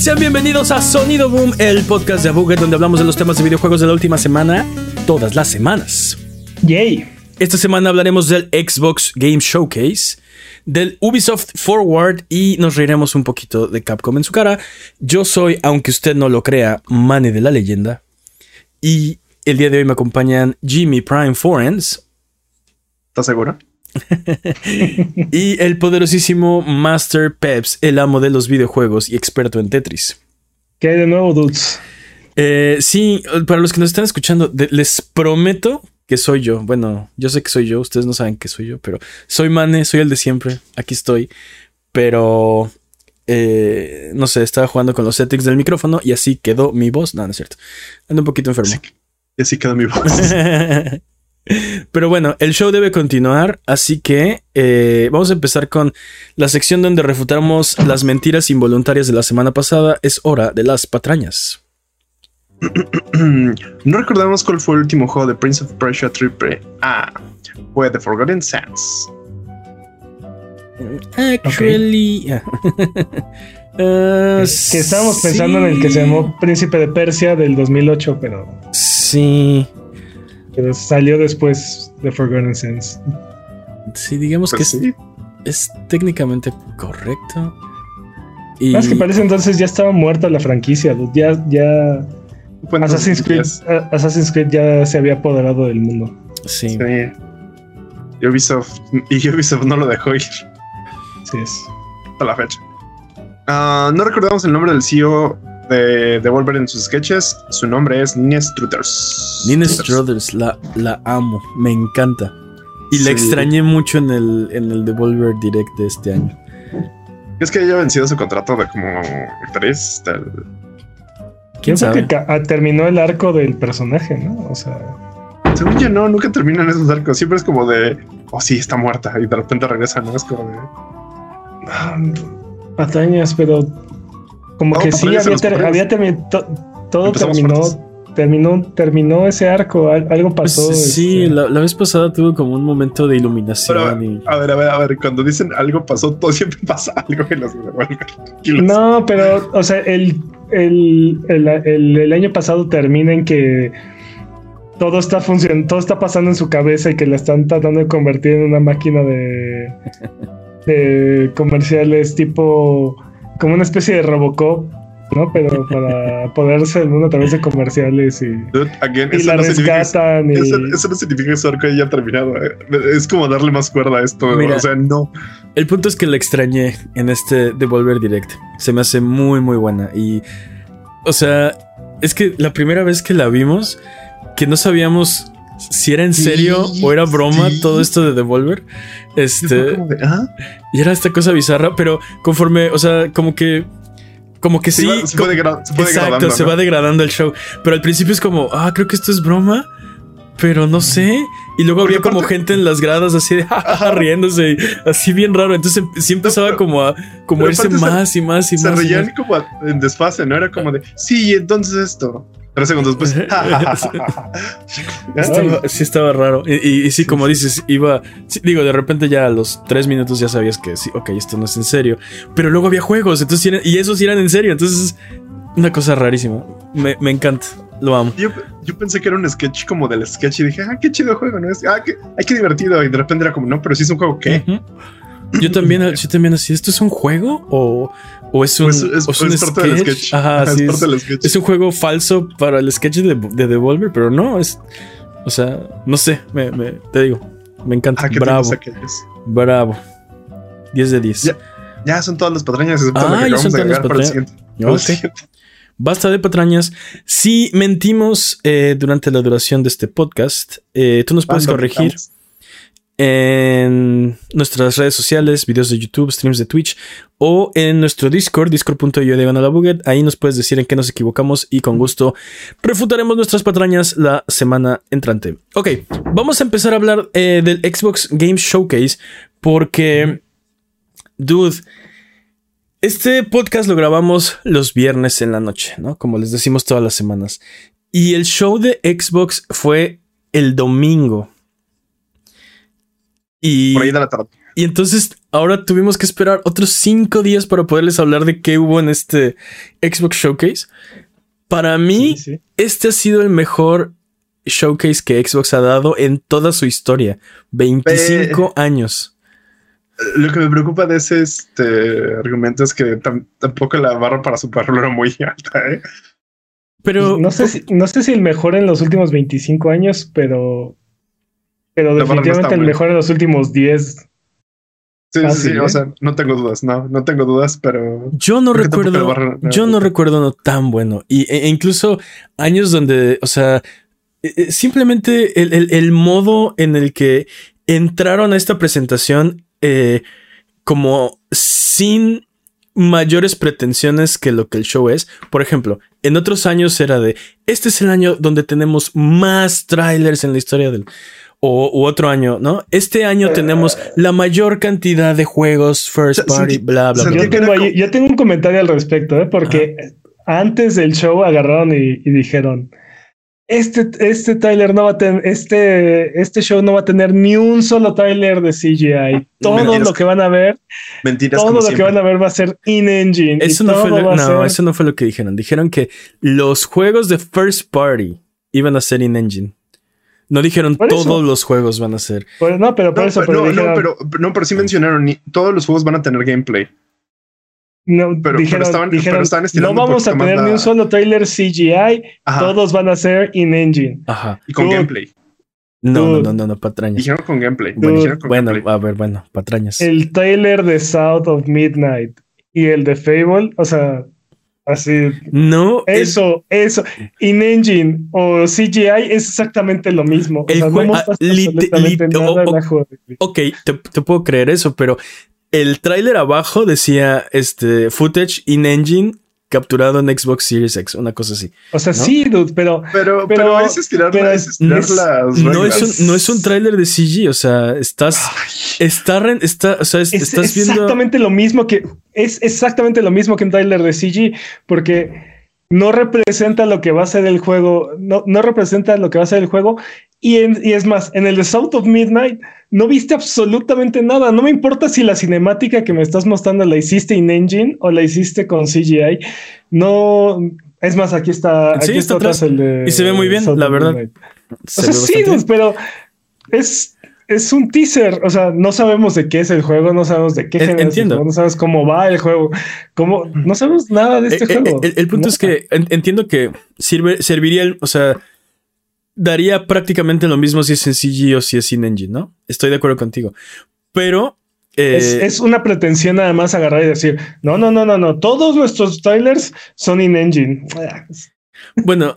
Sean bienvenidos a Sonido Boom, el podcast de Abuget donde hablamos de los temas de videojuegos de la última semana, todas las semanas. Yay. Esta semana hablaremos del Xbox Game Showcase, del Ubisoft Forward y nos reiremos un poquito de Capcom en su cara. Yo soy, aunque usted no lo crea, Mane de la leyenda. Y el día de hoy me acompañan Jimmy Prime Forens. ¿Estás seguro? y el poderosísimo Master Peps, el amo de los videojuegos y experto en Tetris. ¿Qué hay de nuevo, dudes? Eh, sí, para los que nos están escuchando, les prometo que soy yo. Bueno, yo sé que soy yo, ustedes no saben que soy yo, pero soy Mane, soy el de siempre, aquí estoy. Pero, eh, no sé, estaba jugando con los settings del micrófono y así quedó mi voz. No, no es cierto. Ando un poquito enfermo. y así quedó mi voz. Pero bueno, el show debe continuar, así que eh, vamos a empezar con la sección donde refutamos las mentiras involuntarias de la semana pasada. Es hora de las patrañas. no recordamos cuál fue el último juego de Prince of Persia Triple Ah, fue The Forgotten Sands. Actually, que, estábamos pensando en el que se llamó Príncipe de Persia del 2008, pero. Sí. Pero salió después de Forgotten Sense. Sí, digamos que pues es, técnicamente correcto. Y... Más que parece entonces ya estaba muerta la franquicia. Ya, ya. Assassin's Creed, Assassin's Creed ya se había apoderado del mundo. Sí. Y Ubisoft, y Ubisoft no lo dejó ir. Sí es. Hasta la fecha. Ah, no recordamos el nombre del CEO de Devolver en sus sketches. Su nombre es Nina Struthers. Nina Struthers, la, la amo, me encanta. Y la extrañé mucho en el, en el Devolver Direct de este año. ¿Es que haya vencido su contrato de como actriz? ¿Quién sabe? Que ah, terminó el arco del personaje, ¿no? O sea. Según yo, no, nunca terminan esos arcos. Siempre es como de, oh, sí, está muerta. Y de repente regresa, ¿no? Es como de. Ah, patañas, pero como que sí, había, terminado. todo terminó. Terminó, terminó ese arco, algo pues pasó. sí, este. la, vez pasada tuvo como un momento de iluminación. A ver, a ver, a ver, cuando dicen algo pasó, todo siempre pasa algo en los No, pero, o sea, el, el, el, año pasado termina en que todo está funcionando, todo está pasando en su cabeza y que la están tratando de convertir en una máquina de, de comerciales tipo como una especie de Robocop, ¿no? Pero para poderse el mundo a través de comerciales y, y la rescatan. Eso, no significa que su arco haya terminado. ¿eh? Es como darle más cuerda a esto. o sea, no. El punto es que la extrañé en este Devolver Direct. Se me hace muy, muy buena. Y, o sea, es que la primera vez que la vimos, que no sabíamos si era en serio o era broma todo esto de Devolver. Este. ¿ah? Y era esta cosa bizarra, pero conforme, o sea, como que. Como que sí. Se, exacto, se va degradando el show. Pero al principio es como, ah, creo que esto es broma. Pero no sé. Y luego había como gente en las gradas así de riéndose, así bien raro. Entonces sí empezaba como a como irse más y más y más. Se reían como en desfase, ¿no? Era como de, sí, entonces esto. Tres segundos después. sí estaba raro. Y, sí, como dices, iba. digo, de repente ya a los tres minutos ya sabías que sí, ok, esto no es en serio. Pero luego había juegos, entonces y esos eran en serio. Entonces, una cosa rarísima. Me, encanta. Lo amo. Yo, pensé que era un sketch como del sketch y dije, ah, qué chido juego, ¿no? Es, ah, qué, qué divertido. Y de repente era como, no, pero sí es un juego, ¿qué? Yo también, yo también así, ¿esto es un juego o, o es un, es, sketch? Ajá, sí, es, un juego falso para el sketch de, de, Devolver, pero no, es, o sea, no sé, me, me te digo, me encanta. Ah, Bravo. Bravo. 10 de 10. Ya, son todas las patrañas. Ah, ya son todas las patrañas. Basta de patrañas. Si mentimos eh, durante la duración de este podcast, eh, tú nos puedes corregir en nuestras redes sociales, videos de YouTube, streams de Twitch o en nuestro Discord, discord.io de la. Ahí nos puedes decir en qué nos equivocamos y con gusto refutaremos nuestras patrañas la semana entrante. Ok, vamos a empezar a hablar eh, del Xbox Game Showcase porque, dude, este podcast lo grabamos los viernes en la noche, ¿no? Como les decimos todas las semanas. Y el show de Xbox fue el domingo. Y, Por ahí de la tarde. Y entonces ahora tuvimos que esperar otros cinco días para poderles hablar de qué hubo en este Xbox Showcase. Para mí, Sí, sí. este ha sido el mejor showcase que Xbox ha dado en toda su historia. 25 años. Lo que me preocupa de ese este, argumento es que tam- tampoco la barra para superarlo era muy alta, ¿eh? Pero no, sé si, no sé si el mejor en los últimos 25 años, pero, pero no definitivamente está el mejor en los últimos 10. Sí, sí, Fácil, sí, ¿eh? o sea, no tengo dudas, no, no tengo dudas, pero yo no recuerdo, yo no recuerdo uno tan bueno. Y, e- e incluso años donde, o sea, e- e- simplemente el, el- el modo en el que entraron a esta presentación eh, como sin mayores pretensiones que lo que el show es. Por ejemplo, en otros años era de, este es el año donde tenemos más trailers en la historia del... O u otro año, ¿no? Este año tenemos la mayor cantidad de juegos first party, sentí- bla, bla, bla. Yo tengo, era ahí- yo tengo un comentario al respecto, ¿eh? porque antes del show agarraron y, y dijeron: Este, este trailer no va a tener, este, este show no va a tener ni un solo trailer de CGI. Todo Mentiras. lo que van a ver, mentiras todo como lo que van a ver va a ser in-engine. Eso no, todo fue lo, va a no, ser- eso no fue lo que dijeron. Dijeron que los juegos de first party iban a ser in-engine. No dijeron todos los juegos van a ser. No, pero por No, eso, pero, no, dijeron, no, pero, no, pero sí mencionaron, ni- todos los juegos van a tener gameplay. no, pero- dijeron, pero estaban- dijeron, pero estaban no vamos a tener ni un solo trailer CGI, Ajá, todos van a ser in-engine. Ajá. y con Dude. gameplay. No, no, Dude. no, no, no, patrañas. Dijeron con gameplay. Dude. dijeron con Bueno, gameplay. a ver, bueno, patrañas. El trailer de South of Midnight y el de Fable, o sea, así, No, el- eso, eso, in-engine o CGI es exactamente lo mismo. O El sea, no absolutamente nada ok, te, te puedo creer eso, pero el tráiler abajo decía este footage in-engine capturado en Xbox Series X, una cosa así. O sea, ¿no? sí, dude, pero Pero, pero, pero- es estirar, pero es estirar es- las No es, un, no es un tráiler de CG, o sea, estás, está, está, o sea, es- es estás viendo. exactamente lo mismo que es exactamente lo mismo que un trailer de CG, porque no representa lo que va a ser el juego, no, no representa lo que va a ser el juego. Y, en- y es más, en el de South of Midnight no viste absolutamente nada. No me importa si la cinemática que me estás mostrando la hiciste in engine o la hiciste con CGI. No, es más, aquí está, aquí Sí, está atrás atrás. el de Y se ve muy bien, la verdad. Se O sea, sí, bien. pero es, es un teaser. O sea, no sabemos de qué es el juego, no sabemos de qué es el entiendo. juego, no sabes cómo va el juego, cómo, no sabemos nada de este Eh, eh, juego. el, el punto es que en- entiendo que sirve, serviría, el- o sea, daría prácticamente lo mismo si es en CG o si es in engine, ¿no? Estoy de acuerdo contigo. Pero eh, Es, es una pretensión nada más agarrar y decir, no, no, no, no, no, todos nuestros trailers son in-engine. bueno,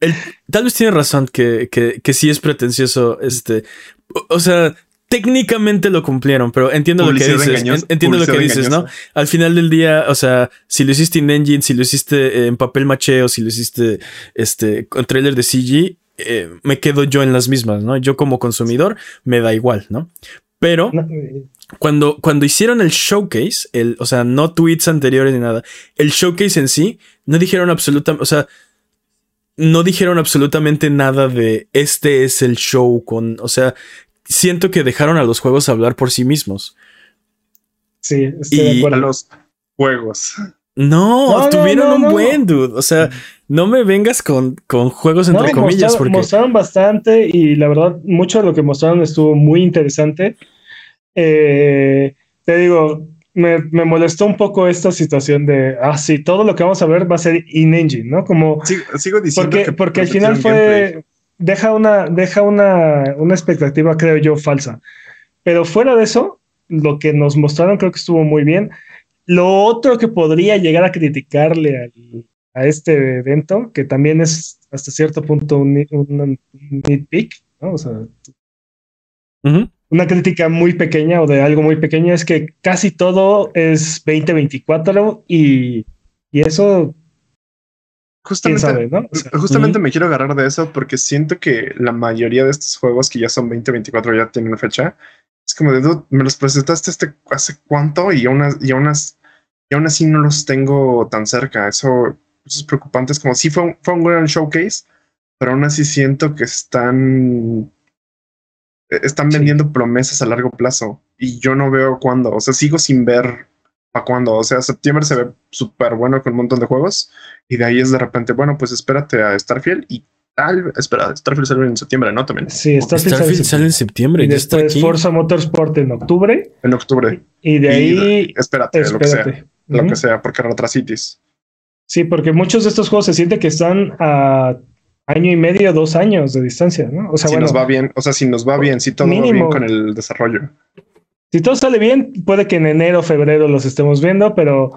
el- tal vez tiene razón que, que, que sí es pretencioso. Este, o, sea, técnicamente lo cumplieron, pero entiendo lo que dices. en- entiendo lo que dices, ¿no? Al final del día, o sea, si lo hiciste in engine, si lo hiciste en papel maché o si lo hiciste este, con trailer de CG, eh, me quedo yo en las mismas, ¿no? Yo como consumidor me da igual, ¿no? Pero cuando, cuando hicieron el showcase, el, o sea, no tweets anteriores ni nada, el showcase en sí, no dijeron absolutamente, o sea, no dijeron absolutamente nada de este es el show con, o sea, siento que dejaron a los juegos hablar por sí mismos. sí, estoy Y- de A los juegos. No, No, no, tuvieron no, un no. buen dude, o sea, no me vengas con, con juegos entre No, comillas, mostraron, porque mostraron bastante y la verdad, mucho de lo que mostraron estuvo muy interesante. Eh, te digo, me, me molestó un poco esta situación de, ah, sí, todo lo que vamos a ver va a ser in-engine, ¿no? Como, Sigo, sigo diciendo porque, que porque al final prometieron gameplay. fue, deja una, deja una, una expectativa, creo yo, falsa. Pero fuera de eso, lo que nos mostraron creo que estuvo muy bien. Lo otro que podría llegar a criticarle al- a este evento, que también es hasta cierto punto un, un- un nitpick, ¿no? O sea, Ujú. Una crítica muy pequeña o de algo muy pequeño es que casi todo es 2024 y, y eso, Justamente, sabe, ¿no? O sea, justamente me quiero agarrar de eso porque siento que la mayoría de estos juegos que ya son 2024 ya tienen fecha. Es como de, "Dude, me los presentaste este hace cuánto y aún, y aún, y aún así no los tengo tan cerca. Eso, eso es preocupante. Es como si fue, un- fue un gran showcase, pero aún así siento que están, están Sí. vendiendo promesas a largo plazo. y yo no veo cuándo. O sea, sigo sin ver a cuándo. O sea, septiembre se ve súper bueno con un montón de juegos y de ahí es de repente, bueno, pues espérate a Starfield y tal. Espera, Starfield sale en septiembre, ¿no? También. Sí, Starfield, Starfield sale en septiembre. Y está aquí. Forza Motorsport en octubre. En octubre. Y de Y ahí. espérate, lo que sea. Lo que sea, porque Retra Cities. Sí, porque muchos de estos juegos se siente que están a año y medio, dos años de distancia, ¿no? O sea, si bueno, nos va bien, o sea, si nos va bien, si todo va bien mínimo. con el desarrollo. si todo sale bien, puede que en enero o febrero los estemos viendo, pero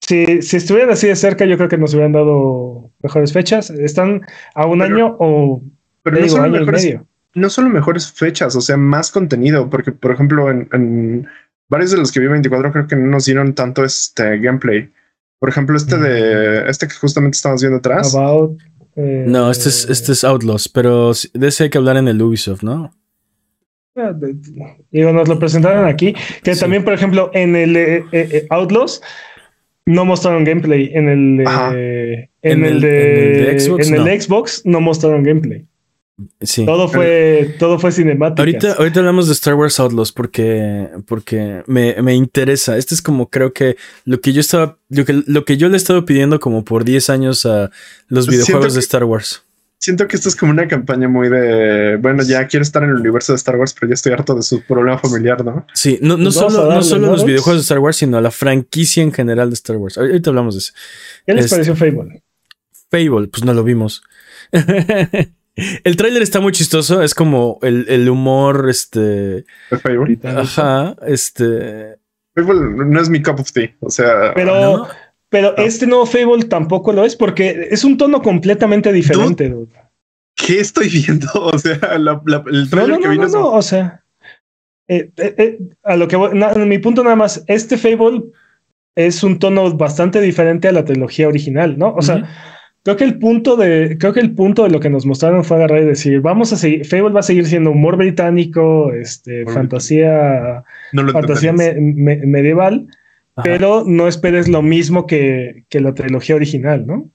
si, si estuvieran así de cerca, yo creo que nos hubieran dado mejores fechas. Están a un Pero- año o Pero no digo, año y mejores, medio. no solo mejores fechas, o sea, más contenido, porque por ejemplo, en, en varios de los que vi 24 creo que no nos dieron tanto este gameplay. Por ejemplo, este de este que justamente estamos viendo atrás. About, eh, No, este es, este es Outlaws, pero de ese hay que hablar en el Ubisoft, ¿no? eh, Digo, nos lo presentaron aquí. Que Sí. también, por ejemplo, en el eh, eh, eh, Outlaws no mostraron gameplay. En el, eh, en, En el, el- de, en el de Xbox, en el no. Xbox no mostraron gameplay. Sí. Todo fue, todo fue cinemática. Ahorita, ahorita hablamos de Star Wars Outlaws porque, porque me, me interesa. Este es como creo que lo que yo estaba, lo que, lo que yo le he estado pidiendo como por 10 años a los Siento videojuegos de Star Wars. Siento que esto es como una campaña muy de bueno, ya quiero estar en el universo de Star Wars, pero ya estoy harto de su problema familiar, ¿no? Sí, no, no Pues solo, no solo ¿no, los videojuegos de Star Wars, sino a la franquicia en general de Star Wars. Ahorita hablamos de eso. ¿Qué les este- pareció Fable? Fable, pues no lo vimos. el tráiler está muy chistoso, es como el, el humor, este, ajá, este, Fable no es mi cup of tea, o sea, Pero, ¿no? pero No. este nuevo Fable tampoco lo es porque es un tono completamente diferente. dude. ¿qué estoy viendo? O sea, la- la- el no, que no, vino no, o sea, eh, eh, eh, a lo que voy, na- mi punto nada más, este Fable es un tono bastante diferente a la trilogía original, ¿no? O sea. Creo que el punto de, creo que el punto de lo que nos mostraron fue agarrar y decir, vamos a seguir, Fable va a seguir siendo humor británico, este, Humor fantasía, no lo fantasía entenderías. me- me- medieval, Ajá. pero no esperes lo mismo que, que la trilogía original, ¿no?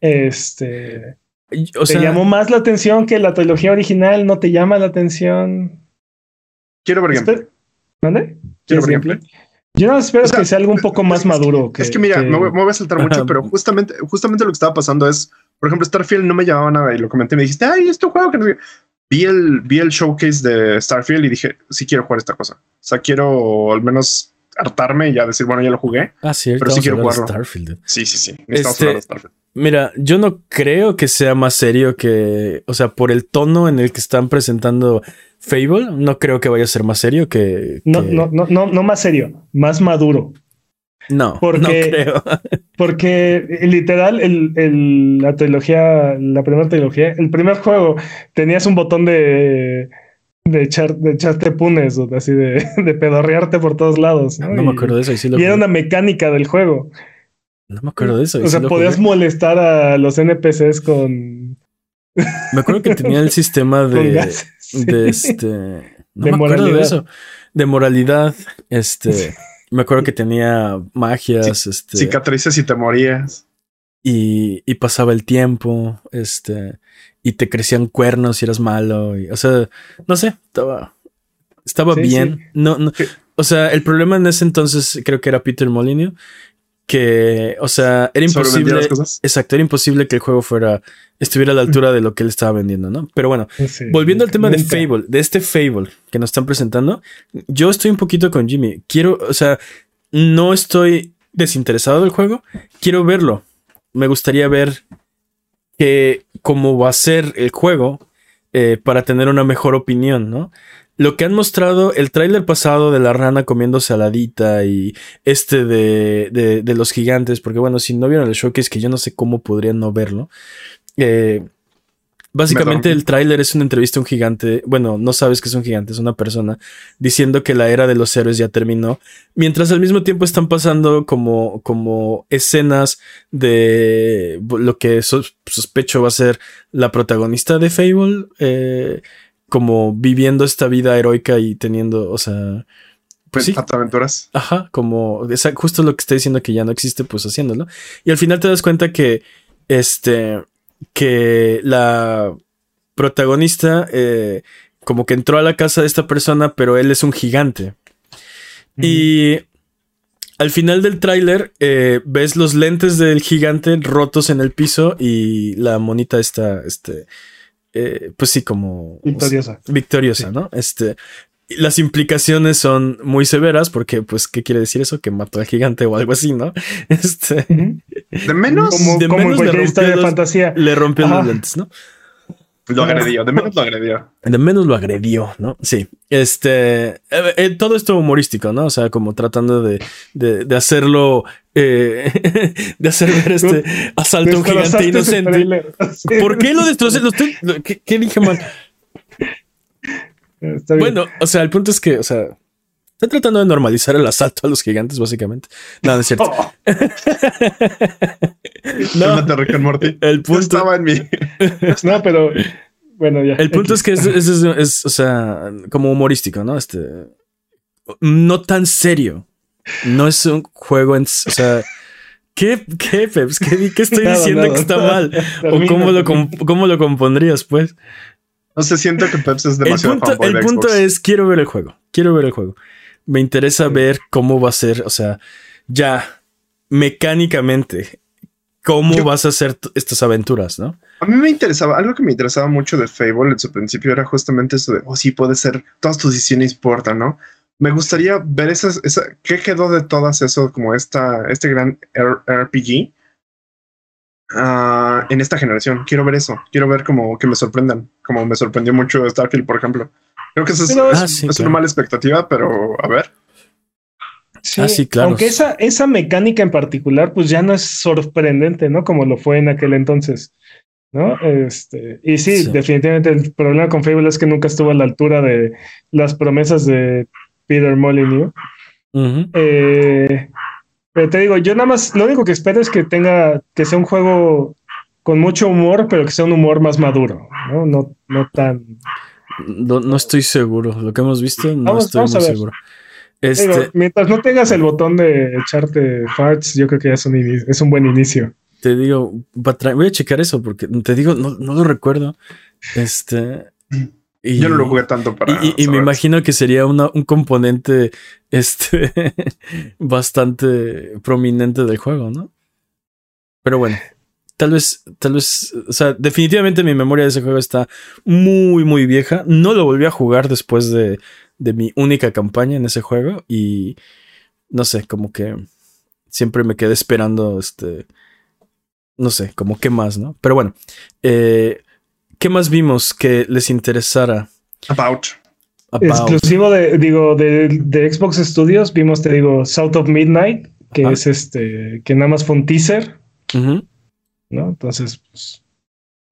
Este, te llamó más la atención que la trilogía original, no te llama la atención. Quiero ver gameplay. ¿Dónde? Quiero ¿Quieres ver gameplay? gameplay. Yo no espero O sea, que sea algo un poco más Es que- maduro. es que mira, me, voy, me voy a saltar mucho, pero justamente, justamente lo que estaba pasando es, por ejemplo, Starfield no me llamaba nada y lo comenté, me dijiste, ay, este juego que no sé qué". vi el, vi el showcase de Starfield y dije, sí quiero jugar esta cosa. O sea, quiero al menos hartarme y ya decir, bueno, ya lo jugué. ah, sí, pero sí quiero jugarlo. Starfield. Sí, sí, sí. Este- Starfield. Mira, yo no creo que sea más serio que, o sea, por el tono en el que están presentando Fable, no creo que vaya a ser más serio que, No, que- no, no, no, no más serio, más maduro. no, porque- no creo. Porque eh, literal, el, el- la trilogía, la primera trilogía, el primer juego, tenías un botón de, de, echar, de echarte punes, o así de, de pedorrearte por todos lados. No, No me acuerdo de eso. Y, sí lo Y era una mecánica del juego. No me acuerdo de eso. O sí sea, podías jugué. molestar a los NPCs con, Me acuerdo que tenía el sistema de. Sí. de este. No De me acuerdo de moralidad. eso. De moralidad. Este. Me acuerdo que tenía magias. Este. Cicatrices y te morías. y, y pasaba el tiempo, este, y te crecían cuernos y eras malo, y, o sea, no sé, estaba, estaba Sí, bien. sí. No, no, o sea, el problema en ese entonces creo que era Peter Molyneux, que, o sea, era imposible, las cosas. exacto, era imposible que el juego fuera, estuviera a la altura de lo que él estaba vendiendo, ¿no? Pero bueno, Sí, Volviendo al tema de. Fable, de este Fable que nos están presentando, yo estoy un poquito con Jimmy. Quiero, o sea, no estoy desinteresado del juego, quiero verlo. Me gustaría ver que cómo va a ser el juego eh, para tener una mejor opinión, ¿no? Lo que han mostrado, el tráiler pasado de la rana comiendo saladita y este de, de, de los gigantes, porque bueno, si no vieron el showcase, que yo no sé cómo podrían no verlo, eh, Básicamente Me el tráiler es una entrevista a un gigante, bueno, no sabes que es un gigante, es una persona diciendo que la era de los héroes ya terminó, mientras al mismo tiempo están pasando como, como escenas de lo que sos- sospecho va a ser la protagonista de Fable, eh, como viviendo esta vida heroica y teniendo, o sea, pues sí, aventuras. Ajá, como esa- justo lo que está diciendo que ya no existe, pues haciéndolo. Y al final te das cuenta que este que la protagonista eh, como que entró a la casa de esta persona, pero él es un gigante. Y al final del tráiler eh, ves los lentes del gigante rotos en el piso y la monita está, este, eh, pues sí, como victoriosa. victoriosa, ¿no? Este, las implicaciones son muy severas porque, pues, ¿qué quiere decir eso? Que mató al gigante o algo así, ¿no? Este, De menos, Como, de como menos en le rompió de los- fantasía. le rompió los lentes, ¿no? lo agredió, de menos lo agredió. De menos lo agredió, ¿no? Sí. Este. eh, eh, todo esto humorístico, ¿no? O sea, como tratando de, de, de hacerlo. eh, de hacer ver este asalto a un gigante inocente. ¿Por qué lo destrocé? ¿qué, qué dije mal? Está bien. Bueno, o sea, el punto es que, o sea, está tratando de normalizar el asalto a los gigantes, básicamente. No, no es cierto. Oh, No, Rick and Morty. el punto, estaba en mi. no, pero bueno, ya. el punto es que es, es- es- es, o sea, como humorístico, ¿no? Este, no tan serio. No es un juego en, o sea, ¿qué, qué, Peps? ¿Qué, qué estoy Nada, diciendo nada. que está mal? ¿O cómo lo, cómo lo compondrías, pues? No sé, siento que Peps es El demasiado punto, fanboy el de punto Xbox. es, quiero ver el juego. Quiero ver el juego. Me interesa ver cómo va a ser, o sea, ya mecánicamente, cómo Yo- vas a hacer estas aventuras, ¿no? A mí me interesaba, algo que me interesaba mucho de Fable en su principio era justamente eso de, oh, sí, puede ser, todas tus decisiones importan, ¿no? Me gustaría ver esas, esa, qué quedó de todas eso, como esta, este gran R- RPG ah, en esta generación. Quiero ver eso, quiero ver como que me sorprendan, como me sorprendió mucho Starfield, por ejemplo. Creo que eso es, Ah, sí, es claro. una mala expectativa, pero a ver. Ah, sí, claro. Aunque esa, esa mecánica en particular, pues ya no es sorprendente, ¿no? Como lo fue en aquel entonces, ¿no? Este, y sí, Sí. definitivamente el problema con Fable es que nunca estuvo a la altura de las promesas de Peter Molyneux. Eh, pero te digo, yo nada más, lo único que espero es que tenga, que sea un juego con mucho humor, pero que sea un humor más maduro, ¿no? No, no tan... No, no estoy seguro. Lo que hemos visto, no Vamos- estoy vamos muy seguro. Digo, Este, mientras no tengas el botón de echarte farts, yo creo que ya es un, es un buen inicio. te digo, voy a checar eso porque te digo, no, no lo recuerdo. Este. Y- Yo no lo jugué tanto para. Y, y- me imagino que sería una- un componente este bastante prominente del juego, ¿no? Pero bueno, tal vez, tal vez, o sea, definitivamente mi memoria de ese juego está muy, muy vieja. No lo volví a jugar después de, de mi única campaña en ese juego y no sé, como que siempre me quedé esperando, este, no sé, como qué más, ¿no? Pero bueno, eh, ¿qué más vimos que les interesara? About. About? Exclusivo de, digo, de, de Xbox Studios, vimos, te digo, South of Midnight, que Ah. es este, que nada más fue un teaser. ¿no? Entonces, pues,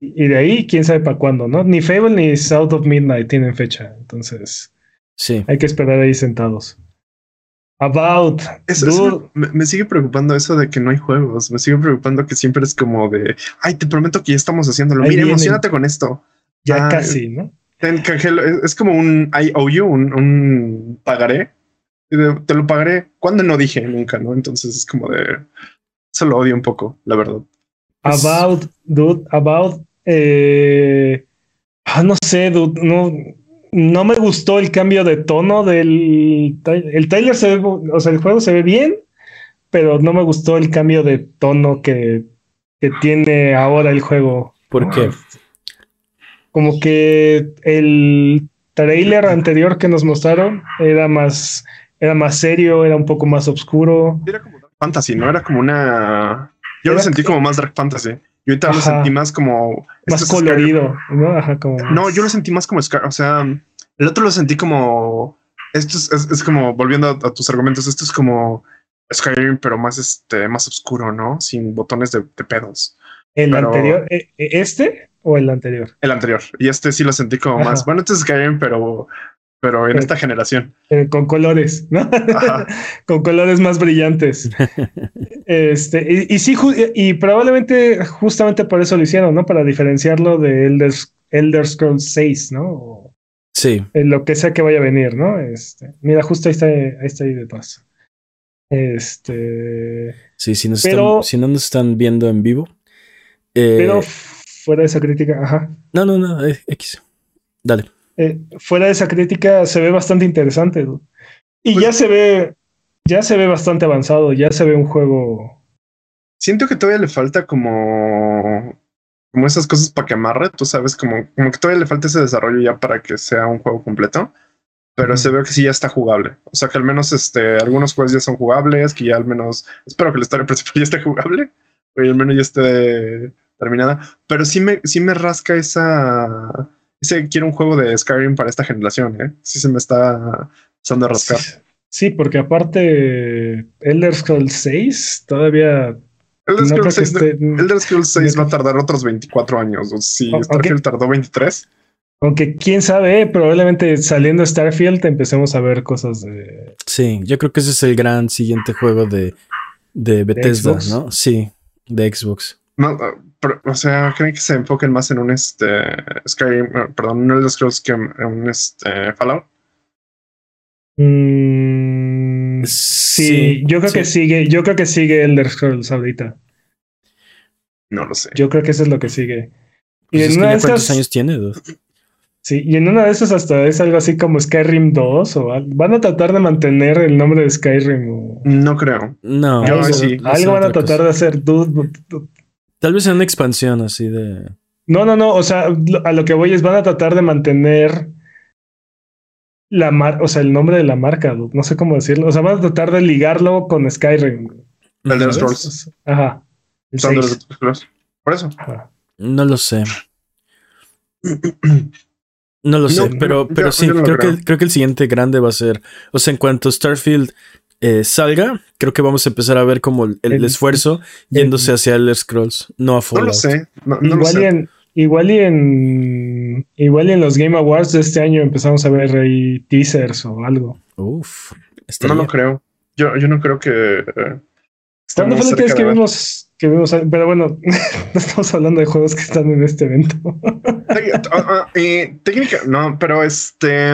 y de ahí, quién sabe para cuándo, ¿no? Ni Fable ni South of Midnight tienen fecha, entonces Sí. hay que esperar ahí sentados. About, Eso, eso- me, me sigue preocupando eso de que no hay juegos. Me sigue preocupando que siempre es como de, ay, te prometo que ya estamos haciéndolo. Ahí Mira, emocionate con esto. ya Ah, casi, ¿no? Ten. Es, es como un IOU, un, un pagaré. Te lo pagaré. cuando no dije nunca, no? Entonces es como de, eso lo odio un poco, la verdad. Pues- About, dude, about. eh, ah, no sé, dude, no, no me gustó el cambio de tono del. El trailer se ve, o sea, el juego se ve bien, pero no me gustó el cambio de tono que, que tiene ahora el juego. ¿Por qué? Como que el trailer anterior que nos mostraron era más, era más serio, era un poco más oscuro. Era como Dark Fantasy, ¿no? Era como una. Yo lo sentí como más Dark Fantasy. Y ahorita lo sentí más como. Más es colorido, ¿no? Ajá, como. No, yo lo sentí más como Sky. O sea, el otro lo sentí como. Esto es, es- es como volviendo a, a tus argumentos. Esto es como Skyrim, pero más este, más oscuro, ¿no? Sin botones de, de pedos. ¿El Pero- anterior? eh, eh, ¿Este o el anterior? El anterior. Y este sí lo sentí como Ajá. más. Bueno, este es Skyrim, pero, pero en Pero- esta generación. Eh, con colores, ¿no? Con colores más brillantes. este, y, y sí, ju- y probablemente justamente por eso lo hicieron, ¿no? Para diferenciarlo de Elder, Elder Scrolls 6, ¿no? O Sí. en lo que sea que vaya a venir, ¿no? Este, mira, justo ahí está, ahí está ahí de paso. Este, Sí, si, nos Pero- están, si no nos están viendo en vivo. eh, pero fuera de esa crítica, ajá. no, no, no, eh, X. Dale. Eh, fuera de esa crítica, se ve bastante interesante. dude. Y Pues- ya se ve, ya se ve bastante avanzado, ya se ve un juego. Siento que todavía le falta como, como esas cosas para que amarre, tú sabes, como, como que todavía le falta ese desarrollo ya para que sea un juego completo. Pero Ujú. se ve que sí ya está jugable. O sea que al menos este, algunos juegos ya son jugables, que ya al menos espero que la historia principal ya esté jugable, o al menos ya esté terminada. Pero sí me, sí me rasca esa. Ese quiero un juego de Skyrim para esta generación, ¿eh? Sí se me está empezando a rascar. Sí, sí, porque aparte Elder Scrolls 6 todavía Elder no Scrolls que 6, esté- Elder Scrolls 6 va a tardar otros 24 años. O si Starfield tardó 23. Aunque quién sabe, probablemente saliendo Starfield empecemos a ver cosas de. Sí, yo creo que ese es el gran siguiente juego de, de Bethesda? ¿no? Sí, de Xbox. No, o sea, creen que se enfoquen más en un este Skyrim, uh, perdón, un Elder Scrolls que en un este Fallout. Mm, sí, yo creo que sigue, yo creo que sigue Elder Scrolls ahorita. No lo sé. Yo creo que eso es lo que sigue. Y Pues es en que una ya de ¿Cuántos esas, años tiene? dude? sí, y en una de esas hasta es algo así como Skyrim 2 o van a tratar de mantener el nombre de Skyrim o No creo. No, Yo algo, sí. va a ser algo van a tratar cosa. de hacer. dude. Tal vez en una expansión así de. No, no, no. O sea, a lo que voy es van a tratar de mantener la mar, o sea, el nombre de la marca. dude, No sé cómo decirlo. O sea, van a tratar de ligarlo con Skyrim. Elder ¿sabes? Scrolls. Ajá. El Son de los Scrolls. Por eso. Ajá. No lo sé. No lo sé, No, pero, pero yo sí, no creo, creo. que, creo que el siguiente grande va a ser. O sea, en cuanto Starfield eh, salga, creo que vamos a empezar a ver como el, el El- esfuerzo yéndose hacia Elder Scrolls, no a No Fallout. lo sé. No, no lo igual, y sé. en, igual y en igual y en los Game Awards de este año empezamos a ver ahí teasers o algo. Uf, No lo creo. Yo, yo no creo que. eh, ¿Cuándo estemos fue la última vez cerca que vimos, que vimos? Pero bueno, no estamos hablando de juegos que están en este evento. Ah, ah, técnica, no, pero este.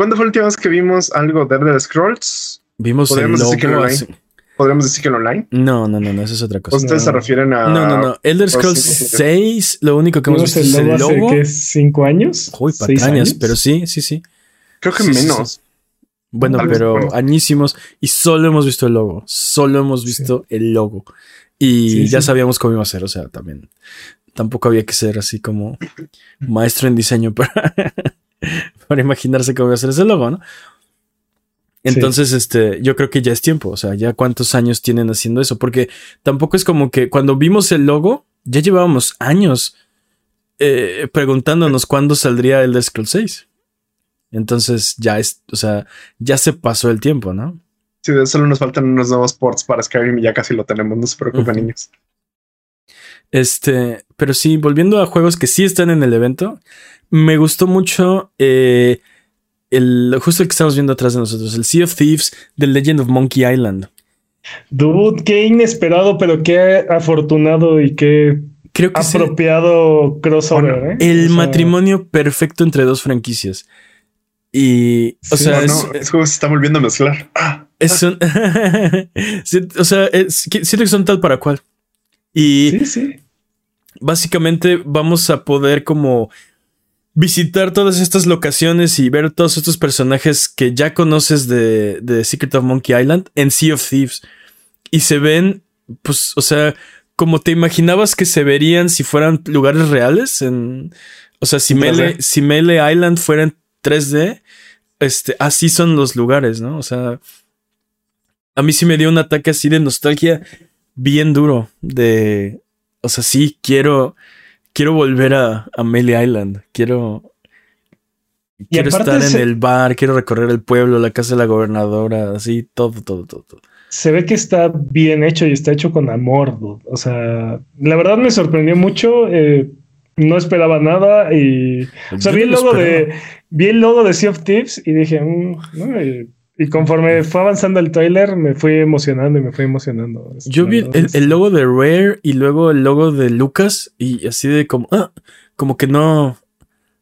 ¿Cuándo fue la última vez que vimos algo de Elder Scrolls? Vimos el Podríamos decir que logo online. hace- Podríamos decir que en online. No, no, no, no, eso es otra cosa. Ustedes se No. refieren a. No, no, no. Elder Scrolls sí, sí, sí. 6, lo único que hemos visto el es logo el hace logo. ¿qué, cinco años. Uy, ¿Seis patrañas, años? pero sí, sí, sí. Creo que Sí, sí, menos. Bueno, Tal vez, pero bueno. añísimos y solo hemos visto el logo, solo hemos visto el logo y Sí, ya sí. sabíamos cómo iba a ser, o sea, también tampoco había que ser así como maestro en diseño para, para imaginarse cómo iba a ser ese logo, ¿no? Entonces, este, yo creo que ya es tiempo, o sea, ya cuántos años tienen haciendo eso, porque tampoco es como que cuando vimos el logo, ya llevábamos años eh, preguntándonos cuándo saldría el Scroll 6. Entonces ya es, o sea, ya se pasó el tiempo, ¿no? Sí, solo nos faltan unos nuevos ports para Skyrim y ya casi lo tenemos. No se preocupen, niños. Este, pero sí, volviendo a juegos que sí están en el evento, me gustó mucho eh, el, justo el que estamos viendo atrás de nosotros, el Sea of Thieves The Legend of Monkey Island. Dude, qué inesperado, pero qué afortunado y qué Creo que es apropiado crossover. Bueno, ¿eh? el O sea, matrimonio perfecto entre dos franquicias. Y, o Sí, sea, es, no, ese juego se está volviendo a mezclar. Ah, es un- o sea, es- siento que son tal para cual. Y Sí, sí. básicamente vamos a poder como visitar todas estas locaciones y ver todos estos personajes que ya conoces de, de Secret of Monkey Island en Sea of Thieves. Y se ven, pues, o sea, como te imaginabas que se verían si fueran lugares reales. En, o sea, si En 3D. Melee, si Melee Island fuera en 3D, este, así son los lugares, ¿no? O sea, a mí sí me dio un ataque así de nostalgia bien duro. De, o sea, sí, quiero, quiero volver a, a Melee Island. Quiero, quiero estar en se- el bar, quiero recorrer el pueblo, la casa de la gobernadora, así, todo, todo, todo. todo. Se ve que está bien hecho y está hecho con amor. dude. O sea, la verdad me sorprendió mucho. eh, no esperaba nada y o sea, Yo vi el logo esperaba. de vi el logo de Sea of Thieves y dije, "Mm", ¿no? y, y conforme fue avanzando el trailer me fui emocionando y me fui emocionando. Yo vi el, el logo de Rare y luego el logo de Lucas y así de como, ah, como que no,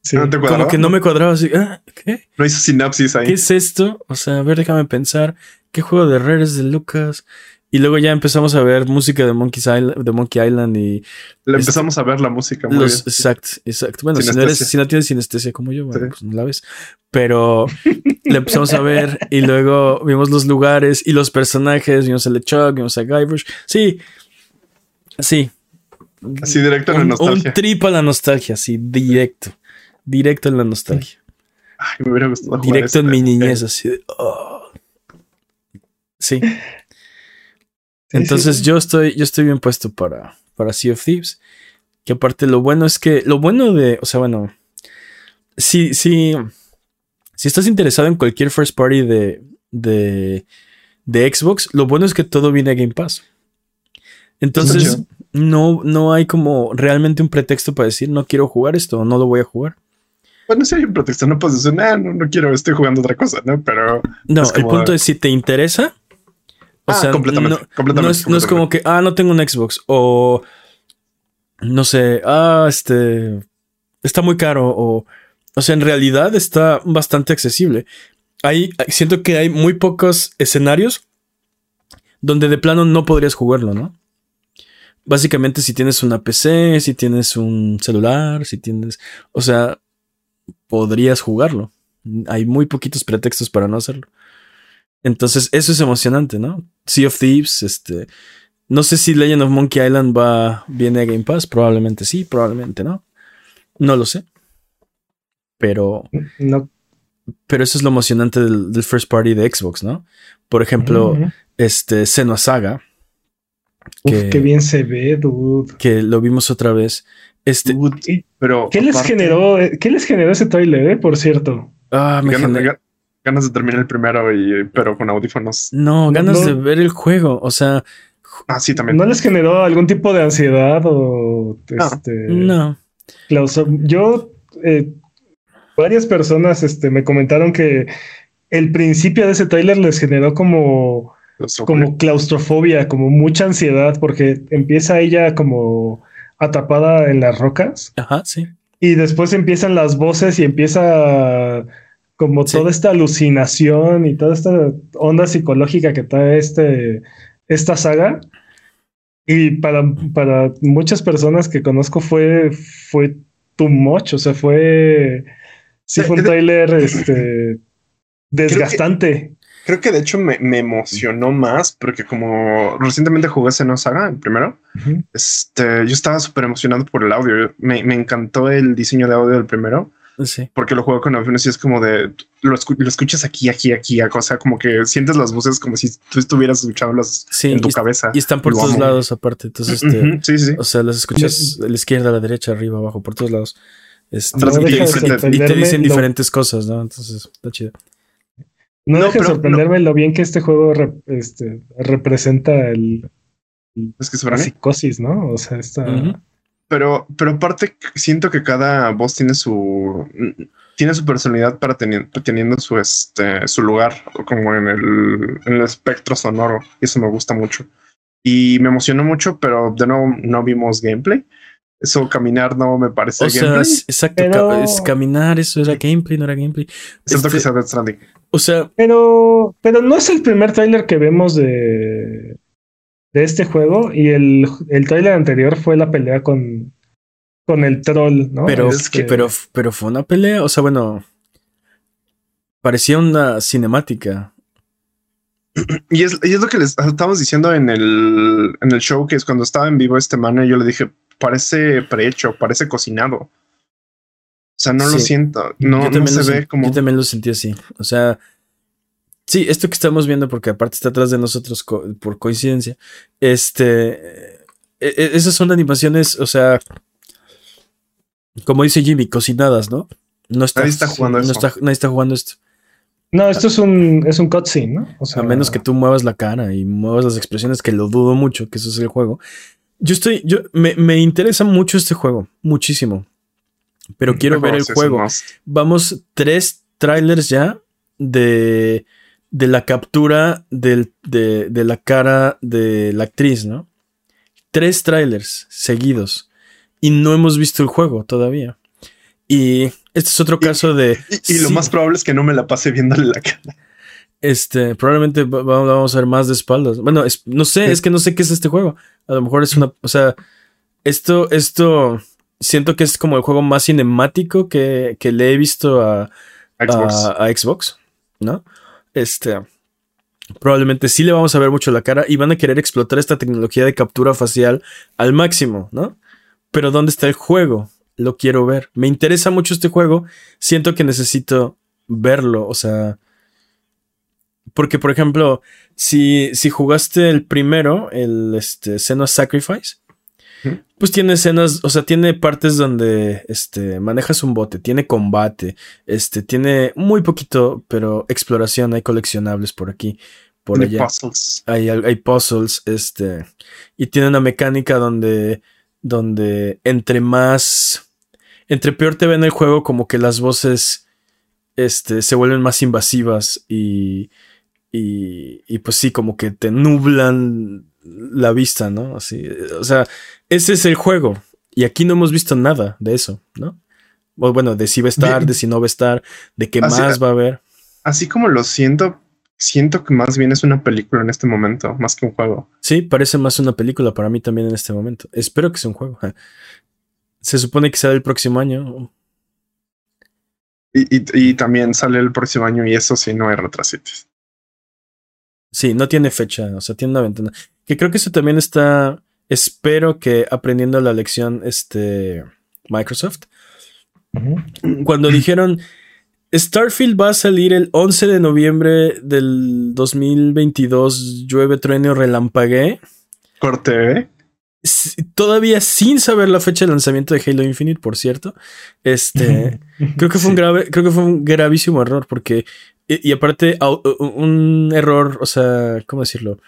Sí. ¿No te como que no me cuadraba así, ah, ¿qué? No hizo sinapsis ahí. ¿Qué es esto? O sea, a ver, déjame pensar, ¿qué juego de Rare es de Lucas? Y luego ya empezamos a ver música de Monkey Island, de Monkey Island y Le empezamos a ver la música muy los, bien. exacto, exacto. Bueno, si no, eres, Sinestesia. si no tienes sinestesia como yo, bueno, Sí. pues no la ves. Pero le empezamos a ver y luego vimos los lugares y los personajes, vimos a LeChuck, vimos a Guybrush. Sí, sí. Así directo en la Un, un nostalgia. trip a la nostalgia, sí, directo. Directo en la nostalgia. Ay, me hubiera gustado Directo en mi niñez, así de. oh. Sí. Entonces sí. yo estoy, yo estoy bien puesto para, para Sea of Thieves. Que aparte lo bueno es que, lo bueno de, o sea, bueno, si, si, si estás interesado en cualquier first party de, de, de Xbox, lo bueno es que todo viene a Game Pass. Entonces, no, no hay como realmente un pretexto para decir no quiero jugar esto o no lo voy a jugar. Bueno, si hay un pretexto, no puedes decir, "Nah, no, no quiero, estoy jugando otra cosa, ¿no? Pero No, el punto es si te interesa. O Ah, sea, completamente, no, completamente, no es, no es completamente. como que, ah, no tengo un Xbox. O no sé, ah, este está muy caro. O, o sea, en realidad está bastante accesible. Hay, siento que hay muy pocos escenarios donde de plano no podrías jugarlo, ¿no? Básicamente, si tienes una PC, si tienes un celular, si tienes. O sea, podrías jugarlo. Hay muy poquitos pretextos para no hacerlo. Entonces, eso es emocionante, ¿no? Sea of Thieves, este. No sé si Legend of Monkey Island va, viene a Game Pass. Probablemente sí, probablemente no. No lo sé. Pero, No. pero eso es lo emocionante del, del first party de Xbox, ¿no? Por ejemplo, este Senua Saga, Uf, que- qué bien se ve, dude. que lo vimos otra vez. Este, Dude, ¿Y pero ¿Qué les generó? eh, ¿Qué les generó ese trailer, eh? Por cierto. ah, me ga- ganas de terminar el primero, y, pero con audífonos. No, ganas No. de ver el juego. O sea, Ah, sí, también. ¿No les generó algún tipo de ansiedad o este no. claustro- Yo eh, varias personas este, me comentaron que el principio de ese tráiler les generó como como claustrofobia, como mucha ansiedad, porque empieza ella como atrapada en las rocas Ajá, sí. y después empiezan las voces y empieza como Sí. toda esta alucinación y toda esta onda psicológica que trae este, esta saga. Y para, para muchas personas que conozco fue, fue too much, o sea, fue, sí fue un tráiler este, desgastante. Creo que de hecho me, me emocionó más porque como recientemente jugué Senua Saga, el primero, Ujú. este, yo estaba súper emocionado por el audio. Me, me encantó el diseño de audio del primero Sí. porque lo juego con audífonos y es como de lo, escu- lo escuchas aquí, aquí, aquí, o sea, como que sientes las voces como si tú estuvieras escuchándolas Sí, en tu y- cabeza. Y están por Lo todos amo. lados aparte. Entonces, este, sí, sí, sí. o sea, las escuchas a la izquierda, a la derecha, arriba, abajo, por todos lados. Este, No y, te de dicen, y te sorprenderme dicen lo- diferentes cosas, ¿no? Entonces, está chido. No, No, deja de pero sorprenderme lo bien que este juego este, representa el, Es que la psicosis, ¿no? O sea, esta... Pero, pero aparte siento que cada voz tiene su tiene su personalidad para teni- teniendo su este su lugar como en el, en el espectro sonoro. Y eso me gusta mucho. Y me emocionó mucho, pero de nuevo no vimos gameplay. Eso caminar no me parece O sea, gameplay. es- exacto, Pero- ca- es caminar, eso era gameplay, no era gameplay. Que este- sea Death Stranding. O sea, Pero, pero no es el primer tráiler que vemos de, de este juego y el, el tráiler anterior fue la pelea con, con el troll, ¿no? pero, es que- pero, pero fue una pelea, o sea, bueno, parecía una cinemática. Y es, y es lo que les estábamos diciendo en el, en el show, que es cuando estaba en vivo este man, y yo le dije, parece prehecho, parece cocinado. O sea, no lo siento. No, no también se lo ve como. yo también lo sentí así. O sea, sí, esto que estamos viendo, porque aparte está atrás de nosotros co- por coincidencia, este, e- e- esas son animaciones, o sea, como dice Jimmy, cocinadas, ¿no? No está, Nadie está jugando no está- nadie está jugando esto. No, esto es un, es un cutscene, ¿no? O sea, A menos que tú muevas la cara y muevas las expresiones, que lo dudo mucho, que eso es el juego. Yo estoy, yo, me, me interesa mucho este juego, muchísimo. Pero quiero ver el juego. Vamos tres trailers ya de, de la captura del- de, de la cara de la actriz, ¿no? Tres trailers seguidos. Y no hemos visto el juego todavía. Y este es otro Y- caso de... Y, y lo más probable es que no me la pase viéndole la cara. Este, probablemente va- va- vamos a ver más de espaldas. Bueno, es- no sé, es que no sé qué es este juego. A lo mejor es una, o sea, esto, esto, siento que es como el juego más cinemático que, que le he visto a, Xbox. a, a Xbox, ¿no? Este, probablemente sí le vamos a ver mucho la cara y van a querer explotar esta tecnología de captura facial al máximo, ¿no? Pero ¿dónde está el juego? Lo quiero ver. Me interesa mucho este juego. Siento que necesito verlo, o sea... Porque, por ejemplo, si, si jugaste el primero, el este, Sacrifice. Pues tiene escenas, o sea, tiene partes donde este, manejas un bote, tiene combate, este, tiene muy poquito, pero exploración, hay coleccionables por aquí, por Tiene allá. puzzles. Hay, hay puzzles, este, y tiene una mecánica donde, donde entre más, entre peor te ven el juego, como que las voces, este, se vuelven más invasivas y, y, y pues sí, como que te nublan la vista, ¿no? Así, o sea, ese es el juego. Y aquí no hemos visto nada de eso, ¿no? O bueno, de si va a estar, de si no va a estar, de qué Así- más va a haber. Así como lo siento, siento que más bien es una película en este momento, más que un juego. Sí, parece más una película para mí también en este momento. Espero que sea un juego. Se supone que sale el próximo año. Y, y- y también sale el próximo año y eso sí no hay retrasitos. Sí, no tiene fecha, o sea, tiene una ventana. Que creo que eso también está. Espero que aprendiendo la lección, este. Microsoft. Cuando dijeron. Starfield va a salir el 11 de noviembre del 2022. Llueve, trueno, relampagué. Corte, ¿eh? Todavía sin saber la fecha de lanzamiento de Halo Infinite, por cierto. Este. Creo que fue un grave, creo que fue un gravísimo error porque y, y aparte un error, o sea, ¿cómo decirlo?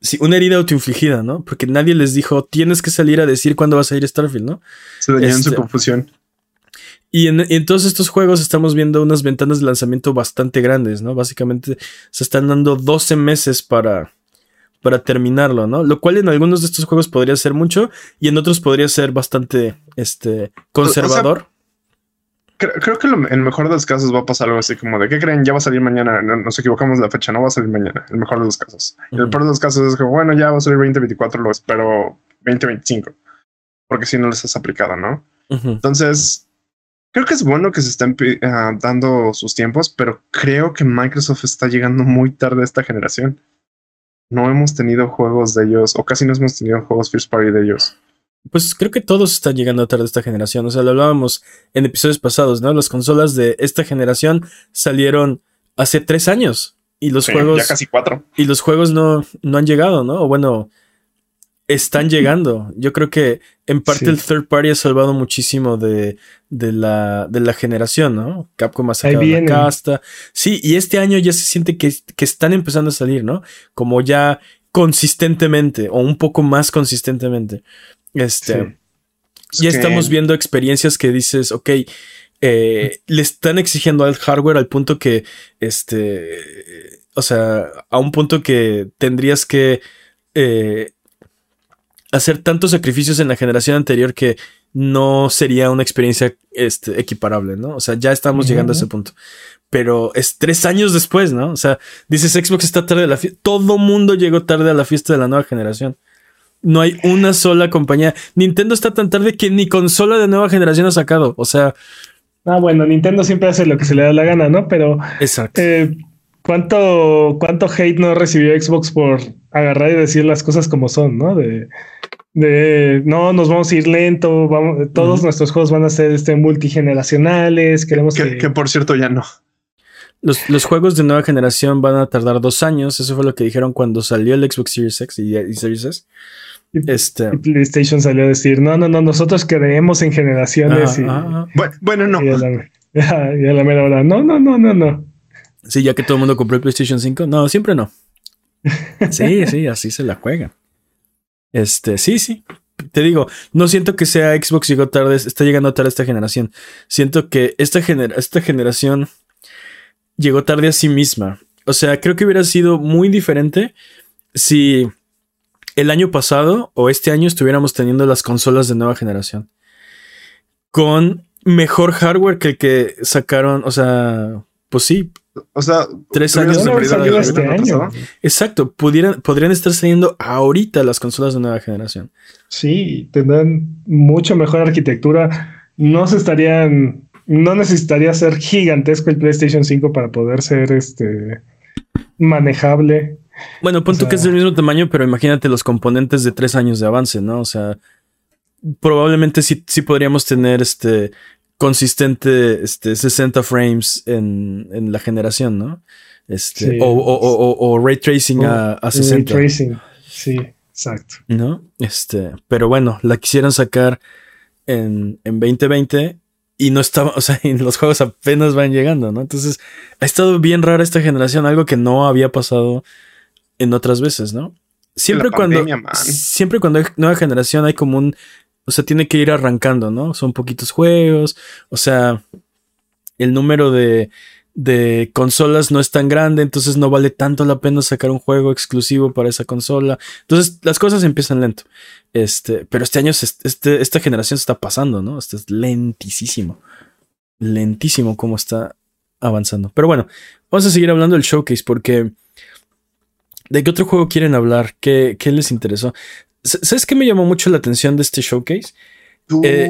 Sí, una herida autoinfligida, ¿no? Porque nadie les dijo, tienes que salir a decir cuándo va a salir Starfield, ¿no? Se dañó en su Este- confusión. Y en, y en todos estos juegos estamos viendo unas ventanas de lanzamiento bastante grandes, ¿no? Básicamente se están dando 12 meses para, para terminarlo, ¿no? Lo cual en algunos de estos juegos podría ser mucho y en otros podría ser bastante este, conservador. Creo, creo que lo- en el mejor de los casos va a pasar algo así como de ¿qué creen? Ya va a salir mañana. No, nos equivocamos de la fecha, no va a salir mañana. El mejor de los casos. El peor de los casos es que, bueno, ya va a salir 2024, lo espero 2025. Porque si no les has aplicado, ¿no? Entonces, creo que es bueno que se estén ah, dando sus tiempos, pero creo que Microsoft está llegando muy tarde a esta generación. No hemos tenido juegos de ellos, o casi no hemos tenido juegos First Party de ellos. Pues creo que todos están llegando tarde a esta generación. O sea, lo hablábamos en episodios pasados, ¿no? Las consolas de esta generación salieron hace tres años. Y los Sí, juegos. ya casi cuatro. Y los juegos no, no han llegado, ¿no? O bueno, están llegando. Yo creo que en parte Sí. el third party ha salvado muchísimo de, de, la, de la generación, ¿no? Capcom ha sacado la casta. Sí, y este año ya se siente que, que están empezando a salir, ¿no? Como ya consistentemente o un poco más consistentemente. Este, Sí. ya Es que- estamos viendo experiencias que dices, ok, eh, le están exigiendo al hardware al punto que, este, o sea, a un punto que tendrías que eh, hacer tantos sacrificios en la generación anterior que no sería una experiencia este, equiparable, ¿no? O sea, ya estamos llegando a ese punto. Pero es tres años después, ¿no? O sea, dices Xbox está tarde a la fiesta. Todo mundo llegó tarde a la fiesta de la nueva generación. No hay una sola compañía. Nintendo está tan tarde que ni consola de nueva generación ha sacado. O sea, Ah, bueno, Nintendo siempre hace lo que se le da la gana, ¿no? Pero exacto. eh, ¿cuánto, ¿cuánto hate no recibió Xbox por agarrar y decir las cosas como son, ¿no? De, de no, nos vamos a ir lento, vamos, todos nuestros juegos van a ser este, multigeneracionales, queremos Que, que... que por cierto ya no. Los, los juegos de nueva generación van a tardar dos años. Eso fue lo que dijeron cuando salió el Xbox Series X y, y Series S. Este. y PlayStation salió a decir, no, no, no, nosotros creemos en generaciones y. Bueno, bueno, no. y a la, y a la mera hora, no, no, no, no, no. Sí, ya que todo el mundo compró el PlayStation 5. No, siempre no. Sí, sí, así se la juega. Este, sí, sí. Te digo, no siento que sea Xbox llegó tarde, está llegando tarde esta generación. Siento que esta, gener- esta generación llegó tarde a sí misma. O sea, creo que hubiera sido muy diferente si el año pasado o este año estuviéramos teniendo las consolas de nueva generación. Con mejor hardware que el que sacaron, o sea, pues sí, o sea, Tres años de este año. Exacto, pudieran, podrían estar saliendo ahorita las consolas de nueva generación. Sí, tendrán mucho mejor arquitectura. No se estarían, no necesitaría ser gigantesco el PlayStation 5 para poder ser este manejable. Bueno, pon O tú que es del mismo tamaño, pero imagínate los componentes de tres años de avance, ¿no? O sea, probablemente sí, sí podríamos tener este consistente este, 60 frames en, en la generación, ¿no? Este, Sí. o, o- o- o- o ray tracing a, a 60. Ray tracing. Sí, exacto. ¿no? Este, pero bueno, la quisieron sacar en, en 2020 y no estaba, o sea, y los juegos apenas van llegando, ¿no? Entonces, ha estado bien rara esta generación, algo que no había pasado en otras veces, ¿no? Siempre La cuando, pandemia, man. siempre cuando hay nueva generación hay como un, o sea, tiene que ir arrancando, ¿no? Son poquitos juegos, o sea, el número de, de consolas no es tan grande, entonces no vale tanto la pena sacar un juego exclusivo para esa consola. Entonces las cosas empiezan lento. Este, pero este año, se- este, esta generación se está pasando, ¿no? Este es lentísimo. Lentísimo cómo está avanzando. Pero bueno, vamos a seguir hablando del showcase porque... ¿De qué otro juego quieren hablar? ¿Qué, qué les interesó? ¿Sabes qué me llamó mucho la atención de este showcase? Dude, Eh,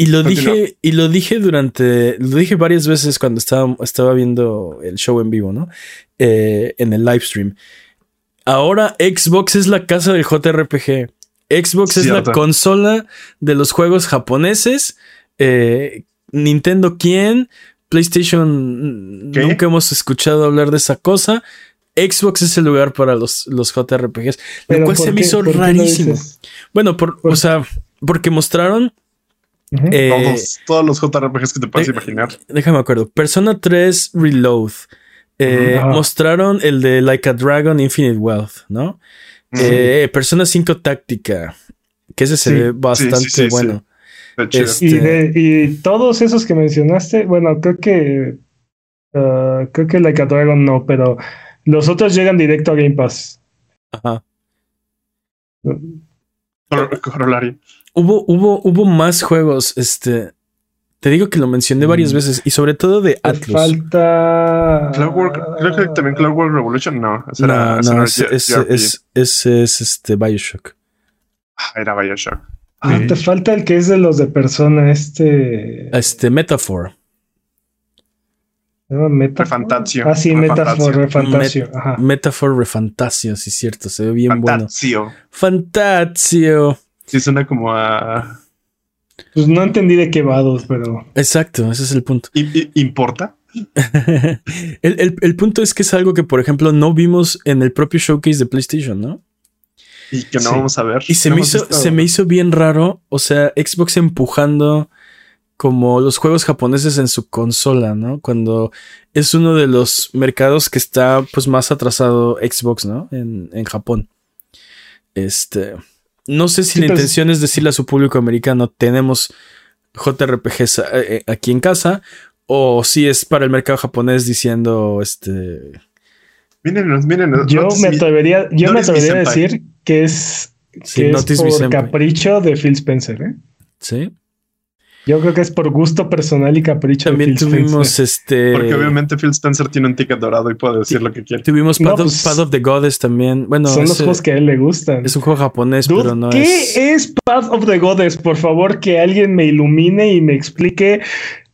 Y lo Continúa. dije, y lo dije durante, lo dije varias veces cuando estaba, estaba viendo el show en vivo, ¿no? Eh, en el live stream. Ahora Xbox es la casa del JRPG. Xbox es la consola de los juegos japoneses. Eh, Nintendo, ¿quién? PlayStation, ¿Qué? nunca hemos escuchado hablar de esa cosa. Xbox es el lugar para los, los JRPGs, lo cual ¿por se me hizo rarísimo. Bueno, por, Por- o sea, porque mostraron Eh, todos, todos los JRPGs que te puedes eh, imaginar. Déjame acuerdo. Persona 3 Reload. Eh, mostraron el de Like a Dragon Infinite Wealth, ¿no? Eh, Persona 5 Táctica. Que ese se Sí, ve bastante sí, sí, sí. bueno. Y, de, y todos esos que mencionaste, bueno, creo que ah, creo que Like a Dragon no, pero los otros llegan directo a Game Pass. Ajá. Cor- Corolario. Hubo, hubo, hubo más juegos. Este. Te digo que lo mencioné varias Mm. veces. Y sobre todo de Te Atlus. falta Clockwork, creo que también Clockwork Revolution, no. Ese No, era, no, ese es, ese es este Bioshock. Ah, Era Bioshock. Ah, te falta el que es de los de persona, este. Este, Metaphor. ¿se llama Metaphor? Refantatio. Ah, sí, Metaphor. Refantatio. Ajá. Metaphor Refantasio, sí, cierto. Se ve bien bueno. Fantasio. Fantasio. Sí, suena como a. Pues no entendí de qué vados, pero. Exacto, ese es el punto. ¿I- i- ¿Importa? el, el- el punto es que es algo que, por ejemplo, no vimos en el propio showcase de PlayStation, ¿no? Y que no Sí. vamos a ver. Y se No me, hizo, visto- se me hizo bien raro, o sea, Xbox empujando como los juegos japoneses en su consola, ¿no? Cuando es uno de los mercados que está pues más atrasado Xbox, ¿no? En, en Japón. Este, no sé si Sí, la pero- intención es decirle a su público americano, tenemos JRPGs eh, aquí en casa, o si es para el mercado japonés diciendo, este, Mírenos, mírenos. Yo Notice me me- atrevería, yo me Notice me atrevería a decir que es, Sí, que es por capricho de Phil Spencer, ¿eh? ¿sí? Yo creo que es por gusto personal y capricho También de Phil tuvimos Spencer. este... Porque obviamente Phil Spencer tiene un ticket dorado y puede decir lo que quiere. Tuvimos No, Path, of, pues, Path of the Goddess también. Bueno, Son los juegos que a él le gustan. es un juego japonés, Dude, pero no ¿Qué es. es... Path of the Goddess? Por favor, que alguien me ilumine y me explique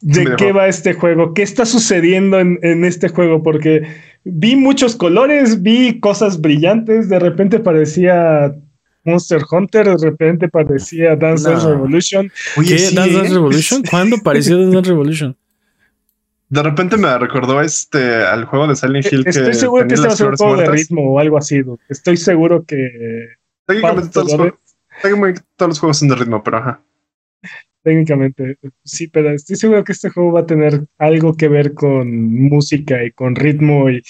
de Me qué va este juego, qué está sucediendo en, en este juego, porque vi muchos colores, vi cosas brillantes, de repente parecía Monster Hunter, de repente parecía Dance Dance No. Revolution. Oye, ¿Qué? sí, ¿Dance ¿eh? Dance Revolution? ¿Cuándo apareció Dance Dance Revolution? De repente me recordó este al juego de Silent Hill. Estoy que seguro que este va a ser un juego de ritmo o algo así. Estoy seguro que Técnicamente todos of los, juegos, técnicamente todos los juegos son de ritmo, pero ajá. técnicamente sí, pero estoy seguro que este juego va a tener algo que ver con música y con ritmo y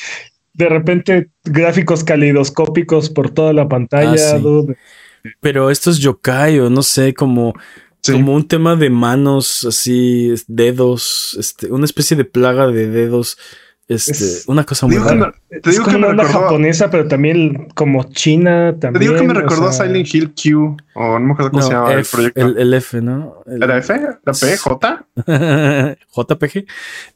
de repente gráficos calidoscópicos por toda la pantalla. Ah, sí. dude. Pero esto es yokai o no sé, como, Sí. como un tema de manos, así, dedos, este, una especie de plaga de dedos Este, Es- una cosa Te muy digo que rara. me, te Es digo que como me una recordó, japonesa, pero también como China te también. digo que me recordó sea, a Silent Hill Q, o no me acuerdo cómo se llamaba el F, proyecto. el, el F, ¿no? El- ¿Era F? ¿Era P? ¿J? JPG.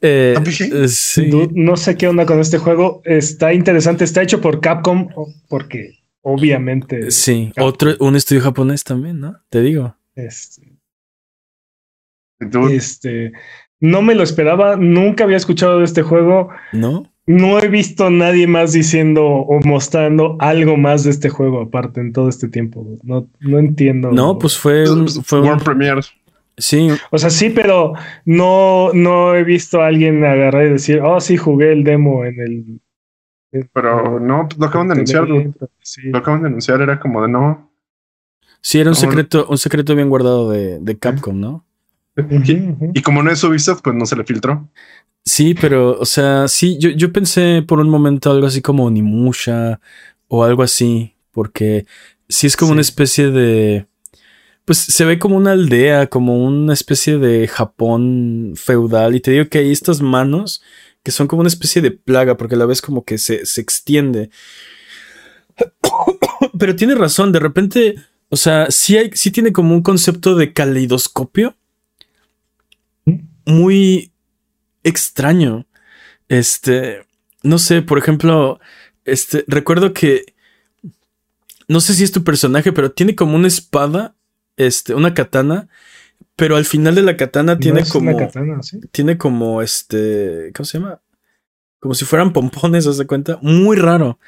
Eh, JPG. sí. No sé qué onda con este juego. Está interesante. Está hecho por Capcom, o- porque obviamente Sí, Capcom. otro, un estudio japonés también, ¿no? Te digo. este, Dude, este, no me lo esperaba. Nunca había escuchado de este juego. ¿No? No he visto a nadie más diciendo o mostrando algo más de este juego aparte en todo este tiempo. No, no entiendo. No, pues fue un, fue un- World Premiere. sí, O sea, sí, pero no, no he visto a alguien agarrar y decir, oh, sí, jugué el demo en el. Pero no, pues lo acaban de anunciar. Lo, Sí. lo acaban de anunciar, era como de no. sí era un secreto, un secreto bien guardado de, de Capcom, ¿no? Y como no es Ubisoft, pues no se le filtró. Sí, pero, o sea, sí, yo, yo pensé por un momento algo así como Nimusha o algo así, porque sí es como Sí. una especie de. Pues se ve como una aldea, como una especie de Japón feudal. Y te digo que hay estas manos que son como una especie de plaga, porque a la vez como que se, se extiende. Pero tiene razón, de repente, o sea, sí, hay, sí tiene como un concepto de caleidoscopio muy extraño. Este, no sé, por ejemplo, este, recuerdo que no sé si es tu personaje, pero tiene como una espada, este, una katana, pero al final de la katana No tiene como una katana, ¿sí? tiene como este, ¿cómo se llama? Como si fueran pompones, ¿haz de cuenta? Muy raro.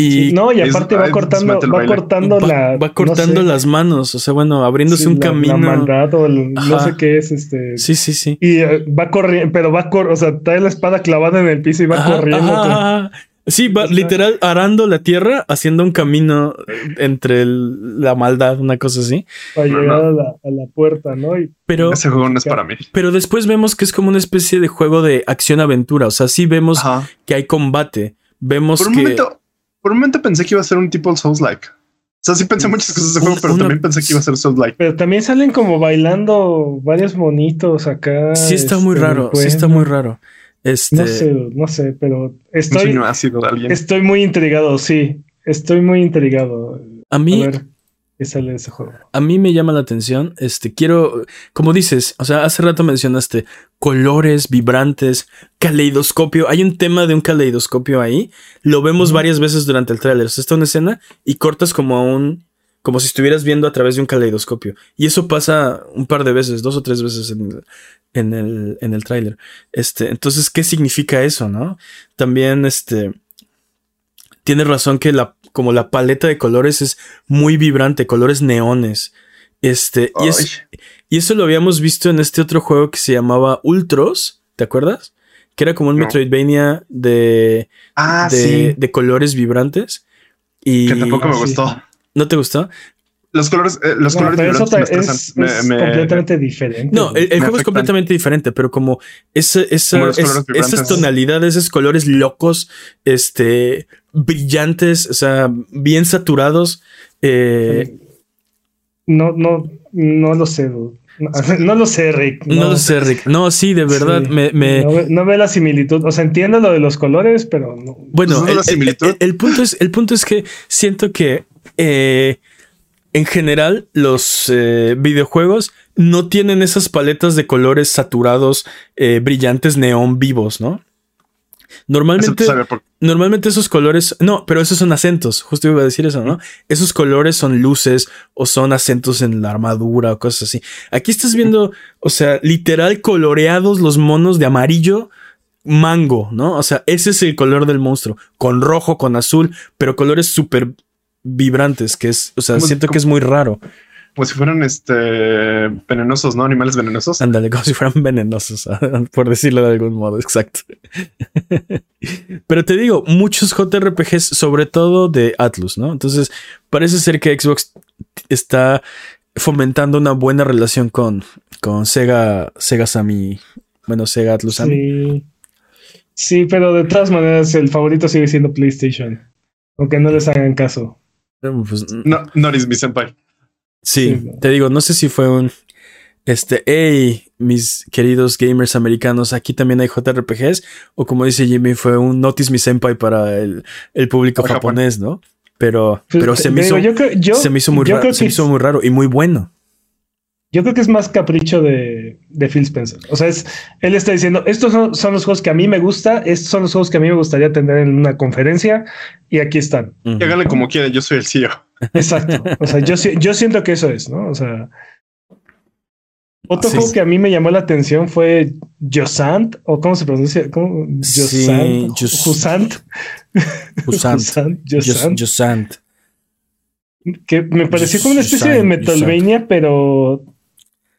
Y Sí, no, y es- aparte va cortando, va cortando va, la. va no cortando sé, las manos, o sea, bueno, abriéndose sí, un la- camino. La maldad o el- no sé qué es este. Sí, sí, sí. Y eh, va corriendo, pero va cor o sea, trae la espada clavada en el piso y va Ajá, corriendo. ajá, ajá. Sí, va literal arando la tierra, haciendo un camino entre el- la maldad, una cosa así. para llegar a la, a la puerta, ¿no? Y Pero, Ese juego no es para mí. pero después vemos que es como una especie de juego de acción-aventura. O sea, sí vemos Ajá. que hay combate. Vemos Por un que. momento, por un momento pensé que iba a ser un tipo Souls-like. O sea, sí pensé muchas cosas de juego, pero una- también pensé que iba a ser Souls-like. Pero también salen como bailando varios monitos acá. sí está este, muy raro. Sí está muy raro. Este. No sé, no sé, pero estoy, sueño ácido de alguien. estoy muy intrigado, sí. Estoy muy intrigado. A mí. Qué sale de ese juego. A mí me llama la atención. Este, quiero, como dices, o sea, hace rato mencionaste colores vibrantes, caleidoscopio. Hay un tema de un caleidoscopio ahí. Lo vemos varias veces durante el tráiler. O sea, está una escena y cortas como a un, como si estuvieras viendo a través de un caleidoscopio. Y eso pasa un par de veces, dos o tres veces en el, en el, en el tráiler. Este, entonces, ¿qué significa eso, no? También, este, tienes razón que la, como la paleta de colores es muy vibrante, colores neones. Este, y, es- Ay, y eso lo habíamos visto en este otro juego que se llamaba Ultros, ¿te acuerdas? Que era como un No. Metroidvania de, ah, de, sí. de colores vibrantes. Y Que tampoco me Ah, gustó. ¿No te gustó? Los colores, eh, los No, colores pero eso me es, estresan. es Me- me- completamente diferente. No, el, juego es completamente diferente, pero como esa, esa- Como los es- colores vibrantes. esas tonalidades, esos colores locos, este, brillantes, o sea, bien saturados. eh, No, no, no lo sé, dude. No, no lo sé, Rick. no. lo sé, Rick. No, sí, de verdad, Sí. me, me- No, ve- no ve la similitud. O sea, entiendo lo de los colores, pero no. Bueno, Pues, ¿no el, la similitud? el- el punto es, el punto es que siento que eh, en general los eh, videojuegos no tienen esas paletas de colores saturados, eh, brillantes, neón vivos, ¿no? Normalmente, normalmente esos colores, no, pero esos son acentos, justo iba a decir eso, ¿no? Esos colores son luces o son acentos en la armadura o cosas así. Aquí estás viendo, o sea, literal coloreados los monos de amarillo mango, ¿no? O sea, ese es el color del monstruo, con rojo, con azul, pero colores súper vibrantes, que es, o sea, Como- siento como- que es muy raro. Como si fueran este venenosos, ¿no? Animales venenosos. Ándale, como si fueran venenosos, por decirlo de algún modo, exacto. Pero te digo, muchos JRPGs, sobre todo de Atlus, ¿no? Entonces, parece ser que Xbox está fomentando una buena relación con, con Sega, Sega Sammy, bueno, Sega Atlus Sammy. Sí. Sí, pero de todas maneras, el favorito sigue siendo PlayStation. Aunque no les hagan caso. Pues, No, Noris, mi senpai. sí, te digo, no sé si fue un, este, hey, mis queridos gamers americanos, aquí también hay JRPGs, o como dice Jimmy, fue un Notice Me Senpai para el, el público japonés, ¿no? Pero, Pues, pero se, me digo, hizo, yo creo- yo- se me hizo muy yo raro, se me hizo muy raro y muy bueno. Yo creo que es más capricho de, de Phil Spencer. O sea, es, él está diciendo, estos son, son los juegos que a mí me gusta, estos son los juegos que a mí me gustaría tener en una conferencia y aquí están. Y háganle como quieran, yo soy el CEO. Exacto. O sea, yo, yo siento que eso es, ¿no? O sea, otro Sí. juego que a mí me llamó la atención fue Josant, o cómo se pronuncia, ¿cómo? Sí, Josant, Jos- Jusant, Jusant. Jusant, Jus- Josant, que me pareció como una especie de Metroidvania, pero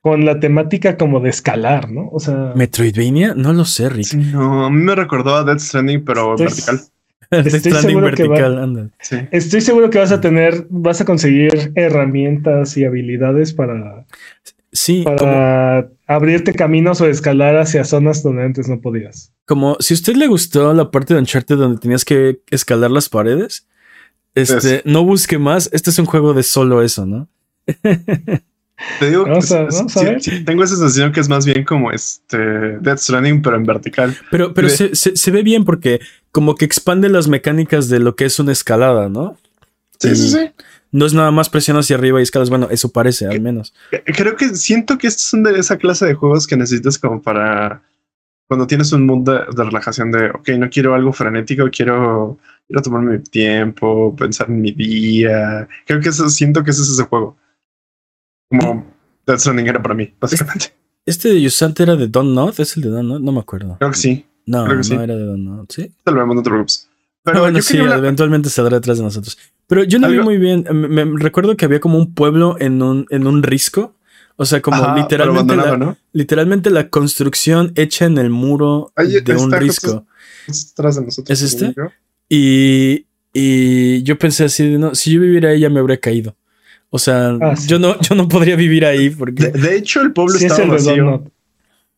con la temática como de escalar, ¿no? O sea, ¿Metroidvania? No lo sé, Rick. No, a mí me recordó a Death Stranding, pero Estoy- vertical. Death estoy Stranding seguro que va- vertical, anda. Sí. Estoy seguro que vas a tener, vas a conseguir herramientas y habilidades para, Sí, como, para abrirte caminos o escalar hacia zonas donde antes no podías. como si a usted le gustó la parte de Uncharted donde tenías que escalar las paredes, este, Es- no busque más. Este es un juego de solo eso, ¿no? Te digo, Vamos a- es- vamos a sí- ver. sí, tengo esa sensación que es más bien como este Death Stranding, pero en vertical. Pero, pero De- se, se- se ve bien porque como que expande las mecánicas de lo que es una escalada, ¿no? Sí, sí, Y- sí. No es nada más presión hacia arriba y escalas. Bueno, eso parece, al menos. Eh, Creo que siento que estos son de esa clase de juegos que necesitas como para cuando tienes un mood de, de relajación de, ok, no quiero algo frenético, quiero, quiero tomarme mi tiempo, pensar en mi día. Creo que eso, siento que ese es ese juego. Como Death Stranding era para mí, básicamente. Este de Yusant era de Don Not, es el de Don Not, no me acuerdo. Creo que sí. No, creo no que sí. era de Don Not, ¿sí? Lo vemos, no te preocupes. Pero Ah, bueno, sí, hablar- eventualmente saldrá detrás de nosotros. Pero yo no vi muy bien. Me, me- recuerdo que había como un pueblo en un, en un risco. O sea, como Ajá, literalmente, abandonado, la, ¿no? literalmente la construcción hecha en el muro Ahí de un risco. atrás de nosotros. ¿Es este? Y, y yo pensé así, de, no, si yo viviera ahí ya me habría caído. O sea, Ah, sí. yo, no, yo no podría vivir ahí De, porque de hecho, el pueblo Sí, es estaba el vacío.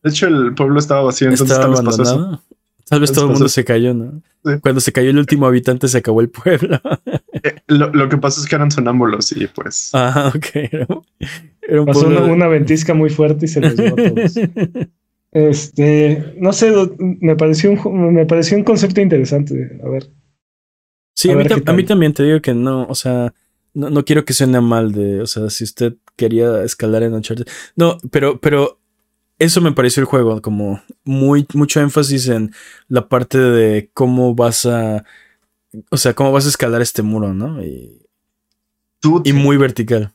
De hecho, el pueblo estaba vacío, entonces estaba tal vez pasó eso. abandonado. Tal vez todo el mundo se cayó, ¿no? Sí. Cuando se cayó el último habitante se acabó el pueblo. Eh, lo, lo que pasó es que eran sonámbulos y pues. Ah, ok. Era, era un Pasó pueblo una, de- una ventisca muy fuerte y se los llevó a todos. Este, no sé, me pareció un, me pareció un concepto interesante. A ver, Sí, A a, mí, a también te digo que no, o sea, no, no quiero que suene mal de, o sea, si usted quería escalar en Uncharted. No, pero, pero eso me pareció el juego, como muy, mucho énfasis en la parte de cómo vas a, o sea, cómo vas a escalar este muro, ¿no? Y, Dude, y muy vertical.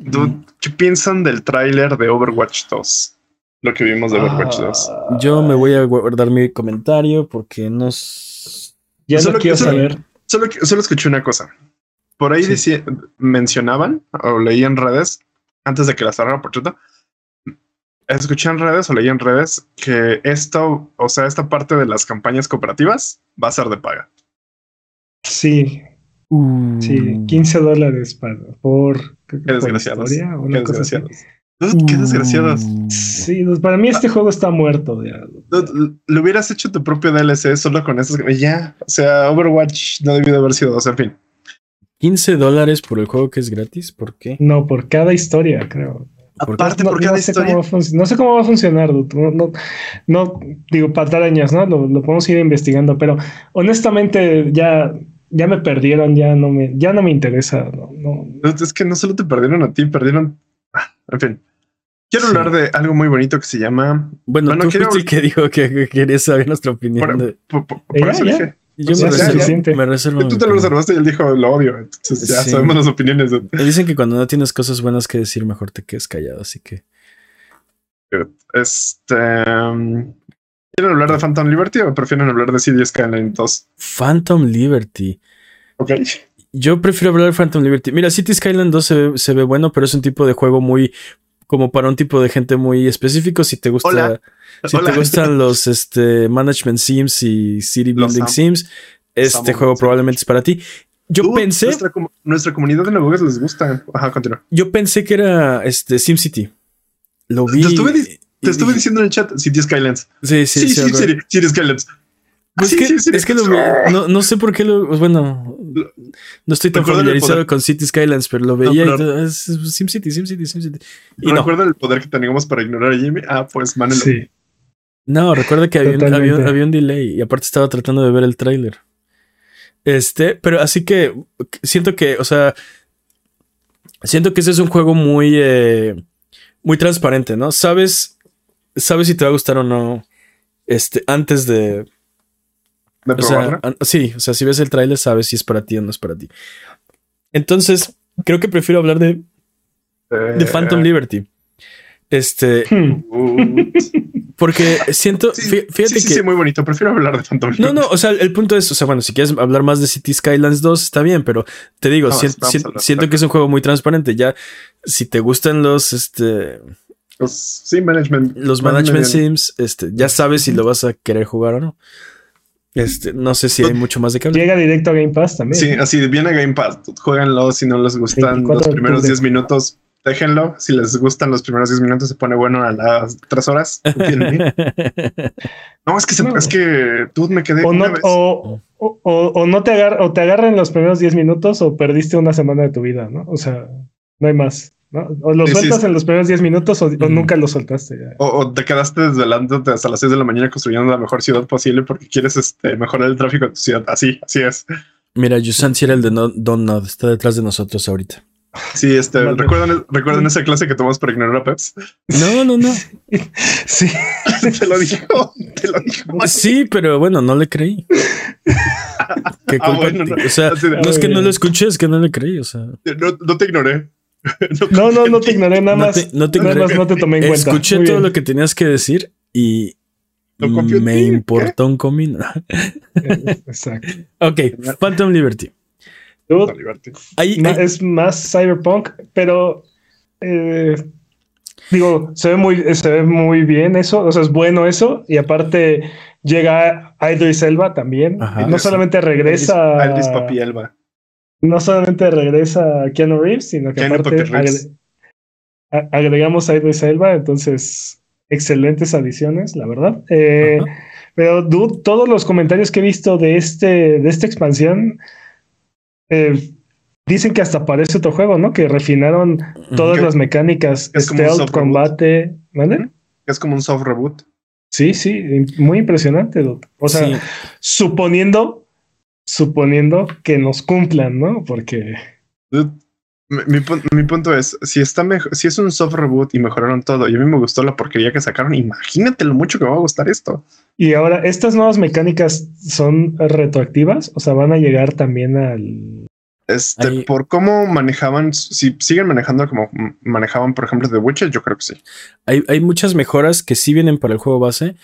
dude, ¿qué piensan del tráiler de Overwatch 2? Lo que vimos de Overwatch 2. Ah, Yo me voy a guardar mi comentario porque no... ya Solo no quiero solo- saber. Solo, solo escuché una cosa. Por ahí Sí. decía- mencionaban o leí en redes, antes de que la cerrara, por cierto, escuché en redes o leí en redes que esto, o sea, esta parte de las campañas cooperativas va a ser de paga. Sí, sí, 15 dólares para, por, Qué por desgraciados. historia o Qué desgraciados. Qué desgraciados. Sí, pues, para mí este juego está muerto. Ya. Le hubieras hecho tu propio DLC solo con esas. Ya, o sea, Overwatch no debió de haber sido dos, en fin. 15 dólares por el juego que es gratis, ¿por qué? No, por cada historia, creo. Aparte, no, por no cada sé historia. cómo va a func- no sé cómo va a funcionar, dude. no, no, no, digo patarañas, ¿no? Lo, lo podemos ir investigando, pero honestamente ya, ya me perdieron, ya no me, ya no me interesa. No, no. Es que no solo te perdieron a ti, perdieron. Ah, En fin. Quiero Sí. hablar de algo muy bonito que se llama. Bueno, Bueno, tú quiero- fuiste el que dijo que, que querías saber nuestra opinión. Por, de- por- por- por Ya, eso ya. dije. Yo me, reservo, suficiente. me reservo Tú te lo reservaste y él dijo lo odio. Entonces ya Sí. sabemos las opiniones. Dicen que cuando no tienes cosas buenas que decir, mejor te quedes callado, así que. Este. um, ¿Quieren hablar de Phantom Liberty o prefieren hablar de CD Skyline 2? Phantom Liberty. Ok. Yo prefiero hablar de Phantom Liberty. Mira, City Skyline 2 se ve, se ve bueno, pero es un tipo de juego muy. Como para un tipo de gente muy específico. Si te gusta. Hola. Si Hola. te gustan los este, Management Sims y City Building. Sims, este juego probablemente es para ti. Yo Dude, pensé. Nuestra, com- nuestra comunidad de navegantes les gusta. Ajá, continúa. Yo pensé que era este SimCity. Lo vi. Te estuve, te estuve diciendo en el chat City Skylines. Sí, sí, Sí, sí, sí. City, Skylands. Pues Sí, que- sí, sí. es que lo no, no sé por qué lo. Bueno, no estoy tan Recuerda familiarizado con City Skylines, pero lo veía No, y pero- todo, es SimCity, SimCity, SimCity. Y no, ¿Recuerdan el poder que teníamos para ignorar a Jimmy? Ah, pues mánelo. Sí. no, recuerda que había un, Totalmente. había, había un delay y aparte estaba tratando de ver el tráiler. Este, pero así que siento que, o sea, siento que ese es un juego muy, eh, muy transparente, ¿no? Sabes, sabes si te va a gustar o no, este, antes de, De O sea, probarla. an- sí, o sea, si ves el tráiler sabes si es para ti o no es para ti. Entonces, creo que prefiero hablar de, de Eh, Phantom Liberty. Este, Hmm. porque siento, sí, fí- fíjate sí, sí, que... sí, muy bonito. Prefiero hablar de Phantom No, no, o sea, el punto es, o sea, bueno, si quieres hablar más de City Skylines 2, está bien, pero te digo, siento que es un juego muy transparente. Ya, si te gustan los, este, Los sim management. los management sims, este, ya sabes si lo vas a querer jugar o no. Este, no sé si hay mucho más de que hablar. Llega directo a Game Pass también. Sí, así viene a Game Pass. Jueguenlo si no les gustan 24 los primeros octubre. 10 minutos. Déjenlo. Si les gustan los primeros 10 minutos, se pone bueno a las 3 horas. No, es que, se- No. es que tú me quedé O una no, vez. o, o, o- o no te agar, o te agarran los primeros 10 minutos o perdiste una semana de tu vida, ¿no? O sea, no hay más. ¿No? O lo Sí, sueltas sí. en los primeros 10 minutos o, nunca lo soltaste. O, o te quedaste desvelándote hasta las 6 de la mañana construyendo la mejor ciudad posible porque quieres este, mejorar el tráfico de tu ciudad. Así, así es. Mira, Yusan sí era el de no, Don't Nod, está detrás de nosotros ahorita. Sí, este. ¿recuerdan, ¿recuerdan esa clase que tomamos para ignorar a Peps? No, no, no. Sí. te lo dijo, te lo dijo. Sí, pero bueno, no le creí. ¿Qué Ah, bueno, no. O sea, no es que no lo escuché, es que no le creí. O sea, No, no te ignoré. No, no, no te ignoré, nada No más. te- no te nada ignoré. más no te tomé en cuenta. escuché Muy todo bien. lo que tenías que decir y No me ti, ¿qué? importó un comino. Exacto. ok, Phantom Liberty. Dude, Ahí, ma- ahí- es más cyberpunk, pero eh, digo, se ve muy, se ve muy bien eso, o sea, es bueno eso, y aparte llega Idris Elba también. Ajá. no solamente regresa, Aldis Papi Elba. No solamente regresa Keanu Reeves, sino que aparte agre- a- agregamos a Idris Elba, entonces excelentes adiciones, la verdad. Eh, pero dude, todos los comentarios que he visto de este, de esta expansión eh, dicen que hasta parece otro juego, ¿no? Que refinaron todas las mecánicas, es stealth, combate, ¿vale? Es como un soft reboot. Sí, sí, muy impresionante, dude. O sea, sí, suponiendo, suponiendo que nos cumplan, ¿no? Porque Mi, mi pun- mi punto es, si está mejor, si es un soft reboot y mejoraron todo, y a mí me gustó la porquería que sacaron, imagínate lo mucho que me va a gustar esto. Y ahora, ¿estas nuevas mecánicas son retroactivas? O sea, van a llegar también al... Este, Ahí- por cómo manejaban, si siguen manejando como manejaban, por ejemplo, The Witcher, yo creo que sí. hay, hay muchas mejoras que sí vienen para el juego base,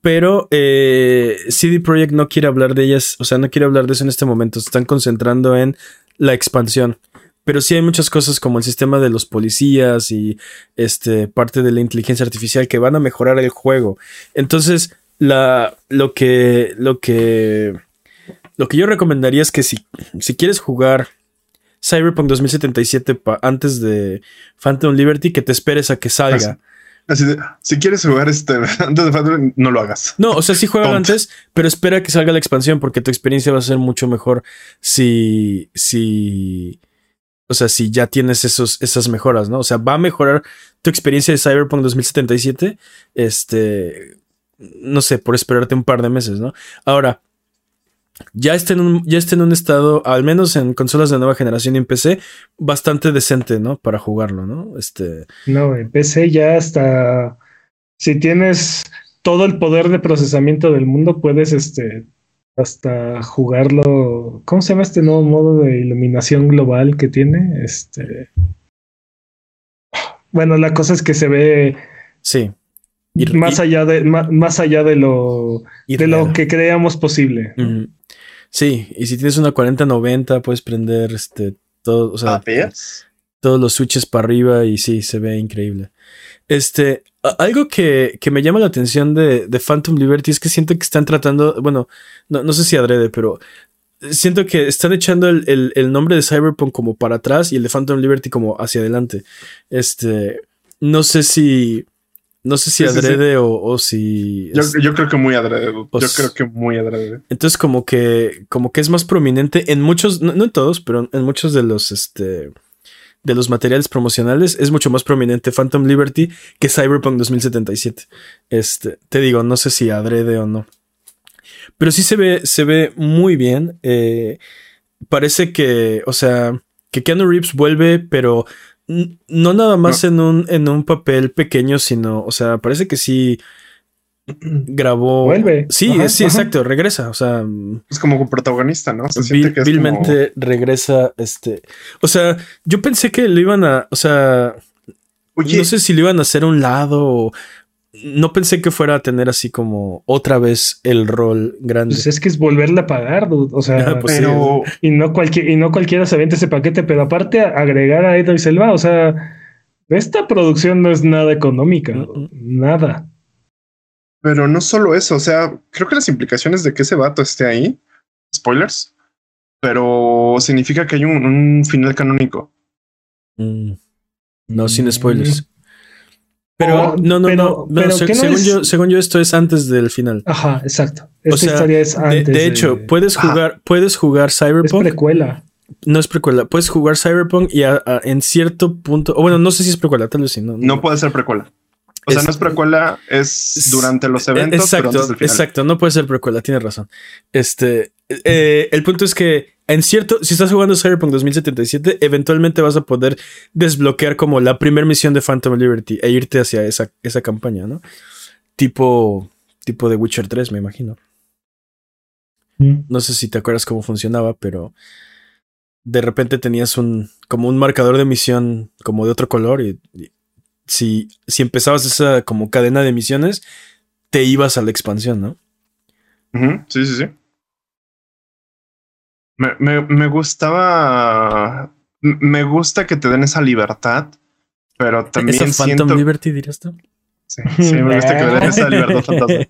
pero eh, CD Projekt no quiere hablar de ellas, o sea, no quiere hablar de eso en este momento. Se están concentrando en la expansión. Pero sí hay muchas cosas como el sistema de los policías y este parte de la inteligencia artificial que van a mejorar el juego. Entonces, lo que, lo que, lo que yo recomendaría es que si, si quieres jugar Cyberpunk 2077 pa- antes de Phantom Liberty, que te esperes a que salga. Así de, si quieres jugar este antes de Phantom, no lo hagas. No, o sea, sí juega Tonto. antes, pero espera que salga la expansión porque tu experiencia va a ser mucho mejor si, si, o sea, si ya tienes esos, esas mejoras, ¿no? O sea, va a mejorar tu experiencia de Cyberpunk 2077, este, no sé, por esperarte un par de meses, ¿no? Ahora, ya está en un, ya está en un estado, al menos en consolas de nueva generación y en PC, bastante decente, ¿no? Para jugarlo, ¿no? Este, No, en PC ya hasta... Si tienes todo el poder de procesamiento del mundo, puedes este hasta jugarlo. ¿Cómo se llama este nuevo modo de iluminación global que tiene? Este. Bueno, la cosa es que se ve sí. Y- más allá de más, más allá de lo de lo que creamos posible. Ujú. Sí, y si tienes una 4090 puedes prender este todo, o sea, Ah, todos los switches para arriba y sí, se ve increíble. Este, algo que, que me llama la atención de, de Phantom Liberty es que siento que están tratando, bueno, no, no sé si adrede, pero siento que están echando el, el- el nombre de Cyberpunk como para atrás y el de Phantom Liberty como hacia adelante. Este, no sé si, No sé si Sí, sí, sí. adrede O, o si. Yo, es- yo creo que muy adrede. Pues- yo creo que muy adrede. Entonces, como que, como que es más prominente en muchos, no, no en todos, pero en muchos de los, este, de los materiales promocionales, es mucho más prominente Phantom Liberty que Cyberpunk 2077. Este, te digo, no sé si adrede o no. Pero sí se ve, se ve muy bien. eh, parece que, o sea, que Keanu Reeves vuelve, pero no nada más en un, en un papel pequeño, sino, o sea, parece que sí grabó. Vuelve. Sí, Ajá, sí, ajá. exacto, regresa. O sea, Es como protagonista, ¿no? Se vil- siente que es vilmente regresa. Este. O sea, yo pensé que lo iban a. O sea, Oye, no sé si lo iban a hacer a un lado o. No pensé que fuera a tener así como otra vez el rol grande. Pues es que es volverle a pagar, dude. O sea, Ah, pues sí. y no cualquier, y no cualquiera se avienta ese paquete, pero aparte agregar a Edo y Selva, o sea, esta producción no es nada económica, dude. nada. Pero no solo eso, o sea, creo que las implicaciones de que ese vato esté ahí, spoilers, pero significa que hay un, un final canónico. Mm. No, sin Mm. Pero Oh, no, no, pero- no. no, pero se- ¿qué no según, es? yo, según yo, esto es antes del final. Ajá, exacto. O Esta sea, historia es De, antes. de hecho, puedes Ajá. jugar, puedes jugar es Cyberpunk. precuela. no es precuela. Puedes jugar Cyberpunk y a- a- en cierto punto. O bueno, no sé si es precuela, tal vez sí. No, No puede ser precuela. O sea, Es- no es precuela, es durante los eventos, pero Exacto, antes del final. exacto. No puede ser precuela, tienes razón. Este. eh, el punto es que en cierto. Si estás jugando Cyberpunk 2077, eventualmente vas a poder desbloquear como la primera misión de Phantom Liberty e irte hacia esa, esa campaña, ¿no? Tipo. Tipo de Witcher 3, me imagino. No sé si te acuerdas cómo funcionaba, pero de repente tenías un como un marcador de misión como de otro color y, y si, si empezabas esa como cadena de misiones, te ibas a la expansión, ¿no? Sí, sí, sí. Me, me, me gustaba. Me gusta que te den esa libertad, pero también Esa Phantom siento. Liberty, dirías tú. Sí, sí, me gusta que me den esa libertad fantasma.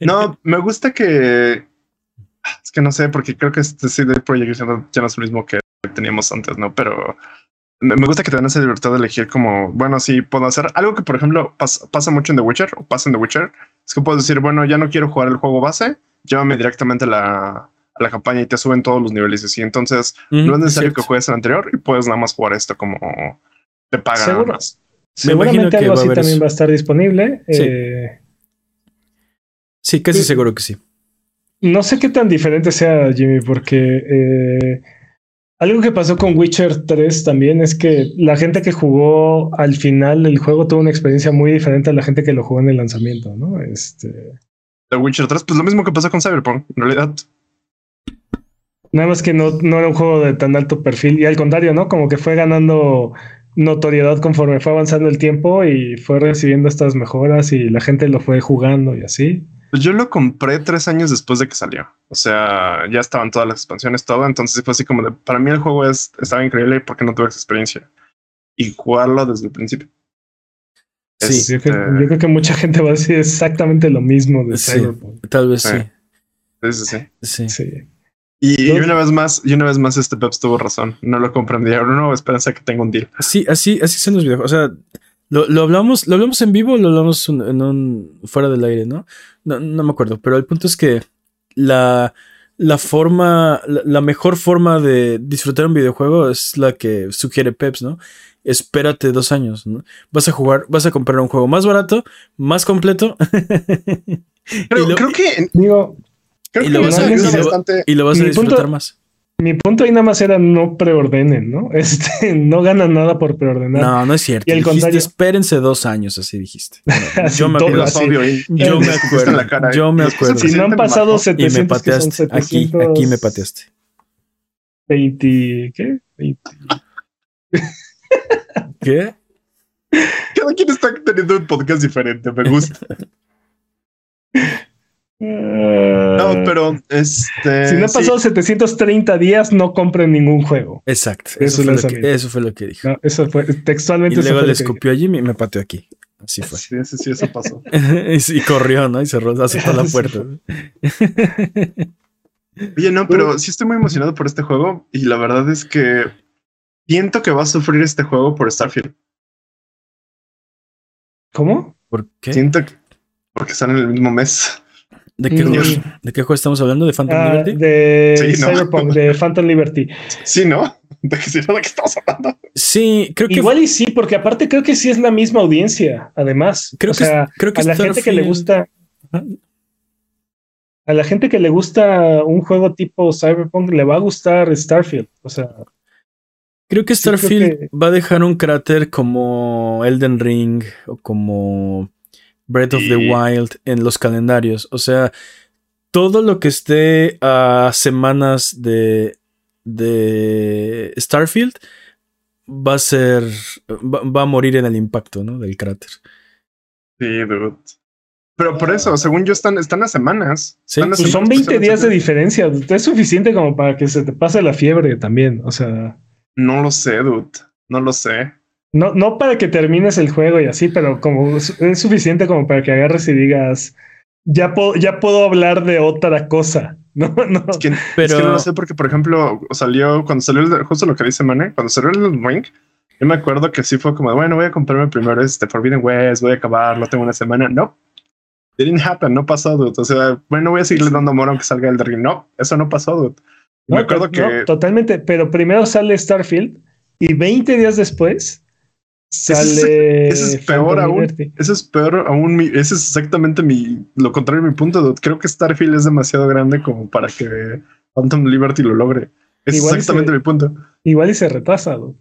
No, me gusta que. Es que no sé, porque creo que este CD Projekt ya no ya no es lo mismo que teníamos antes, ¿no? Pero me gusta que te den esa libertad de elegir como, bueno, sí, puedo hacer algo que, por ejemplo, pas- pasa mucho en The Witcher o pasa en The Witcher. Es que puedes decir, bueno, ya no quiero jugar el juego base, llévame directamente a la, a la campaña y te suben todos los niveles y así. Entonces, no es necesario cierto. que juegues el anterior y puedes nada más jugar esto como te pagan Seguro. más. Me imagino Seguramente que algo así también eso. va a estar disponible. Sí. Eh, Sí, casi Sí. seguro que sí. No sé qué tan diferente sea, Jimmy, porque eh, algo que pasó con Witcher 3 también es que la gente que jugó al final del juego tuvo una experiencia muy diferente a la gente que lo jugó en el lanzamiento, ¿no? Este, The Witcher 3, pues lo mismo que pasó con Cyberpunk, en realidad. Nada más que no, no era un juego de tan alto perfil y al contrario, ¿no? Como que fue ganando notoriedad conforme fue avanzando el tiempo y fue recibiendo estas mejoras y la gente lo fue jugando y así. Pues yo lo compré tres años después de que salió. O sea, ya estaban todas las expansiones, todo. Entonces fue así como de, para mí el juego es, estaba increíble porque no tuve esa experiencia. Y jugarlo desde el principio. Sí. Este, Yo, creo, yo creo que mucha gente va a decir exactamente lo mismo de Sí. Cyberpunk. Tal vez Sí. sí. sí, sí, sí. Sí. Y, una vez más, y una vez más, este Peps tuvo razón. No lo comprendí. Ahora no, esperanza que tenga un deal. Sí, así, así son los videojuegos. O sea, lo, lo hablamos, lo hablamos en vivo o lo hablamos un- en un fuera del aire, ¿no? ¿no? No me acuerdo. Pero el punto es que la, la forma, la, la mejor forma de disfrutar un videojuego es la que sugiere Peps, ¿no? Espérate dos años, ¿no? Vas a jugar, vas a comprar un juego más barato, más completo. Lo- creo que, Digo, creo y que lo vas a- ayuda y lo- bastante. y lo vas a disfrutar punto- más. mi punto ahí nada más era no preordenen, ¿no? Este, no ganan nada por preordenar. No, no es cierto. Y al dijiste, contrario- espérense dos años, así dijiste. Bueno, Así yo me todo, así. obvio. Yo me acuerdo. cara. Yo me el acuerdo. si no han pasado marcó. Y me 700, pateaste. Aquí, 700, aquí me pateaste. 20, ¿qué? 20. ¿Qué? Cada quien está teniendo un podcast diferente. Me gusta. No, pero este. si no sí. pasado 730 días, no compren ningún juego. Exacto. Eso Eso, fue lo, que, eso fue lo que dijo. No, eso fue Y textualmente. eso luego le escupió a Jimmy y me pateó aquí. Así fue. Sí, sí, sí, eso pasó. y, sí, corrió, ¿no? Y cerró, azotó la Sí, puerta. Oye, no, pero sí estoy muy emocionado por este juego y la verdad es que siento que va a sufrir este juego por Starfield. ¿Cómo? ¿Por qué? Siento que porque salen el mismo mes. ¿De qué, juego, ¿De qué juego estamos hablando? ¿De Phantom Ah, Liberty? de Sí, ¿no? Cyberpunk, de Phantom Liberty. Sí, ¿no? ¿De qué, de qué estamos hablando? Sí, creo que Igual y sí, porque aparte creo que sí es la misma audiencia, además. Creo o que- sea, creo que a la gente que le gusta, Ajá. a la gente que le gusta un juego tipo Cyberpunk, le va a gustar Starfield. O sea, Creo que Sí, creo Starfield que- va a dejar un cráter como Elden Ring o como Breath of the Wild en los calendarios. O sea, todo lo que esté a semanas de, de Starfield va a ser. Va, va a morir en el impacto ¿no? del cráter. Sí, dude. Pero por eso, según yo, están, están a semanas. Sí, Están a pues son semanas, 20 días de diferencia. Es suficiente como para que se te pase la fiebre también. O sea, No lo sé, dude. No lo sé. No, no para que termines el juego y así, pero como es, es suficiente como para que agarres y digas, ya puedo, ya puedo hablar de otra cosa. No, no. Es que, es Pero- que no lo sé porque, por ejemplo, salió cuando salió el, justo lo que dice Mane, cuando salió el Ring, yo me acuerdo que sí fue como, bueno, voy a comprarme primero este Forbidden West, voy a acabarlo, tengo una semana. No, it didn't happen, no pasó, dude. O sea, bueno, voy a seguirle dando amor aunque salga el Ring. No, eso no pasó, dude. No, me acuerdo que no, totalmente, pero primero sale Starfield y 20 días después Es- sale. ese es peor Phantom aún. Liberty. Eso es peor aún. mi- ese es exactamente mi, lo contrario de mi punto. dude. Creo que Starfield es demasiado grande como para que Phantom Liberty lo logre. Es Igual exactamente se- mi punto. Igual y se retrasa. dude.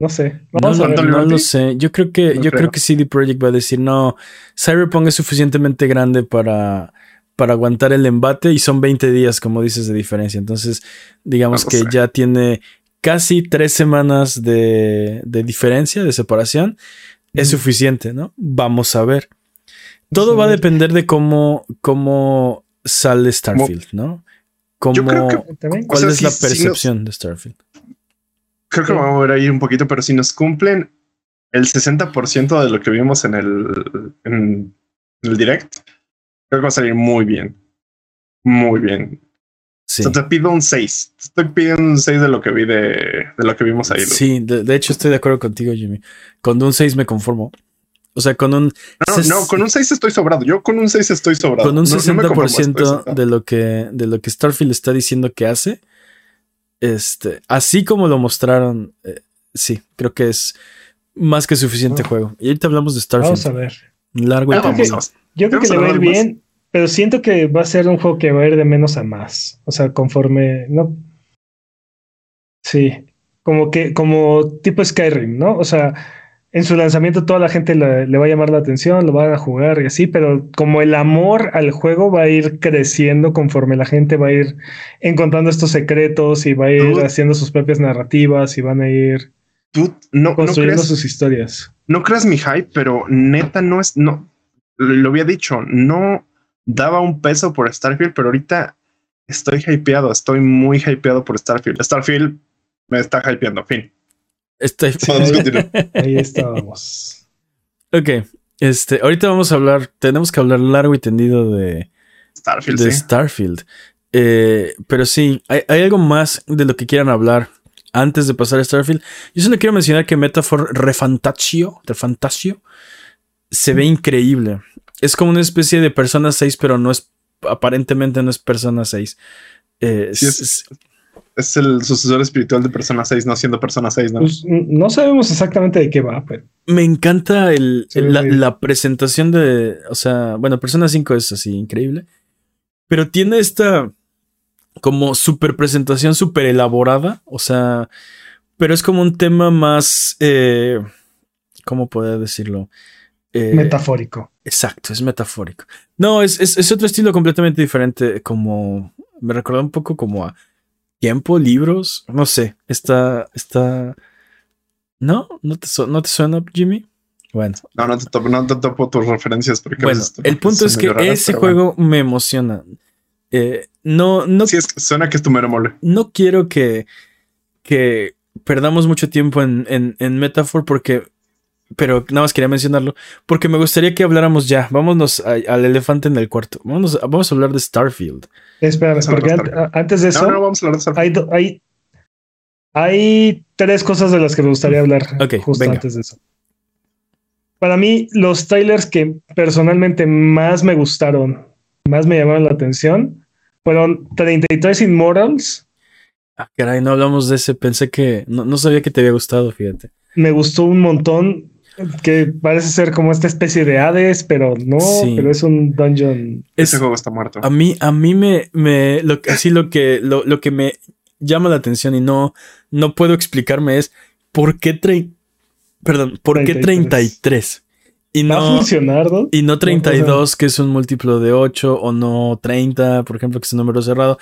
No sé. No, Vamos no, a ver. No lo sé. Yo creo que, No yo creo creo. que CD Projekt va a decir, no, Cyberpunk es suficientemente grande para, para aguantar el embate y son 20 días, como dices, de diferencia. Entonces, digamos No que sé. ya tiene casi tres semanas de, de diferencia, de separación. Es suficiente, ¿no? Vamos a ver. Todo va a depender de cómo, cómo sale Starfield, ¿no? Cómo, Yo creo que- También. ¿Cuál o sea, es si- la si nos- percepción de Starfield? Creo que Sí. vamos a ver ahí un poquito, pero si nos cumplen el 60% de lo que vimos en el, en el direct, creo que va a salir muy bien. Muy bien. Sí. O sea, te pido un 6. Te estoy pidiendo un 6 de lo que vi de, de lo que vimos ahí. Sí, de, de hecho estoy de acuerdo contigo, Jimmy. Con un 6 me conformo. O sea, con un, No, ses- no, con un 6 estoy sobrado. Yo con un 6 estoy sobrado. con un No- no me conformo, estoy 60% sentado. de lo que de lo que Starfield está diciendo que hace, este, así como lo mostraron, eh, sí, creo que es más que suficiente Ah. juego. Y ahorita hablamos de Vamos a Starfield. ver. Largo y Ah, Yo creo que le va a ir bien, pero siento que va a ser un juego que va a ir de menos a más. O sea, conforme. No. Sí. Como que, como tipo Skyrim, ¿no? O sea, en su lanzamiento toda la gente le, le va a llamar la atención, lo van a jugar y así, pero como el amor al juego va a ir creciendo conforme la gente va a ir encontrando estos secretos y va a ir Dude. haciendo sus propias narrativas y van a ir Tú no, no, construyendo creas, sus historias. no creas mi hype, pero neta no es. No, lo había dicho, no daba un peso por Starfield, pero ahorita estoy hypeado. Estoy muy hypeado por Starfield. Starfield me está hypeando. Fin. Estoy-. Ahí estábamos. ok, este, ahorita vamos a hablar, tenemos que hablar largo y tendido de, Starfield, de sí. Starfield. Eh, pero sí, hay, hay algo más de lo que quieran hablar antes de pasar a Starfield. Yo solo quiero mencionar que Metaphor Refantasio, Refantasio se ve increíble. Es como una especie de Persona 6, pero no es, aparentemente no es Persona 6. Eh, Sí, es- es- Es el sucesor espiritual de Persona 6, no siendo Persona 6, ¿no? Pues, no sabemos exactamente de qué va, pero me encanta el, la, presentación de, o sea, bueno, Persona 5 es así increíble, pero tiene esta como super presentación súper elaborada, o sea, pero es como un tema más, eh, ¿cómo poder decirlo? Eh, metafórico. Exacto, es metafórico. No, es, es, es otro estilo completamente diferente, como me recuerda un poco como a tiempo, libros, no sé, está, está... ¿No? ¿No te, ¿No te suena, Jimmy? Bueno, No, no te topo, no te topo tus referencias porque bueno, el punto es que raras, ese bueno. juego me emociona. Eh, no, no, Sí, es, suena que es tu mero mole. no quiero que, que perdamos mucho tiempo en, en, en Metaphor porque... Pero nada más quería mencionarlo porque me gustaría que habláramos ya. Vámonos a- al elefante en el cuarto. Vámonos, vamos a hablar de Starfield. Espérame, porque an- antes de eso, No, no, vamos a hablar de Starfield. hay, hay, hay tres cosas de las que me gustaría hablar Ok, justo venga. antes de eso. para mí, los trailers que personalmente más me gustaron, más me llamaron la atención, fueron 33 Immortals. Ah, caray, no hablamos de ese. Pensé que no, no sabía que te había gustado, fíjate. Me gustó un montón que parece ser como esta especie de Hades, pero no, Sí. pero es un dungeon. Ese Es- juego está muerto. A mí, a mí me, me lo, que- así lo que, lo, lo que me llama la atención y no, no puedo explicarme es por qué tre- perdón, por qué 33. 33 y Va a no, funcionar, ¿no? y no o 32 que es un múltiplo de 8 o no 30, por ejemplo, que es un número cerrado.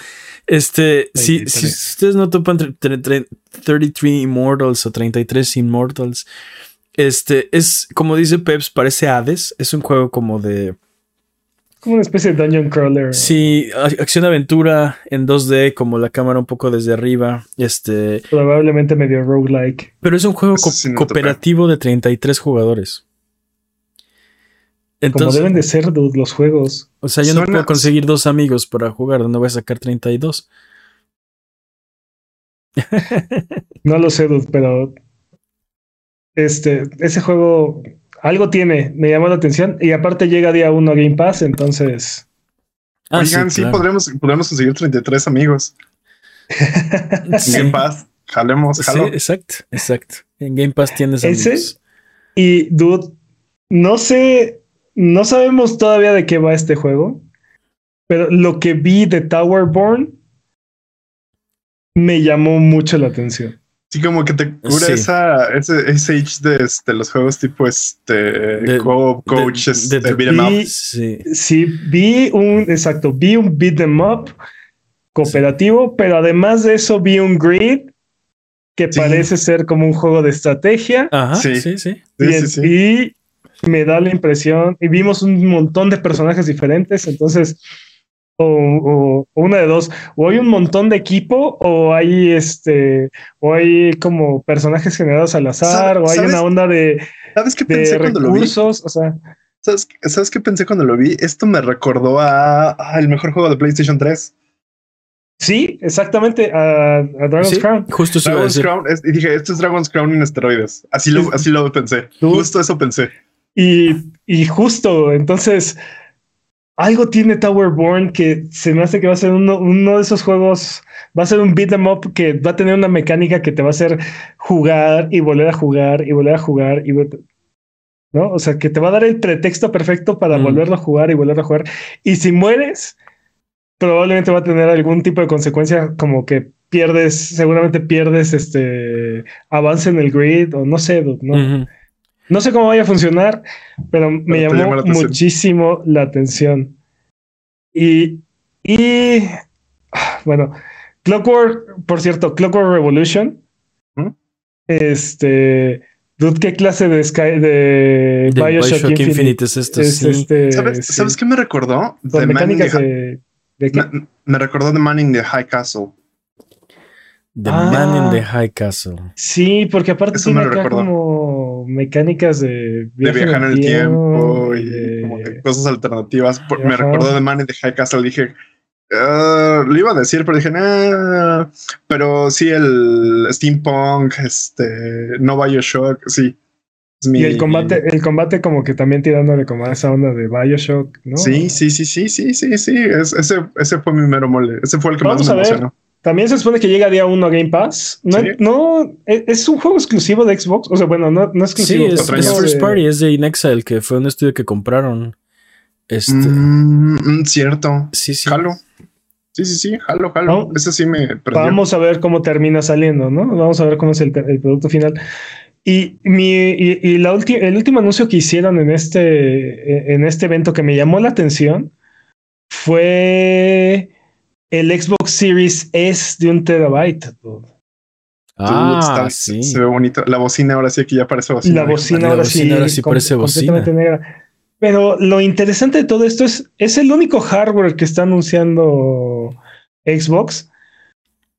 Este, si, 33. si ustedes no topan tre- tre- tre- 33 Immortals o 33 Immortals, este es como dice Peps, parece Hades, es un juego como de Como una especie de dungeon crawler. Sí, a- acción aventura en 2D, como la cámara un poco desde arriba. Este, Probablemente medio roguelike. pero es un juego Eso co- sí no cooperativo de 33 jugadores. Como Entonces, deben de ser dude, los juegos. o sea, yo no puedo conseguir dos amigos para jugar, ¿dónde voy a sacar 32? No lo sé, dude, pero este, ese juego algo tiene, me llamó la atención. Y aparte llega día uno a Game Pass, entonces. Ah, Oigan, sí, claro. podremos, podremos conseguir 33 amigos. Sí. En paz, jalemos, Sí, jalo. exacto, exacto. En Game Pass tienes ¿Ese? amigos. Y dude, no sé, no sabemos todavía de qué va este juego, pero lo que vi de Towerborn me llamó mucho la atención. Sí, como que te cura Sí. esa, ese, ese age de este, los juegos tipo este De- co coach, de- este, de- beat 'em up. Sí. Sí, vi un, exacto, vi un beat them up cooperativo, pero además de eso vi un grid que Sí. parece ser como un juego de estrategia. Ajá, sí, Sí. sí. Sí, y, sí, sí. y me da la impresión, y vimos un montón de personajes diferentes, entonces, o, una de dos, o hay un montón de equipo, o hay este, o hay como personajes generados al azar, ¿Sabe- o hay sabes? una onda de, ¿Sabes qué de pensé cuando lo vi? o sea, ¿Sabes, ¿Sabes qué pensé cuando lo vi? Esto me recordó a, a el mejor juego de PlayStation 3. sí, exactamente, a, a Dragon's Sí, Crown. Justo eso iba a Dragon's decir. Crown. es- y dije, esto es Dragon's Crown en esteroides. Así lo, así lo pensé. Tú- Justo eso pensé. Y, y justo, entonces, algo tiene Towerborn que se me hace que va a ser uno, uno de esos juegos, va a ser un beat 'em up que va a tener una mecánica que te va a hacer jugar y volver a jugar y volver a jugar y ¿no? O sea, que te va a dar el pretexto perfecto para Mm. volverlo a jugar y volverlo a jugar. Y si mueres, probablemente va a tener algún tipo de consecuencia como que pierdes, seguramente pierdes este avance en el grid o no sé, ¿no? No sé cómo vaya a funcionar, pero me llamó la muchísimo la atención. Y, y ah, bueno, Clockwork, por cierto, Clockwork Revolution. ¿Mm? Este, dude, ¿qué clase de Sky de, De Bioshock, Bioshock Infinite, Infinite es esto, es sí. este? ¿Sabes, sí, ¿Sabes qué me recordó? The de, de qué? me, me recordó The Man in the High Castle. The Ah. Man in the High Castle. Sí, porque aparte Eso me tiene lo acá como mecánicas de De viajar en el tiempo y de- como que cosas alternativas. Por- me recordó The Man in the High Castle. Dije, ah, lo iba a decir, pero dije, nah. Pero sí, el steampunk, este, no Bioshock, sí. Mi- Y el combate, el combate como que también tirándole como a esa onda de Bioshock, ¿no? Sí, sí, sí, sí, sí, sí, sí. Es- ese, ese fue mi mero mole. Ese fue el que Vamos más me ver. emocionó. También se supone que llega día uno a Game Pass. No, Sí. no es, es un juego exclusivo de Xbox. O sea, bueno, no, no exclusivo. Sí, es, es. First de- Party, es de Inexile, que fue un estudio que compraron. Este, Mm, mm, cierto. sí, sí. Jalo. Sí, sí, sí, jalo, jalo. Vamos- Ese sí me prendió. Vamos a ver cómo termina saliendo, ¿no? Vamos a ver cómo es el, el producto final. Y, mi, y, y la ulti- el último anuncio que hicieron en este, en este evento que me llamó la atención fue el Xbox Series S de un terabyte. Ah, Está- sí. Se ve bonito. La bocina ahora sí que ya parece bocina. La bocina La ahora bocina sí, ahora sí parece bocina. completamente negra. Pero lo interesante de todo esto es, es el único hardware que está anunciando Xbox.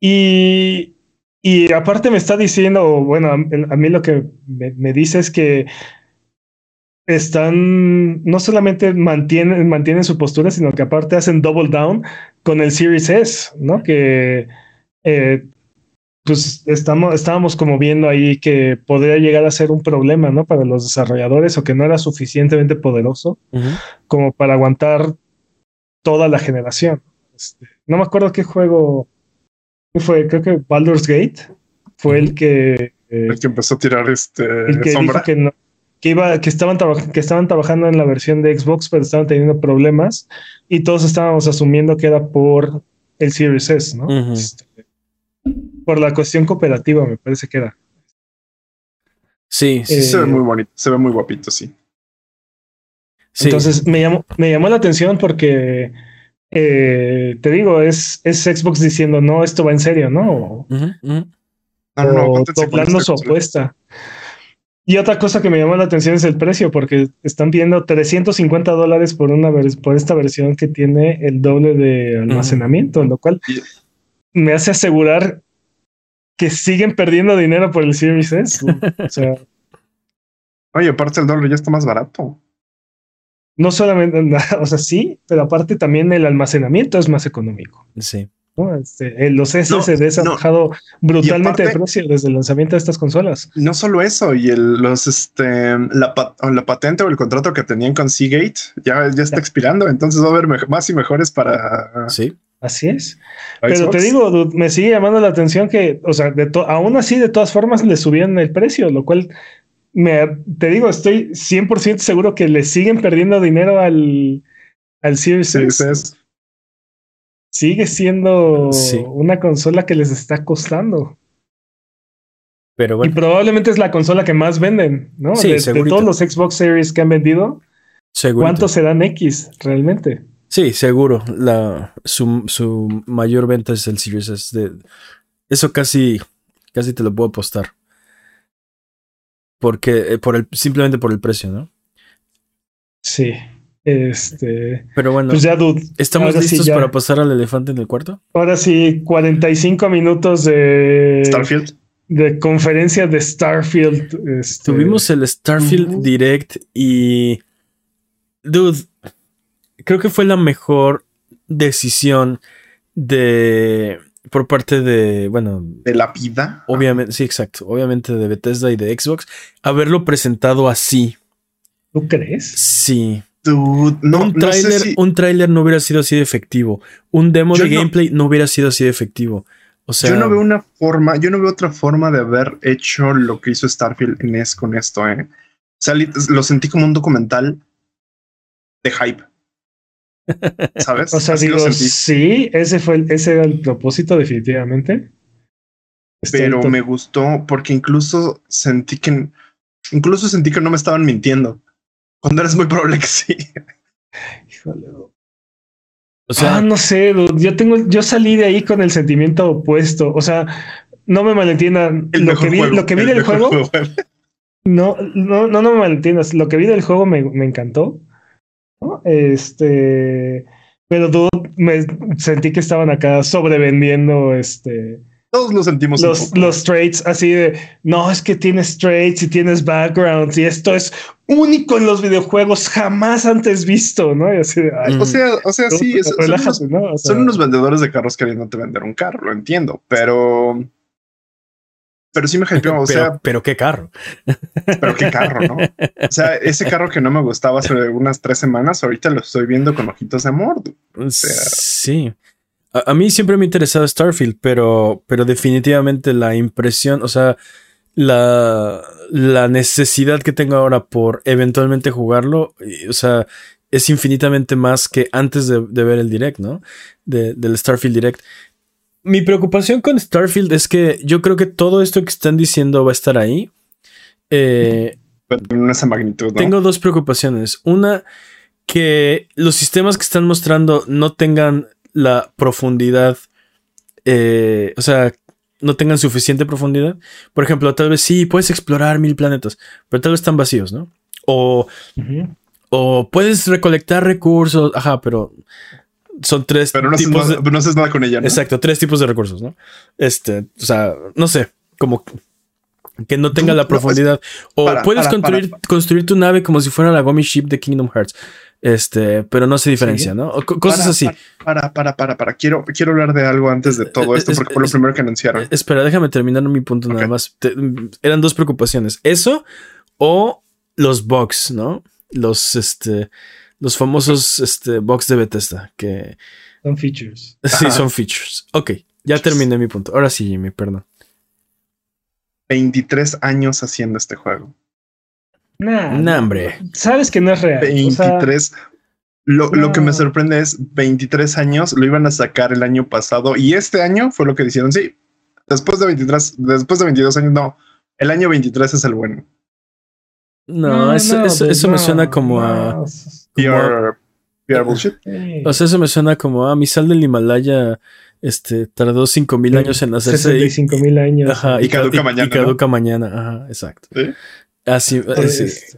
Y, y aparte me está diciendo, bueno, a, a mí lo que me, me dice es que están, no solamente mantienen, mantienen su postura, sino que aparte hacen double down con el Series S, ¿no? Que eh, pues estamos, estábamos como viendo ahí que podría llegar a ser un problema, ¿no? Para los desarrolladores o que no era suficientemente poderoso como para aguantar toda la generación. Este, no me acuerdo qué juego fue, creo que Baldur's Gate fue el que... Eh, el que empezó a tirar este el que sombra. que, no, que, iba, que, estaban que estaban trabajando en la versión de Xbox, pero estaban teniendo problemas y todos estábamos asumiendo que era por el Series S, ¿no? Este, por la cuestión cooperativa, me parece que era. Sí, sí. se ve eh, muy bonito, se ve muy guapito, sí. Entonces me llamó, me llamó la atención porque eh, te digo, es, es Xbox diciendo, no, esto va en serio, ¿no? No, no, no, su apuesta. Y otra cosa que me llamó la atención es el precio, porque están pidiendo 350 dólares por, una por esta versión que tiene el doble de almacenamiento, lo cual me hace asegurar que siguen perdiendo dinero por el Series S. o sea, Oye, aparte el doble ya está más barato no solamente, o sea, sí, pero aparte también el almacenamiento es más económico. Sí. Este, los SSDs han bajado brutalmente de precio desde el lanzamiento de estas consolas. No solo eso, y el, los, este, la, patente o el contrato que tenían con Seagate ya, ya está expirando, entonces va a haber más y mejores para. Sí. Así es. Pero te digo, me sigue llamando la atención que, o sea, de aún así, de todas formas, le subían el precio, lo cual me, te digo, estoy 100% seguro que le siguen perdiendo dinero al, al Series. Sigue siendo una consola que les está costando. Pero bueno. Y probablemente es la consola que más venden, ¿no? Sí, de, de, todos los Xbox Series que han vendido, ¿cuántos serán X realmente? Sí, seguro. La, su, su mayor venta es el Series S. De, eso casi, casi te lo puedo apostar porque eh, por el simplemente por el precio, ¿no? Sí. Este. Pero bueno, pues ya, dude, ¿estamos listos para pasar al elefante en el cuarto? Ahora sí, 45 minutos de. Starfield. De conferencia de Starfield. Este... Tuvimos el Starfield Direct y. Dude, creo que fue la mejor decisión de por parte de, bueno... De la vida. Obviamente, sí, exacto. Obviamente de Bethesda y de Xbox. Haberlo presentado así. ¿Tú crees? Sí. No, un tráiler un tráiler no hubiera sido así de efectivo. Un demo de gameplay no hubiera sido así de efectivo. O sea, yo no veo una forma, yo no veo otra forma de haber hecho lo que hizo Starfield en es con esto, eh. O sea, lo sentí como un documental de hype. ¿Sabes? O sea, digo, sí, ese fue el, ese era el propósito, definitivamente. Pero me gustó porque incluso sentí que incluso sentí que no me estaban mintiendo. Cuando eres muy probable que sí. Híjole. O sea, ah, no sé, yo tengo, yo salí de ahí con el sentimiento opuesto. O sea, no me malentiendan. Lo que, vi, lo que vi del juego, no, no, no, no me malentiendas. Lo que vi del juego me, me encantó. Este, pero tú me sentí que estaban acá sobrevendiendo este. Todos lo sentimos. Los, los traits así de no es que tienes traits y tienes backgrounds y esto es único en los videojuegos jamás antes visto, ¿no? o sea, o sea, sí, son, unos, vendedores de carros queriéndote vender un carro, lo entiendo, pero pero sí me hypeó, o sea. Pero qué carro. Pero qué carro, ¿no? O sea, ese carro que no me gustaba hace unas tres semanas, ahorita lo estoy viendo con ojitos de amor. sí. A, mí siempre me ha interesado Starfield, pero, pero definitivamente la impresión, o sea, la, la necesidad que tengo ahora por eventualmente jugarlo, o sea, es infinitamente más que antes de, ver el direct, ¿no? del Starfield Direct mi preocupación con Starfield es que yo creo que todo esto que están diciendo va a estar ahí. Eh, en esa magnitud. Tengo dos preocupaciones. Una, que los sistemas que están mostrando no tengan la profundidad, eh, o sea, no tengan suficiente profundidad. Por ejemplo, tal vez sí, puedes explorar mil planetas, pero tal vez están vacíos, ¿no? O, o puedes recolectar recursos, ajá, pero son tres pero no tipos haces, no haces nada con ella, ¿no? Exacto, tres tipos de recursos, ¿no? Este, o sea, no sé, como que no tenga la profundidad. o puedes construir, construir tu nave como si fuera la Gummy Ship de Kingdom Hearts. Este, pero no se diferencia, ¿no? O cosas Para, así. Para, para, para, para. Quiero, quiero hablar de algo antes de todo Eh, esto es- porque fue lo es- primero que anunciaron. Eh, Espera, déjame terminar mi punto nada más. Te- eran dos preocupaciones. Eso o los bugs, ¿no? Los, este, los famosos, este, bugs de Bethesda, que Son features. sí Ajá. son features. Ok, ya terminé mi punto. Ahora sí, Jimmy, perdón. 23 años haciendo este juego. Nah, Nah, hombre. Sabes que no es real. o sea, 23. lo, lo que me sorprende es 23 años, lo iban a sacar el año pasado y este año fue lo que dijeron. Sí, después de 23, después de 22 años, no. El año 23 es el bueno. No, eso, no, eso, pues eso me suena como a. PR bullshit. sí. O sea, eso me suena como a mi sal del Himalaya. Este tardó cinco mil años en hacerse. y- 65 mil años. Ajá, Y caduca ca- mañana, Y caduca mañana. Ajá, exacto. ¿Sí? Así, Pues, sí.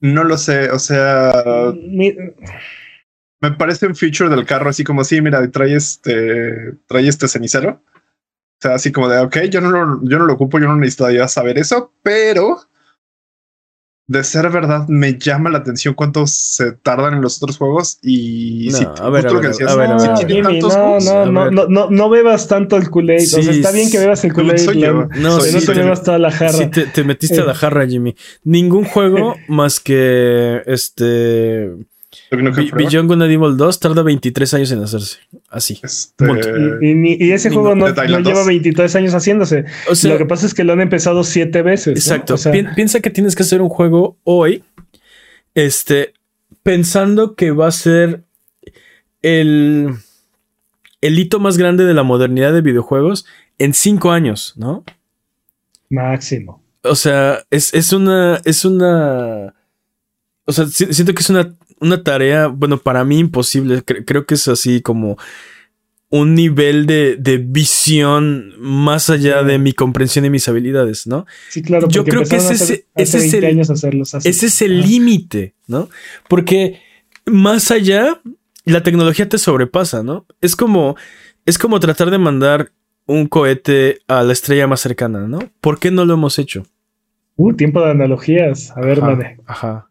No lo sé, o sea, mi- me parece un feature del carro así como sí, mira, trae este, trae este cenicero. O sea, así como de, ok, yo no lo, yo no lo ocupo, yo no necesitaría saber eso, pero de ser verdad me llama la atención cuánto se tardan en los otros juegos y No, si a ver, a ver, que decías, a ver, a si ver, Jimmy, tantos no, no, no, no, no, no bebas tanto el Kool-Aid. o sea, Sí, está bien que bebas el no Kool-Aid. No, pero sí, no te te- bebas toda la jarra. Sí, te, te metiste a la Eh. jarra, Jimmy. Ningún juego más que este. Beyond Good and Evil 2 tarda 23 años en hacerse. Así. Este. Y, y ni- y ese juego no, lleva 2. 23 años haciéndose. O sea, lo que pasa es que lo han empezado siete veces. ¿no? exacto. O sea, Pi- piensa que tienes que hacer un juego hoy. Este. Pensando que va a ser el. El hito más grande de la modernidad de videojuegos en cinco años, ¿no? máximo. O sea, es, es una. Es una. O sea, si- siento que es una, una tarea, bueno, para mí imposible. Cre- creo que es así como un nivel de, de visión más allá de mi comprensión y mis habilidades, ¿no? Sí, claro. Yo creo que ese- ese- es 20 el-. Ese es el Ah. límite, ¿no? Porque más allá, la tecnología te sobrepasa, ¿no? Es como, es como tratar de mandar un cohete a la estrella más cercana, ¿no? ¿Por qué no lo hemos hecho? Uh, tiempo de analogías. A ver, Ajá, mane. Ajá.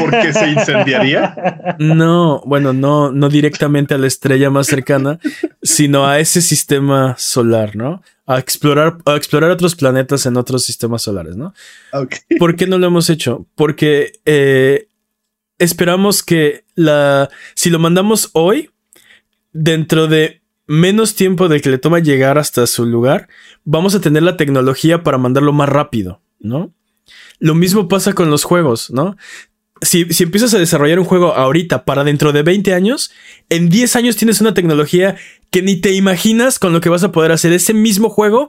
porque se incendiaría. No, bueno, no, no directamente a la estrella más cercana, sino a ese sistema solar, ¿no? A explorar, a explorar otros planetas en otros sistemas solares, ¿no? Ok. ¿Por qué no lo hemos hecho? Porque eh, esperamos que la. Si lo mandamos hoy, dentro de menos tiempo de que le toma llegar hasta su lugar, vamos a tener la tecnología para mandarlo más rápido, ¿no? Lo mismo pasa con los juegos, ¿no? Si, si empiezas a desarrollar un juego ahorita para dentro de 20 años, en 10 años tienes una tecnología que ni te imaginas con lo que vas a poder hacer ese mismo juego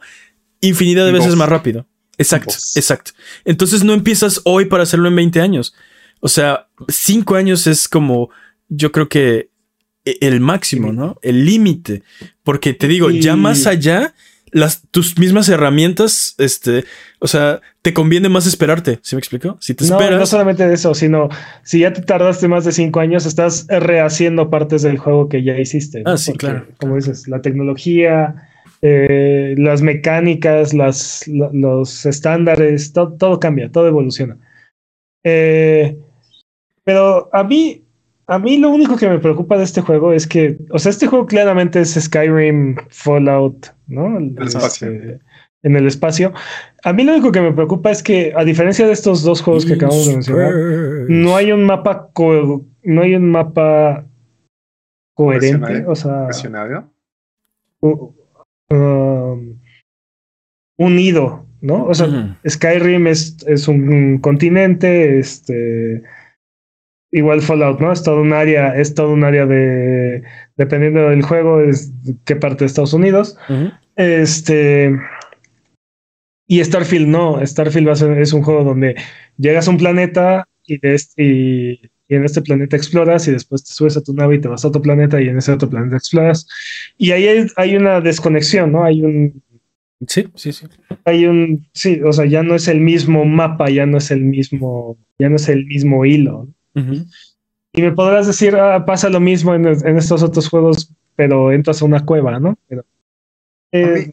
infinidad de veces vos. más rápido. Exacto, Vos. exacto. Entonces no empiezas hoy para hacerlo en 20 años. O sea, 5 años es como, yo creo que e- el máximo, ¿no? El límite. Porque te digo, ya más allá, las, tus mismas herramientas, este, o sea, te conviene más esperarte. ¿Sí me explico? Si te No, esperas. no solamente de eso, sino si ya te tardaste más de cinco años, estás rehaciendo partes del juego que ya hiciste. ¿no? Ah, sí, Porque, claro. Como dices, la tecnología, eh, las mecánicas, las, la- los estándares, to- todo cambia, todo evoluciona. Eh, pero a mí, a mí lo único que me preocupa de este juego es que, o sea, este juego claramente es Skyrim, Fallout, ¿no? El espacio. Este, en el espacio. A mí lo único que me preocupa es que, a diferencia de estos dos juegos que acabamos de mencionar, no hay un mapa co- no hay un mapa coherente, o sea, um, unido, ¿no? O sea. Skyrim es, es un continente, este igual Fallout, ¿no? Es todo un área, es todo un área de dependiendo del juego, es qué parte de Estados Unidos. Este. Y Starfield no. Starfield va a ser- es un juego donde llegas a un planeta y, de este- y, y en este planeta exploras y después te subes a tu nave y te vas a otro planeta y en ese otro planeta exploras. Y ahí hay, hay una desconexión, ¿no? Hay un, Sí, sí, sí. hay un, sí, o sea, ya no es el mismo mapa, ya no es el mismo, ya no es el mismo hilo. Ujú. Y me podrás decir, ah, pasa lo mismo en, en estos otros juegos, pero entras a una cueva, ¿no? Pero, A eh,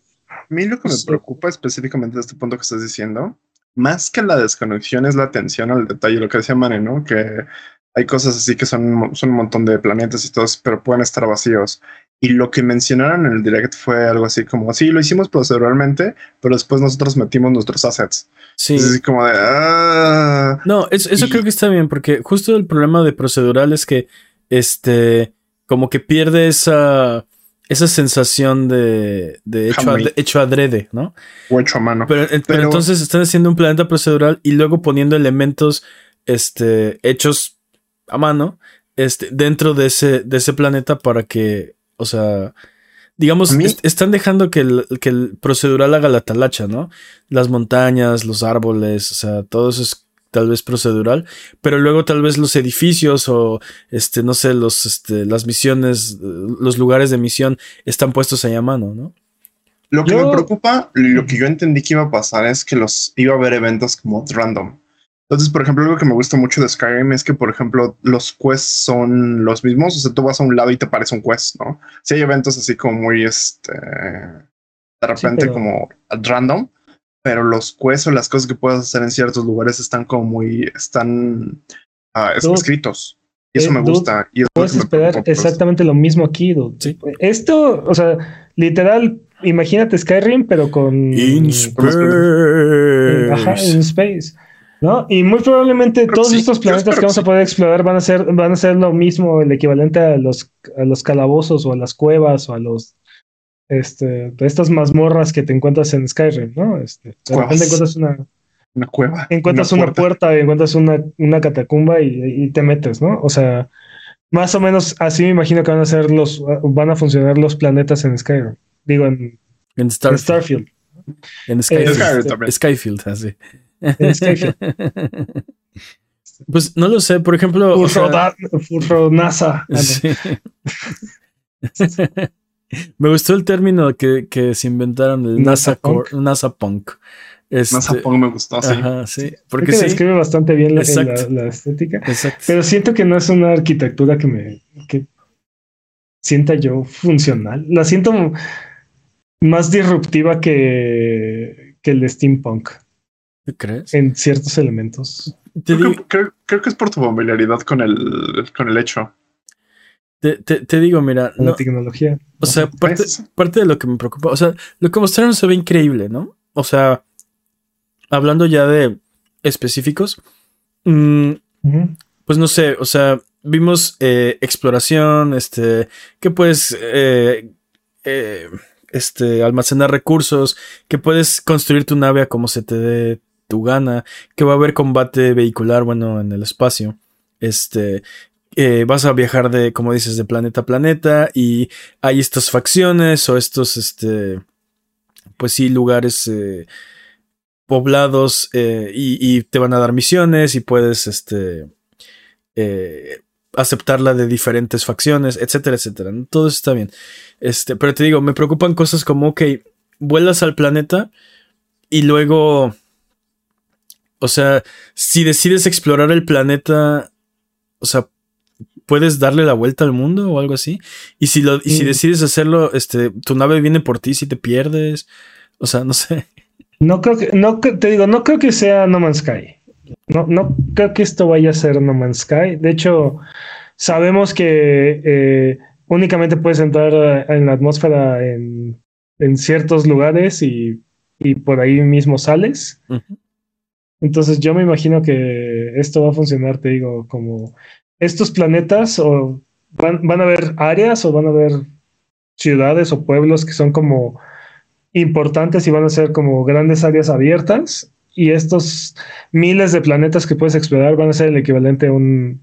mí, a mí lo que me sí. preocupa específicamente de este punto que estás diciendo, más que la desconexión es la atención al detalle, lo que decía Mane, ¿no? Que hay cosas así que son, son un montón de planetas y todos, pero pueden estar vacíos. Y lo que mencionaron en el direct fue algo así como, sí, lo hicimos proceduralmente, pero después nosotros metimos nuestros assets. Sí. Es así como de, ah. No, es- eso Y- creo que está bien, porque justo el problema de procedural es que, este, como que pierde esa, esa sensación de, de hecho, Jamás. ad- hecho adrede, ¿no? o hecho a mano. Pero, pero Pero- entonces están haciendo un planeta procedural y luego poniendo elementos, este, hechos a mano, este, dentro de ese, de ese planeta para que, o sea, digamos, est- están dejando que el, que el procedural haga la talacha, ¿no? Las montañas, los árboles, o sea, todo eso es tal vez procedural, pero luego tal vez los edificios o, este, no sé, los, este, las misiones, eh, los lugares de misión están puestos ahí a mano, ¿no? Lo que Yo- me preocupa, lo que yo entendí que iba a pasar es que los iba a haber eventos como random. Entonces, por ejemplo, algo que me gusta mucho de Skyrim es que, por ejemplo, los quests son los mismos. O sea, tú vas a un lado y te parece un quest, ¿no? Si hay eventos así como muy, este, de repente pero- como random, pero los quests o las cosas que puedes hacer en ciertos lugares están como muy, están ah, Dude. escritos. Y eso Eh, me dude, gusta. Y es lo Puedes me esperar preocupa, pues. exactamente lo mismo aquí, dude. Sí. Esto, o sea, literal, imagínate Skyrim, pero con. In con- Ajá, space. in space. ¿No? Y muy probablemente todos sí, estos planetas que que vamos a poder explorar van a ser, van a ser lo mismo, el equivalente a los, a los calabozos o a las cuevas o a los este, estas mazmorras que te encuentras en Skyrim, ¿no? Este, de Cuevas. repente encuentras una, Una cueva. encuentras una, puerta, y encuentras una, una catacumba y, y te metes, ¿no? O sea, más o menos así me imagino que van a ser los, van a funcionar los planetas en Skyrim. Digo, en, En en Starfield. Starfield. En Eh, Skyfield. También. Skyfield, así. En Skyfield. Pues no lo sé, por ejemplo. o Furro, sea, da- furro NASA. Sí. Me gustó el término que, que se inventaron, el NASA, NASA core- NASA Punk. Este, Más a poco me gustó así. Ajá, sí. Creo Porque que sí. describe bastante bien la, la- estética. Exacto. Pero siento que no es una arquitectura que me que sienta yo funcional. La siento más disruptiva que, que el steampunk ¿Tú crees? en ciertos elementos. Creo, que, creo- creo que es por tu familiaridad con el, con el hecho. Te, te- te digo, mira, con no, la tecnología. o sea, parte, parte de lo que me preocupa, o sea, lo que mostraron se ve increíble, ¿no? O sea, hablando ya de específicos, mm, pues no sé, o sea, vimos eh, exploración, este, que puedes, eh, eh, este, almacenar recursos, que puedes construir tu nave a como se te dé tu gana, que va a haber combate vehicular, bueno, en el espacio, este, eh, vas a viajar de, como dices, de planeta a planeta y hay estas facciones o estos, este, pues sí, lugares eh, poblados eh, y, te van a dar misiones y puedes, este, aceptarla de diferentes facciones, etcétera, etcétera. Todo eso está bien. Este, pero te digo, me preocupan cosas como, ok, vuelas al planeta y luego, o sea, si decides explorar el planeta, o sea, puedes darle la vuelta al mundo o algo así. Y si lo, y si decides hacerlo, este, tu nave viene por ti si te pierdes. O sea, no sé. No creo que, no te digo, no creo que sea No Man's Sky. No, no creo que esto vaya a ser No Man's Sky. De hecho, sabemos que eh, únicamente puedes entrar en la atmósfera en, en ciertos lugares y, y por ahí mismo sales. Entonces yo me imagino que esto va a funcionar, te digo, como estos planetas o van, van a haber áreas o van a haber ciudades o pueblos que son como importantes y van a ser como grandes áreas abiertas y estos miles de planetas que puedes explorar van a ser el equivalente a un,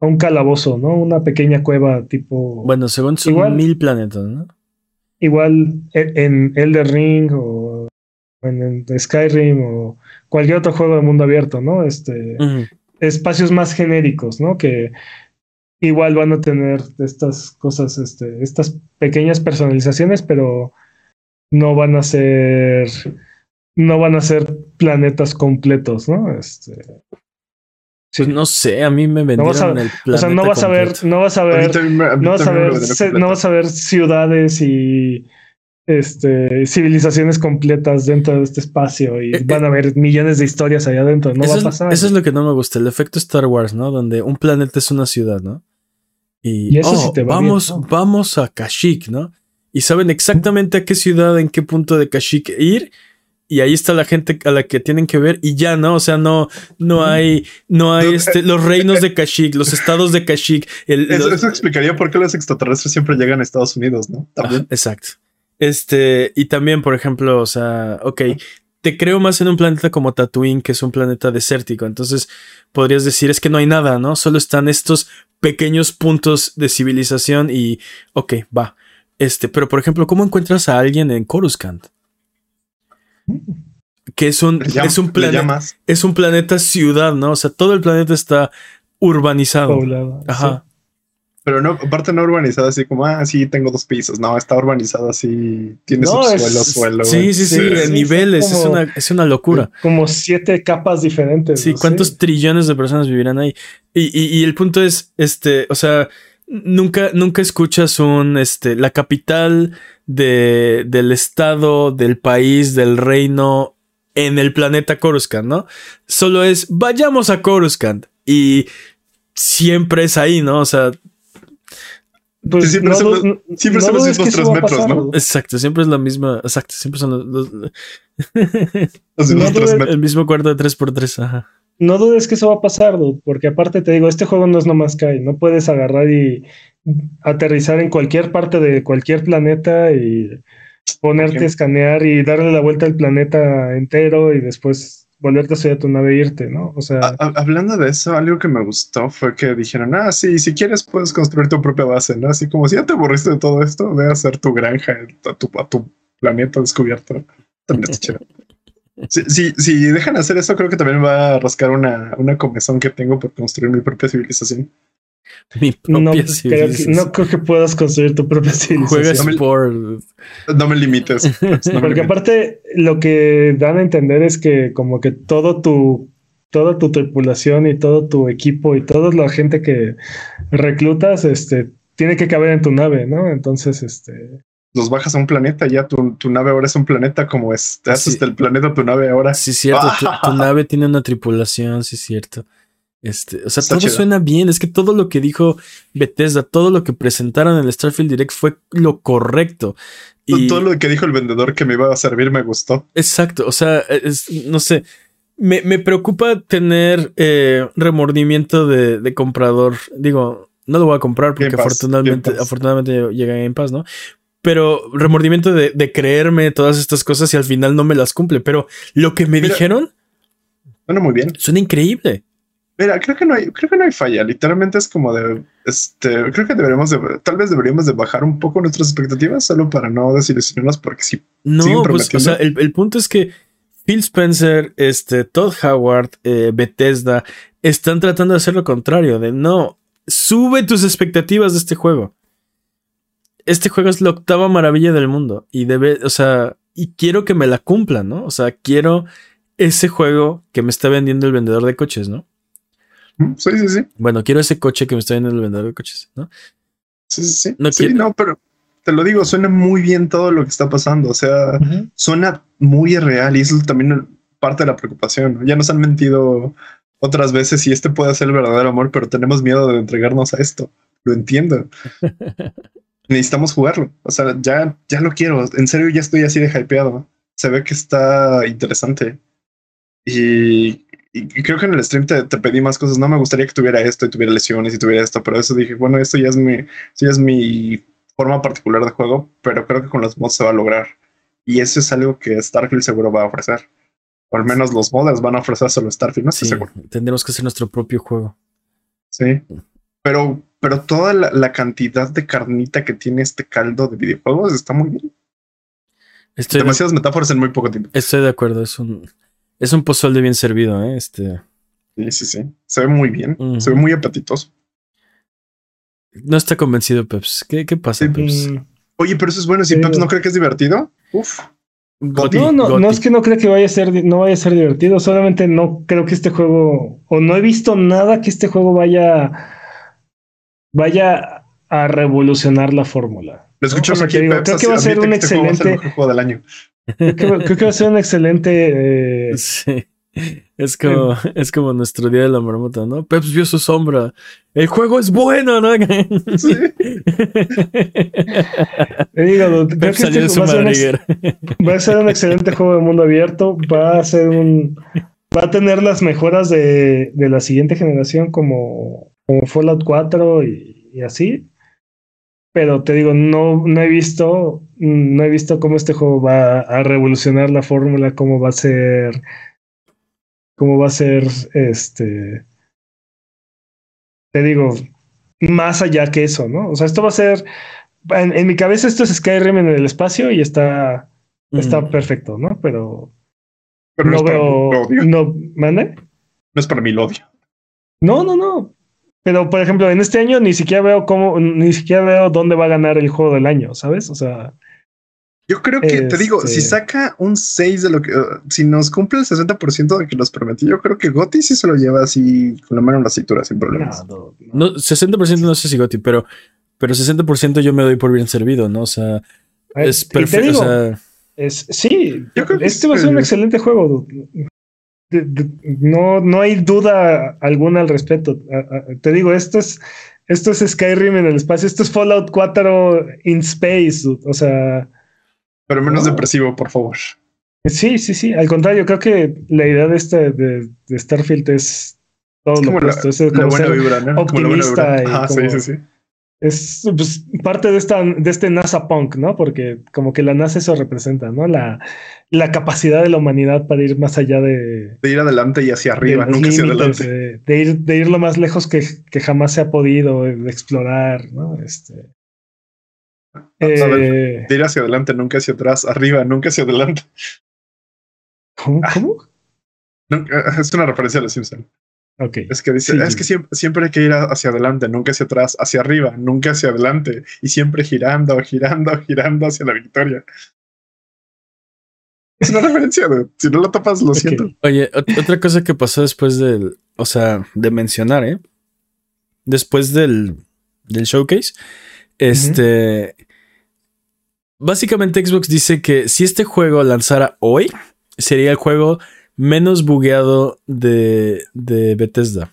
a un calabozo, ¿no? Una pequeña cueva tipo Bueno, según son Igual- mil planetas, ¿no? igual e- en Elder Ring o en, Skyrim o cualquier otro juego de mundo abierto, ¿no? Este. Espacios más genéricos, ¿no? Que igual van a tener estas cosas, este, estas pequeñas personalizaciones, pero no van a ser, no van a ser planetas completos, ¿no? Este, Pues no sé, a mí me vendieron vas a- el o sea, no planeta vas a ver, no vas a A mí ver, también me- a mí no vas a ver, no vas a ver ciudades y este, civilizaciones completas dentro de este espacio y Eh, van a haber millones de historias allá adentro. No va a es, pasar. eso es lo que no me gusta, el efecto Star Wars, ¿no? Donde un planeta es una ciudad, ¿no? Y, Y eso oh, sí te va vamos, bien, ¿no? vamos a Kashyyyk, ¿no? Y saben exactamente a qué ciudad, en qué punto de Kashyyyk ir. Y ahí está la gente a la que tienen que ver y ya, ¿no? O sea, no, no hay, no hay este, los reinos de Kashyyyk, los estados de Kashyyyk. el- Eso, los- eso explicaría por qué los extraterrestres siempre llegan a Estados Unidos, ¿no? También. Ajá, exacto. Este, y también, por ejemplo, o sea, ok, te creo más en un planeta como Tatooine, que es un planeta desértico. Entonces, podrías decir, es que no hay nada, ¿no? Solo están estos pequeños puntos de civilización y, ok, va. Este, pero por ejemplo, ¿cómo encuentras a alguien en Coruscant? Que es un, Le llam- es un planeta, es un planeta ciudad, ¿no? O sea, todo el planeta está urbanizado. Poblado, Ajá. Pero no, aparte no urbanizado así como, ah, sí, tengo dos pisos. No, está urbanizado así, tiene No, subsuelo, es- suelo. Sí, sí, sí, Sí, de sí, niveles, es una, es una locura. Como siete capas diferentes. Sí, ¿no? ¿cuántos trillones de personas vivirán ahí? Y, y- y el punto es, este, o sea, nunca, nunca escuchas un, este, la capital de, del estado, del país, del reino en el planeta Coruscant, ¿no? Solo es, vayamos a Coruscant y siempre es ahí, ¿no? O sea, Pues Sí, siempre no son los- no- siempre no son los mismos eso tres va a metros, pasar, ¿no? exacto, siempre es la misma, exacto, siempre son los, los- Los mismos No tres metros. el mismo cuarto de 3x3, ajá. No dudes que eso va a pasar, dude, porque aparte te digo, este juego no es nomás Kai, no puedes agarrar y aterrizar en cualquier parte de cualquier planeta y ponerte a escanear y darle la vuelta al planeta entero y después volverte a subir a tu nave e irte, ¿no? O sea, hablando de eso, algo que me gustó fue que dijeron, ah, sí, si quieres puedes construir tu propia base, ¿no? Así como si ya te aburriste de todo esto, ve a hacer tu granja a tu, a tu planeta descubierto. También está chido. Si, si, si dejan hacer eso, creo que también va a rascar una, una comezón que tengo por construir mi propia civilización. Mi no creo, que, no creo que puedas construir tu propia civilización. Juegas No me- por... No me limites. no me Porque limites. aparte lo que dan a entender es que como que todo tu toda tu tripulación y todo tu equipo y toda la gente que reclutas este tiene que caber en tu nave, ¿no? Entonces, este los bajas a un planeta, ya tu, tu nave ahora es un planeta, como es, te haces Sí. del planeta tu nave ahora. Sí, cierto. Tu, tu nave tiene una tripulación, sí, cierto. Este, o sea, Está todo chido. suena bien. Es que todo lo que dijo Bethesda, todo lo que presentaron en el Starfield Direct fue lo correcto. Y, Todo lo que dijo el vendedor que me iba a servir me gustó. Exacto. O sea, es- no sé. Me, me preocupa tener eh, remordimiento de, de comprador. Digo, no lo voy a comprar porque Pass, afortunadamente, afortunadamente llega Game Pass, ¿no? Pero remordimiento de, de creerme todas estas cosas y al final no me las cumple. Pero lo que me Mira. dijeron Suena muy bien. suena increíble. Mira, creo que no hay, creo que no hay falla. Literalmente es como de, este, creo que deberíamos de, tal vez deberíamos de bajar un poco nuestras expectativas solo para no desilusionarnos porque sí. No, pues, o sea, el, el punto es que Phil Spencer, este, Todd Howard, eh, Bethesda, están tratando de hacer lo contrario, de no, sube tus expectativas de este juego. Este juego es la octava maravilla del mundo y debe, o sea, y quiero que me la cumplan, ¿no? O sea, quiero ese juego que me está vendiendo el vendedor de coches, ¿no? Sí, sí, sí. Bueno, quiero ese coche que me está vendiendo el vendedor de coches, ¿no? Sí, sí, sí. No sí, quiero- no, pero te lo digo, suena muy bien todo lo que está pasando. O sea, suena muy real y eso es también parte de la preocupación. ¿no? Ya nos han mentido otras veces y este puede ser el verdadero amor, pero tenemos miedo de entregarnos a esto. Lo entiendo. Necesitamos jugarlo. O sea, ya, ya lo quiero. En serio, ya estoy así de hypeado. Se ve que está interesante. Y, y creo que en el stream te, te pedí más cosas. No me gustaría que tuviera esto y tuviera lesiones y tuviera esto, pero eso dije, bueno, esto ya es mi, esto ya es mi forma particular de juego, pero creo que con los mods se va a lograr. Y eso es algo que Starfield seguro va a ofrecer. O al menos los modders van a ofrecer solo Starfield, no estoy Sí, seguro. tendremos que hacer nuestro propio juego. Sí. Pero, pero toda la, la cantidad de carnita que tiene este caldo de videojuegos está muy bien. Estoy de, Demasiadas metáforas en muy poco tiempo. estoy de acuerdo, es un, es un pozole bien servido, ¿eh? Este. Sí, sí, sí. Se ve muy bien. Se ve muy apetitoso. No está convencido, Peps. ¿Qué, qué pasa, Sí, Peps? Oye, pero eso es bueno. Si Sí. Peps no cree que es divertido, uf. Goti, No, no, Goti. no es que no creo que vaya a ser, no vaya a ser divertido, solamente no creo que este juego, o no he visto nada que este juego vaya, vaya a revolucionar la fórmula. Lo escucho O sea, aquí, digo, Peps, creo que va a ser un va a excelente- mejor juego del año. Creo que, creo que va a ser un excelente. eh, Sí. Es como, es como nuestro día de la marmota, ¿no? Peps vio su sombra. El juego es bueno, ¿no? Sí. te digo, creo que Peps salió este de su va, a ser un ex- madriguera. va a ser un excelente juego de mundo abierto. Va a ser un. Va a tener las mejoras de, de la siguiente generación como, como Fallout 4 y, y así. Pero te digo, no, no he visto. No he visto cómo este juego va a revolucionar la fórmula, cómo va a ser. Cómo va a ser este. Te digo, más allá que eso, ¿no? O sea, esto va a ser. En, en mi cabeza, esto es Skyrim en el espacio y está, está perfecto, ¿no? Pero Pero no, veo. No, ¿mande? No es para mí, lo odio. No, no, no. Pero, por ejemplo, en este año ni siquiera veo cómo, ni siquiera veo dónde va a ganar el juego del año, ¿sabes? O sea, Yo creo que, te digo, si Este- saca un 6 de lo que, uh, si nos cumple el 60% de que nos prometió, yo creo que Gotti sí se lo lleva así con la mano en la cintura sin problemas. no, no, no. No, 60% no sé si Goti, pero, pero 60% yo me doy por bien servido, ¿no? O sea, Eh, es perfecto. digo, O sea, Es, sí, Yo creo que este va a ser un sí. excelente juego. dude. De- de- no, no hay duda alguna al respecto. Te digo, esto es, esto es Skyrim en el espacio, esto es Fallout 4 in space. O sea, Pero menos No. depresivo, por favor. sí, sí, sí. Al contrario, creo que la idea de este de, de Starfield es todo Es lo opuesto. Es la buena vibra, ¿no? Buena optimista y como- sí, sí, sí. Es pues, parte de esta de este NASA punk, ¿no? Porque como que la NASA eso representa, ¿no? La, la capacidad de la humanidad para ir más allá de, De ir adelante y hacia arriba, nunca hacia adelante. de, de ir de ir lo más lejos que, que jamás se ha podido de explorar, ¿no? Este A ver, eh, de ir hacia adelante, nunca hacia atrás, arriba, nunca hacia adelante. ¿cómo, cómo? Nunca- es una referencia a los Simpsons. Es que dice, Sí. es que siempre, siempre hay que ir hacia adelante, nunca hacia atrás, hacia arriba, nunca hacia adelante, y siempre girando, girando, girando hacia la victoria. Es una referencia, dude. si no lo tapas, lo siento. oye, ot- otra cosa que pasó después del, o sea, de mencionar, ¿eh? Después del, del showcase, este, básicamente Xbox dice que si este juego lanzara hoy, sería el juego menos bugueado de, de Bethesda.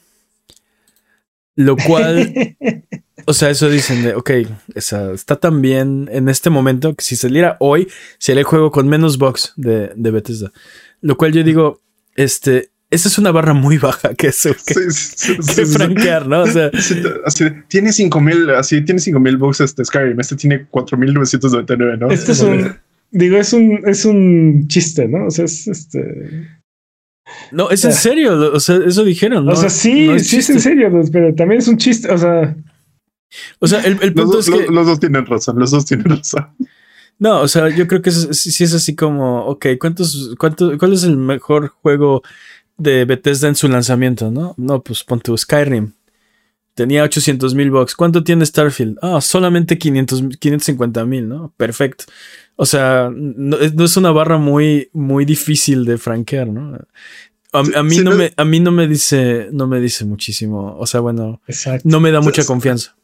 Lo cual O sea, eso dicen de, ok, esa, está tan bien en este momento que si saliera hoy, sería el juego con menos bugs de, de Bethesda. Lo cual yo digo, este, esa es una barra muy baja que eso, que, Sí, sí, sí, que sí, sí. franquear, ¿no? O sea, Sí, así tiene 5000, así tiene 5000 bugs este Skyrim, este tiene 4999, ¿no? Este es un digo, es un es un chiste, ¿no? O sea, es este no, es en serio, o sea, eso dijeron, ¿no? O sea, sí, No es sí es en serio, dude, pero también es un chiste, o sea, O sea, el, el punto es que, los- los dos tienen razón, los dos tienen razón. no, o sea, yo creo que es- sí sí es así como, ok, ¿cuántos, cuánto, ¿cuál es el mejor juego de Bethesda en su lanzamiento, no? No, pues pon tu Skyrim. Tenía 800 mil bucks. ¿Cuánto tiene Starfield? Ah, solamente 500, 550 mil, ¿no? Perfecto. O sea, no, es- no es una barra muy, muy difícil de franquear, ¿no? A, mí sí, no no- me, a mí no me dice, no me dice muchísimo. O sea, bueno, exacto. no me da mucha confianza.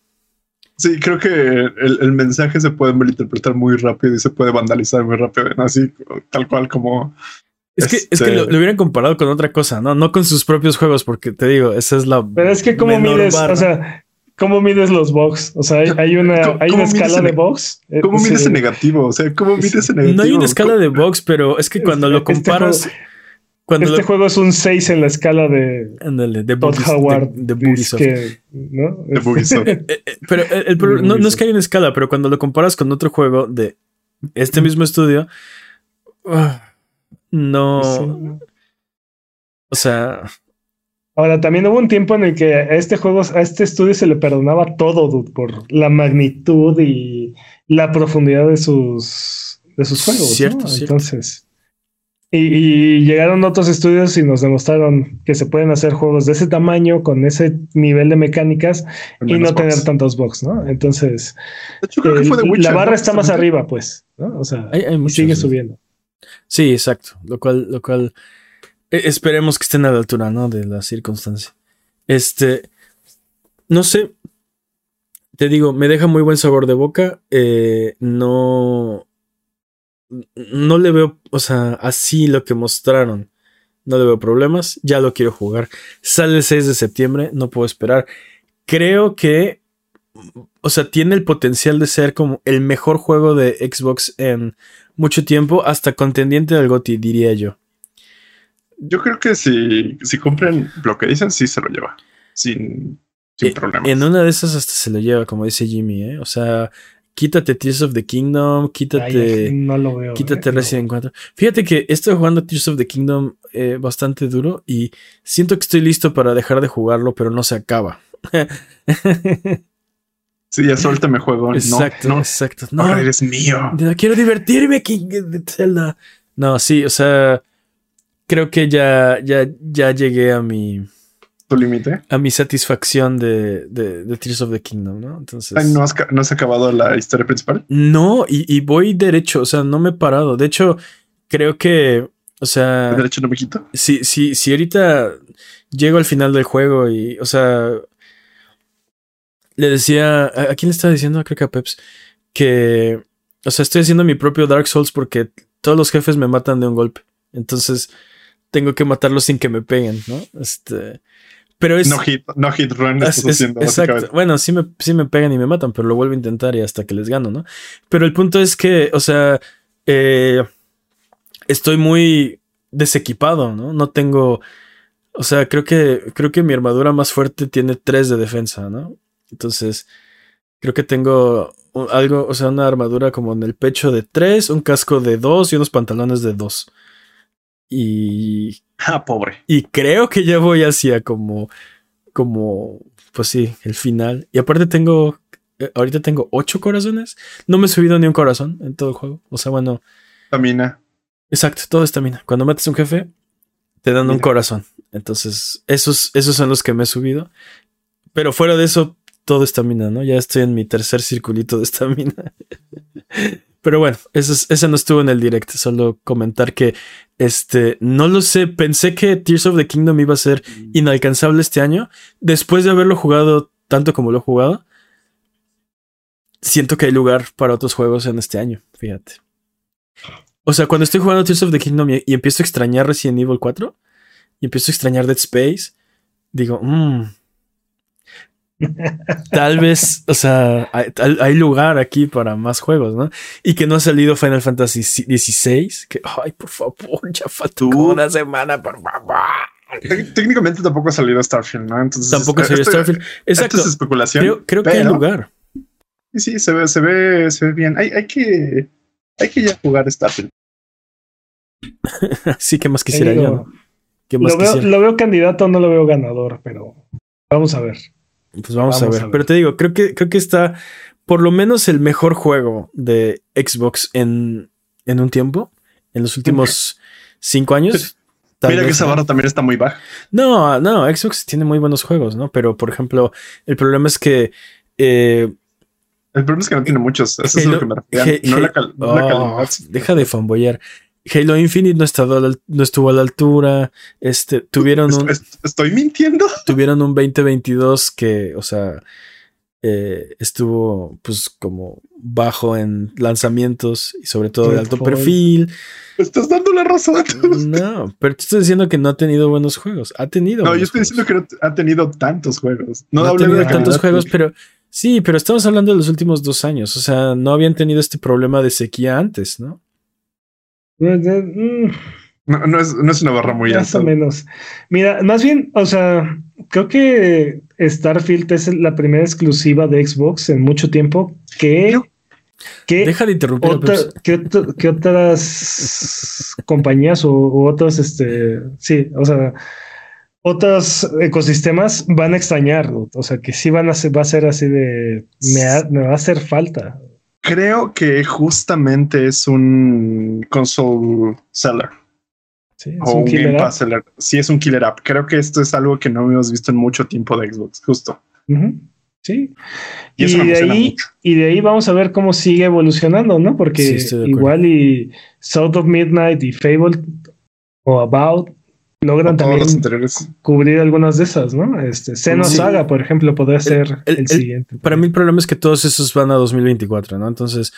Sí, creo que el, el mensaje se puede malinterpretar muy rápido y se puede vandalizar muy rápido, ¿no? así tal cual como Es que, es Este- que lo, lo hubieran comparado con otra cosa, ¿no? No con sus propios juegos, porque te digo, esa es la. Pero es que menor mides, barra. o sea, cómo mides los bugs? O sea, hay, hay una ¿Cómo- hay escala en- de bugs. Eh, ¿Cómo sí. mides en negativo? O sea, ¿cómo mides en negativo? no hay una escala de box, pero es que cuando lo Este comparas. juego- cuando Este lo, juego es un 6 en la escala de Ándale, de Todd Howard. de- de Bugisoft. que, ¿no? De Bugisoft. Eh, eh, pero el, el pro- no, no es que haya una escala, pero cuando lo comparas con otro juego de este mismo estudio, ah, no. Sí. O sea, Ahora, también hubo un tiempo en el que a este juego, a este estudio se le perdonaba todo, dude, por la magnitud y la profundidad de sus, de sus juegos. ¿no? Cierto, cierto. Entonces, y, y llegaron otros estudios y nos demostraron que se pueden hacer juegos de ese tamaño, con ese nivel de mecánicas y no tener tantos bugs, ¿no? Entonces, hecho, Witcher, la barra ¿no? está más arriba, pues, ¿no? O sea, hay, hay y muchos, sigue subiendo. Sí, exacto. Lo cual, lo cual esperemos que estén a la altura, ¿no? De la circunstancia. Este, no sé. te digo, me deja muy buen sabor de boca. Eh, no. No le veo, o sea, así lo que mostraron. No le veo problemas. Ya lo quiero jugar. Sale el 6 de septiembre. No puedo esperar. Creo que. O sea, tiene el potencial de ser como el mejor juego de Xbox en mucho tiempo. Hasta contendiente del GOTY, diría yo. Yo creo que si, si cumplen lo que dicen, sí se lo lleva. Sin, sin Eh, problemas. En una de esas hasta se lo lleva, como dice Jimmy, ¿eh? O sea, quítate Tears of the Kingdom, quítate. Ay, no lo veo. Quítate eh, no. Resident 4. Fíjate que estoy jugando Tears of the Kingdom eh, bastante duro y siento que estoy listo para dejar de jugarlo, pero no se acaba. Sí, ya suéltame juego. exacto, no, no, exacto. No, ahora eres mío. no quiero divertirme, King Zelda. No, sí, o sea, creo que ya, ya, ya llegué a mi, Tu límite. a mi satisfacción de, de, de Tears of the Kingdom, ¿no? Entonces. Ay, ¿no, has, ¿No has acabado la historia principal? No, y, y voy derecho, o sea, no me he parado. De hecho, creo que, o sea, ¿El derecho no me quito? si, si, si ahorita llego al final del juego y, o sea, le decía, ¿a, a quién le estaba diciendo? Creo que a Peps, que, o sea, estoy haciendo mi propio Dark Souls porque todos los jefes me matan de un golpe. Entonces, tengo que matarlos sin que me peguen, ¿no? Este, pero es... No hit, no hit run Es- estás es- haciendo. exacto. Bueno, sí me, sí me pegan y me matan, pero lo vuelvo a intentar y hasta que les gano, ¿no? Pero el punto es que, o sea, eh, estoy muy desequipado, ¿no? No tengo. O sea, creo que, creo que mi armadura más fuerte tiene 3 de defensa, ¿no? Entonces, creo que tengo algo, o sea, una armadura como en el pecho de 3, un casco de 2 y unos pantalones de 2. Y Ah, pobre. y creo que ya voy hacia como, como, pues sí, el final. Y aparte tengo, eh, ahorita tengo ocho corazones. No me he subido ni un corazón en todo el juego. O sea, bueno, Tamina. exacto, todo estamina. Cuando matas a un jefe, te dan un corazón. Entonces, esos, esos son los que me he subido. Pero fuera de eso, todo estamina, ¿no? Ya estoy en mi tercer circulito de estamina. Pero bueno, eso, es- ese no estuvo en el direct. Solo comentar que este no lo sé. Pensé que Tears of the Kingdom iba a ser inalcanzable este año. Después de haberlo jugado tanto como lo he jugado, siento que hay lugar para otros juegos en este año. Fíjate. O sea, cuando estoy jugando Tears of the Kingdom y, y empiezo a extrañar Resident Evil 4 y empiezo a extrañar Dead Space, digo, mmm. Tal vez, o sea, hay, lugar aquí para más juegos, ¿no? Y que no ha salido Final Fantasy XVI. Que, ay, por favor, ya como una semana, por favor. Técnicamente tampoco ha salido Starfield, ¿no? Entonces, Tampoco salió esto- Starfield. Exacto. Esto es especulación. Creo, creo que hay lugar. Sí, sí, se ve, se ve, se ve bien. Hay, hay que, hay que ya jugar Starfield. Sí, que más quisiera yo, digo, ¿no? ¿Qué más lo, veo, quisiera? lo veo candidato, no lo veo ganador, pero vamos a ver. Pues vamos, a, ver. a ver. Pero te digo, creo que, creo que está por lo menos el mejor juego de Xbox en, en un tiempo, en los últimos cinco años. Tal Mira que esa ¿no? barra también está muy baja. No, no, Xbox tiene muy buenos juegos, ¿no? Pero, por ejemplo, el problema es que eh, El problema es que no tiene muchos. Eso es lo que me refiero. No la, cal- la Oh, calidad. Deja de fanboyar. Halo Infinite no, estado la- no estuvo a la altura. Este, tuvieron un, est- ¿Estoy mintiendo? tuvieron un 2022 que, o sea, eh, estuvo pues como bajo en lanzamientos y sobre todo de alto perfil. Me estás dando la razón. No, pero te estoy diciendo que no ha tenido buenos juegos. Ha tenido. No, yo estoy diciendo que no ha tenido tantos juegos. No, No ha de tenido tantos juegos, pero sí, pero estamos hablando de los últimos dos años. O sea, no habían tenido este problema de sequía antes, ¿no? No, no es, no es una barra muy Más alta. o menos. Mira, más bien, o sea, creo que Starfield es la primera exclusiva de Xbox en mucho tiempo que, que, Deja de interrumpir. a otra- que, que otras compañías o, u otros, este, sí, o sea, otros ecosistemas van a extrañar, ¿no? o sea, que sí van a ser, va a ser así de, me, ha- me va a hacer falta. Creo que justamente es un console seller Sí, es o un un killer Game app. Pass seller. Sí, es un killer app. Creo que esto es algo que no hemos visto en mucho tiempo de Xbox, justo. Sí. Y de ahí, mucho. y de ahí vamos a ver cómo sigue evolucionando, ¿no? Porque igual y South of Midnight y Fable o About logran también cubrir algunas de esas, ¿no? Este, Xeno Sí. Saga, por ejemplo, podría ser el, el- el- siguiente. Para mí el problema es que todos esos van a 2024, ¿no? Entonces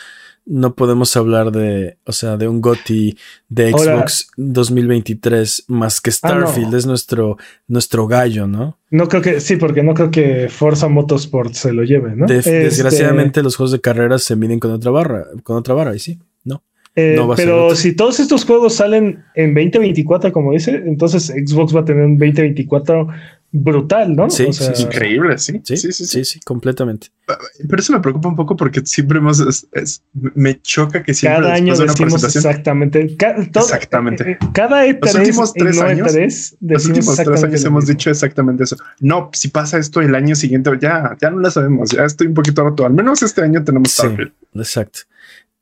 no podemos hablar de, o sea, de un GOTY de Ahora- Xbox 2023 más que Ah, no. Starfield. Es nuestro, nuestro gallo, ¿no? No creo que, sí, porque no creo que Forza Motorsport se lo lleve, ¿no? De- Este, Desgraciadamente los juegos de carreras se miden con otra barra, con otra barra, y sí, ¿no? Eh, no pero si todos estos juegos salen en 2024, como dice, entonces Xbox va a tener un 2024 brutal, ¿no? Sí, O sea, sí, sí. Increíble, sí. Sí, Sí, sí, sí. sí, sí, completamente. Pero eso me preocupa un poco porque siempre hemos. es- es- me choca que siempre cada año después de una decimos exactamente. ca- todo- Exactamente. eh, Cada E3 últimos y tres no años- E3 Los últimos tres años hemos dicho exactamente eso. No, si pasa esto el año siguiente, ya, ya no la sabemos. Ya estoy un poquito roto. Al menos este año tenemos Sí. Starfield. Exacto.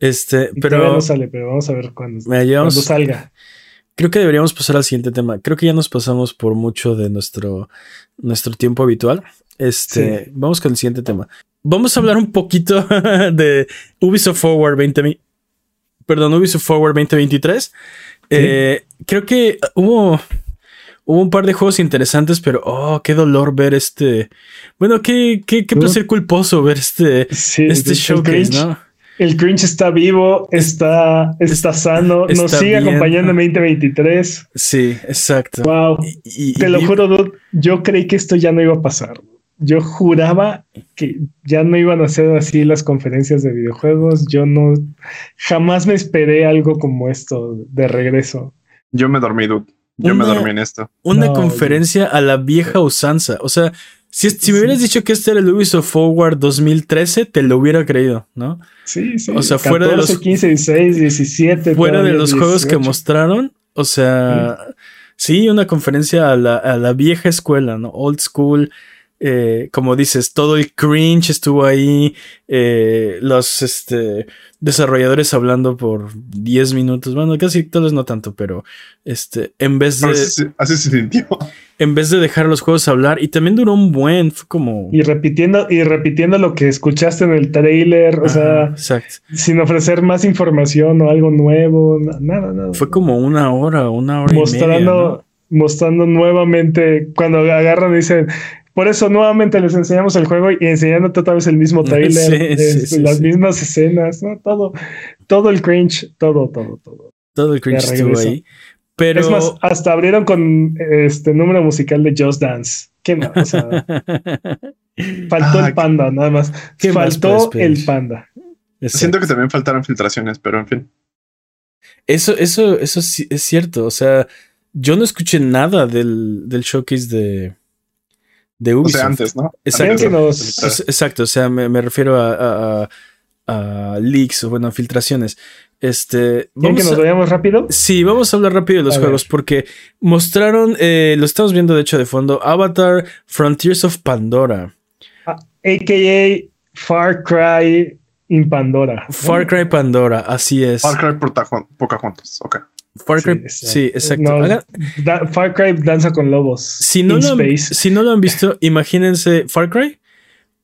Este, Y pero no sale, pero vamos a ver cuándo, me llevamos- cuándo salga. Creo que deberíamos pasar al siguiente tema. Creo que ya nos pasamos por mucho de nuestro, nuestro tiempo habitual. Este, Sí. vamos con el siguiente tema. Vamos a hablar un poquito de Ubisoft Forward 20, perdón, Ubisoft Forward 2023. Eh, creo que hubo, hubo un par de juegos interesantes, pero oh, qué dolor ver este. Bueno, qué, qué, qué placer culposo ver este, Sí, este showcase, ¿no? El cringe está vivo, está, está sano, nos sigue bien. acompañando en 2023. Sí, exacto. Wow. Y- y- Te lo y- juro, dude, yo creí que esto ya no iba a pasar. Yo juraba que ya no iban a ser así las conferencias de videojuegos. Yo no jamás me esperé algo como esto de regreso. Yo me dormí, dude. Yo me dormí en esto. una No, conferencia a la vieja usanza. O sea, si, si me Sí. hubieras dicho que este era el Ubisoft Forward 2013, te lo hubiera creído, ¿no? Sí, sí. O sea, fuera de los- 15, 16, 17. Fuera de los juegos que 18. mostraron, o sea, sí, una conferencia a la, a la vieja escuela, ¿no? Old school. Eh, como dices, todo el cringe estuvo ahí. eh, los este, desarrolladores hablando por 10 minutos. Bueno, casi tal vez no tanto, pero este, en vez de, así, se- así se sintió. en vez de dejar a los juegos hablar, y también duró un buen, fue como. Y repitiendo, y repitiendo lo que escuchaste en el trailer, o Ajá, sea, exacto. sin ofrecer más información o algo nuevo, na- nada, nada. Fue como una hora, una hora mostrando, y media. ¿no? mostrando nuevamente, cuando agarran y dicen, por eso nuevamente les enseñamos el juego y enseñándote otra vez el mismo trailer, Sí, sí, sí, las sí. mismas escenas, ¿no? Todo, todo el cringe, todo, todo, todo. Todo el cringe estuvo ahí. Pero. Es más, hasta abrieron con este número musical de Just Dance. ¿Qué más? O sea, faltó Ah, el panda, nada más. ¿qué más Faltó el panda. Exacto. Siento que también faltaron filtraciones, pero en fin. Eso, eso, eso sí es cierto. O sea, yo no escuché nada del, del showcase de, de O Ubisoft. sea, antes, ¿no? Exacto. Exacto, o sea, me, me refiero a, a- a- leaks o bueno, a filtraciones. Este, ¿Quieren vamos que nos a- vayamos rápido? Sí, vamos a hablar rápido de los A juegos ver. porque mostraron, eh, lo estamos viendo de hecho de fondo, Avatar Frontiers of Pandora. Ah, AKA Far Cry in Pandora. Far Cry Pandora, así es. Far Cry Pocahontas. Ok. Far Cry, Sí, sí, exacto. exacto. No, Hagan- Da- Far Cry danza con lobos. si, no lo han, si no lo han visto, imagínense Far Cry,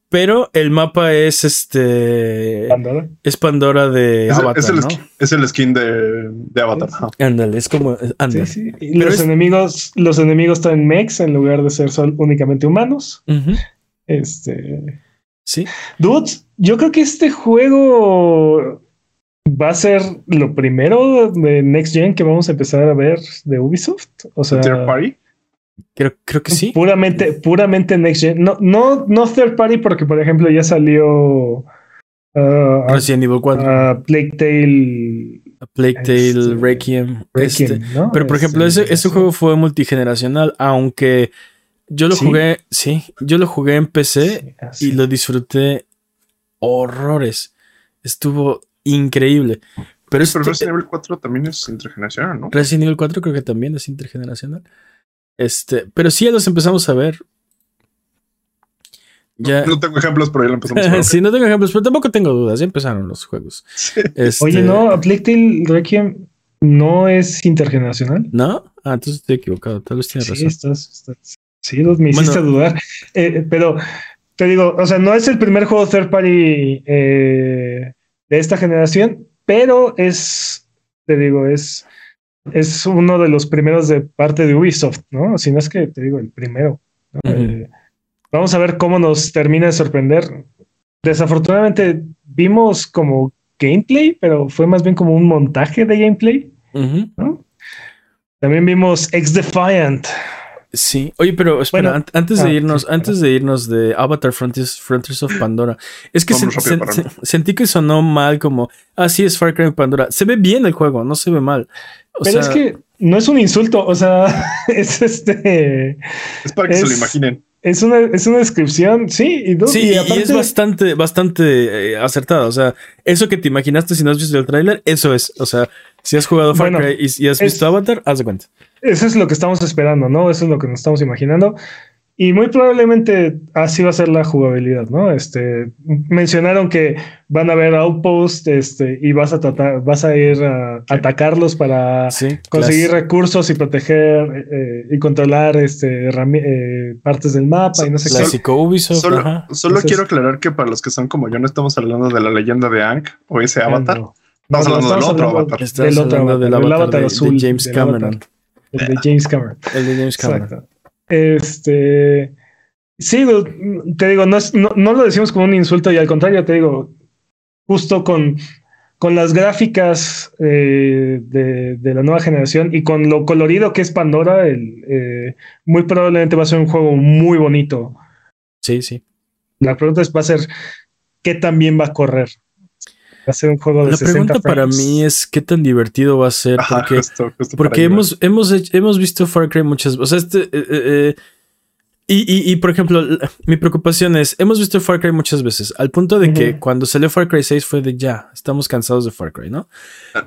pero el mapa es este. Pandora. Es Pandora de Es, Avatar, es el, ¿no? skin, es el skin de, de Avatar. Ándale, es como. Ándale. Sí, sí. Los es- enemigos, los enemigos están mechs en lugar de ser sol- únicamente humanos. Este. Sí. Dudes, yo creo que este juego va a ser lo primero de Next Gen que vamos a empezar a ver de Ubisoft. O sea, Third Party. Creo, creo que sí. puramente, puramente Next Gen. No, no, no Third Party, porque por ejemplo ya salió ah, Resident Evil 4, ah, Plague Tale. A Plague Tale, este, Requiem. Requiem, este, ¿no? Pero por ejemplo, Este, ese, ese juego fue multigeneracional, aunque yo lo ¿Sí? jugué, sí, yo lo jugué en PC sí, y lo disfruté horrores. Estuvo increíble. Pero este, Pero Resident Evil 4 también es intergeneracional, ¿no? Resident Evil 4 creo que también es intergeneracional. Este, pero sí ya los empezamos a ver. Ya. No tengo ejemplos, pero ya lo empezamos a ver. sí, no tengo ejemplos, pero tampoco tengo dudas. Ya empezaron los juegos. Sí. Este, Oye, no, A Plague Tale Requiem no es intergeneracional. ¿No? Ah, entonces estoy equivocado. Tal vez tienes Sí, razón. estás, estás- sí, los- me hiciste Bueno. dudar. Eh, pero te digo, o sea, no es el primer juego third party eh, de esta generación, pero es, te digo, es es uno de los primeros de parte de Ubisoft, ¿no? Si no es que te digo, el primero. Eh, vamos a ver cómo nos termina de sorprender. Desafortunadamente vimos como gameplay, pero fue más bien como un montaje de gameplay. ¿no? También vimos X Defiant. Sí. Oye, pero espera, Bueno, an- antes ah, de irnos, sí, antes de irnos de Avatar Frontiers, Frontiers of Pandora, es que sen- sen- sen- sentí que sonó mal como, ah, sí, es Far Cry Pandora. Se ve bien el juego, no se ve mal. O Pero sea, es que no es un insulto, o sea, es este. Es para que se lo imaginen. Es una, es una descripción, sí, y, dos, Sí, y y, aparte- es bastante, bastante eh, acertado. O sea, eso que te imaginaste si no has visto el tráiler, eso es. O sea, si has jugado Far Bueno, Cry y, y has es- visto Avatar, haz de cuenta. Eso es lo que estamos esperando, ¿no? Eso es lo que nos estamos imaginando. Y muy probablemente así va a ser la jugabilidad, ¿no? Este, mencionaron que van a haber outposts, este, y vas a tratar, vas a ir a atacarlos para Sí, conseguir recursos y proteger eh, y controlar este eh, partes del mapa y no sé qué. clásico Ubisoft. Solo, ajá. solo Entonces- quiero aclarar que para los que son como yo, no estamos hablando de la leyenda de Aang o ese avatar. No, Estamos no, hablando del otro avatar. Estás del otro hablando del avatar, avatar, de, de azul, James del Cameron. el de James Cameron. El de James Cameron. Exacto. Este. Sí, te digo, no, es- no, no lo decimos como un insulto y al contrario, te digo, justo con, con las gráficas eh, de, de la nueva generación y con lo colorido que es Pandora, el, eh, muy probablemente va a ser un juego muy bonito. Sí, sí. La pregunta es, va a ser, ¿qué tan bien va a correr? Ser un juego de La 60 pregunta para mí es qué tan divertido va a ser. Ajá, Porque justo, justo hemos, hemos, hecho- hemos visto Far Cry muchas O sea, este. eh, eh, eh, y, y, y, por ejemplo, la- mi preocupación es: hemos visto Far Cry muchas veces, al punto de que cuando salió Far Cry 6 fue de ya, estamos cansados de Far Cry, ¿no?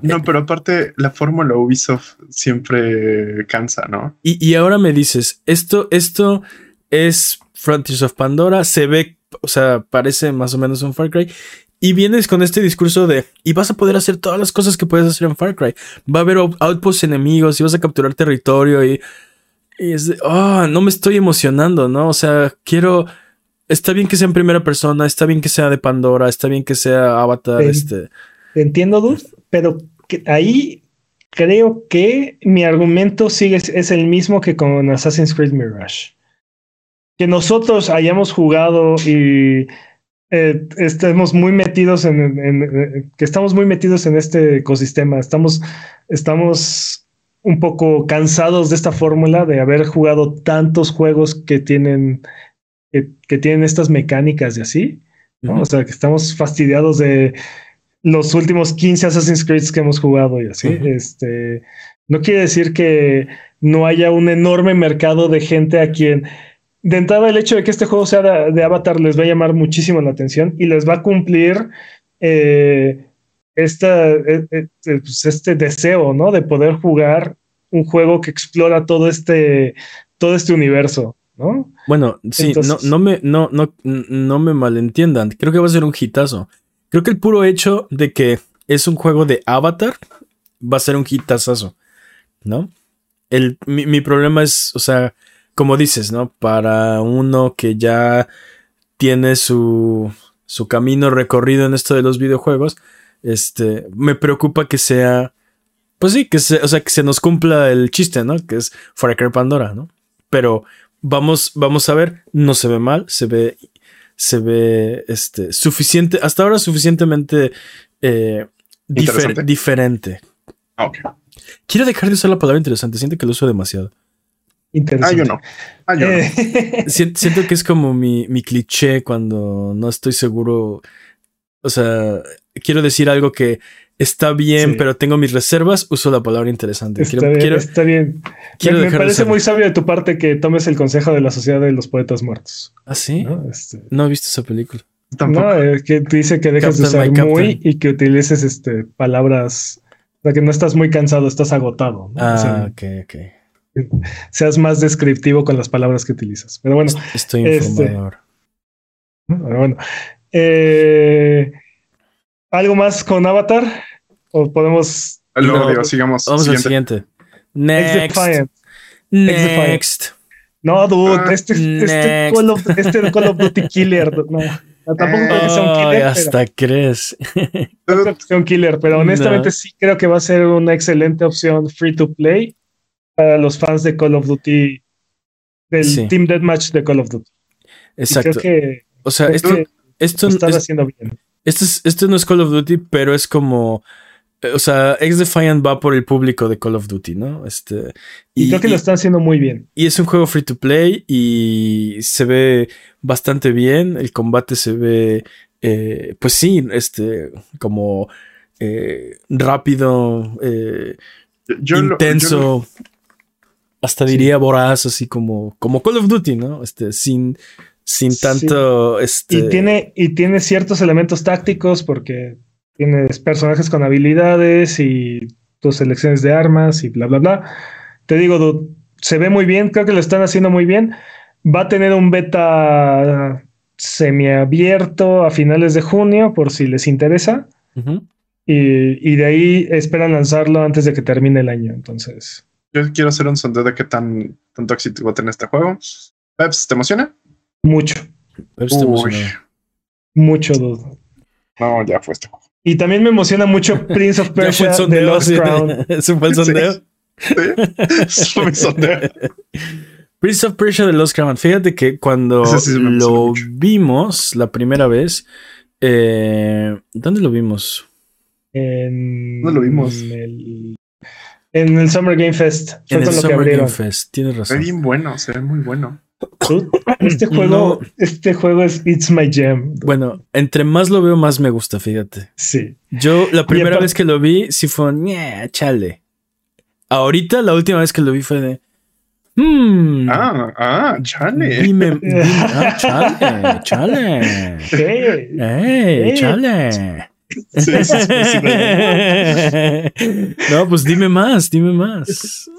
No, pero aparte, la fórmula Ubisoft siempre cansa, ¿no? Y, y ahora me dices: esto, esto es Frontiers of Pandora, se ve, o sea, parece más o menos un Far Cry. Y vienes con este discurso de, y vas a poder hacer todas las cosas que puedes hacer en Far Cry. Va a haber out- outposts enemigos y vas a capturar territorio y, y es de, oh, no me estoy emocionando, ¿no? O sea, quiero, está bien que sea en primera persona, está bien que sea de Pandora, está bien que sea Avatar, Ven. este. Te entiendo, Dude, pero que ahí creo que mi argumento sigue es el mismo que con Assassin's Creed Mirage. Que nosotros hayamos jugado y eh, estemos muy metidos en, en- en- que estamos muy metidos en este ecosistema. Estamos, estamos un poco cansados de esta fórmula de haber jugado tantos juegos que tienen que, que tienen estas mecánicas y así. ¿no? O sea, que estamos fastidiados de los últimos 15 Assassin's Creed que hemos jugado y así. Este no quiere decir que no haya un enorme mercado de gente a quien de entrada el hecho de que este juego sea de, de Avatar les va a llamar muchísimo la atención y les va a cumplir eh, esta, eh, eh, pues, este deseo, ¿no? De poder jugar un juego que explora todo este, todo este universo, ¿no? Bueno, sí, Entonces- no, no, me, no, no, no me malentiendan. Creo que va a ser un hitazo. Creo que el puro hecho de que es un juego de Avatar va a ser un hitazazo, ¿no? El, mi, mi problema es, o sea, como dices, ¿no? Para uno que ya tiene su, su camino recorrido en esto de los videojuegos, este, me preocupa que sea, pues sí, que se, o sea, que se nos cumpla el chiste, ¿no? Que es Far Cry Pandora, ¿no? Pero vamos, vamos a ver, no se ve mal, se ve, se ve, este, suficiente, hasta ahora suficientemente eh, difer- diferente. Ah, ok. Quiero dejar de usar la palabra interesante, siento que lo uso demasiado. Ah, Interesante. yo no. Ah, yo no. Eh, Sien- Siento que es como mi, mi cliché cuando no estoy seguro. O sea, quiero decir algo que está bien, Sí. pero tengo mis reservas, uso la palabra interesante. está Quiero, bien, quiero- está bien. quiero me, parece muy sabio de tu parte que tomes el consejo de la Sociedad de los Poetas Muertos. ¿Ah, sí? ¿no? Este, No he visto esa película. Tampoco. No, eh, que dice que dejes de usar muy captain. y que utilices este, palabras, o sea, que no estás muy cansado, estás agotado. ¿no? O Ah, sea, ok, ok. Seas más descriptivo con las palabras que utilizas. Pero bueno, Estoy Este- informado ahora. pero bueno. Eh, ¿Algo más con Avatar? ¿O podemos... Luego No, digo, sigamos. Vamos al Siguiente. siguiente. Next. X-Defiant? Next. No, dude, Ah, este, este, next. Call of, este Call of Duty Killer. No. Tampoco creo que sea un killer. hasta crees. pero, no creo que sea un killer, pero honestamente No. sí creo que va a ser una excelente opción free to play para los fans de Call of Duty, del Sí. Team Deathmatch de Call of Duty. Exacto. creo que, O sea, creo esto, que esto, lo están es- haciendo bien. esto, es- esto no es Call of Duty, pero es como. eh, O sea, Ex Defiant va por el público de Call of Duty, ¿no? Este. Y, creo que lo están haciendo muy bien. y es un juego free to play y se ve bastante bien. El combate se ve, eh, pues sí, este, como eh, rápido, eh, Yo- yo lo- intenso. yo lo- hasta diría voraz, así como, como Call of Duty, ¿no? Este, sin, sin Sí. tanto. Este, Y tiene, y tiene ciertos elementos tácticos porque tienes personajes con habilidades y tus selecciones de armas y bla, bla, bla. Te digo, dude, se ve muy bien, creo que lo están haciendo muy bien. Va a tener un beta semiabierto a finales de junio, por si les interesa. Y, y de ahí esperan lanzarlo antes de que termine el año. Entonces, yo quiero hacer un sondeo de qué tan tanto éxito va a tener este juego. Peps, ¿te emociona? mucho, Pero está Uy. emocionado. mucho, dude. No, ya fue este juego. Y también me emociona mucho Prince of Persia sondeo. Lost sí. Crown. Eso fue el Sí. sondeo. Sí, mi sondeo. Prince of Persia de Lost Crown. Fíjate que cuando sí emociona lo mucho. vimos la primera vez, eh, ¿dónde lo vimos? En, ¿Dónde lo vimos? En el, en el Summer Game Fest. En el Summer. Game Fest. Tienes Se ve razón. bien bueno, se ve muy bueno. Este juego, este juego es It's My Jam. Bueno, entre más lo veo, más me gusta, fíjate. Sí. Yo la primera vez que lo vi, sí fue, "Ñe, chale. Ahorita, la última vez que lo vi fue de, hmm, Ah, ah, chale. dime, dime, ah, chale, chale. Hey, ¡Ey, Eh. chale! Sí, sí, sí, sí, sí. no, pues dime más, dime más.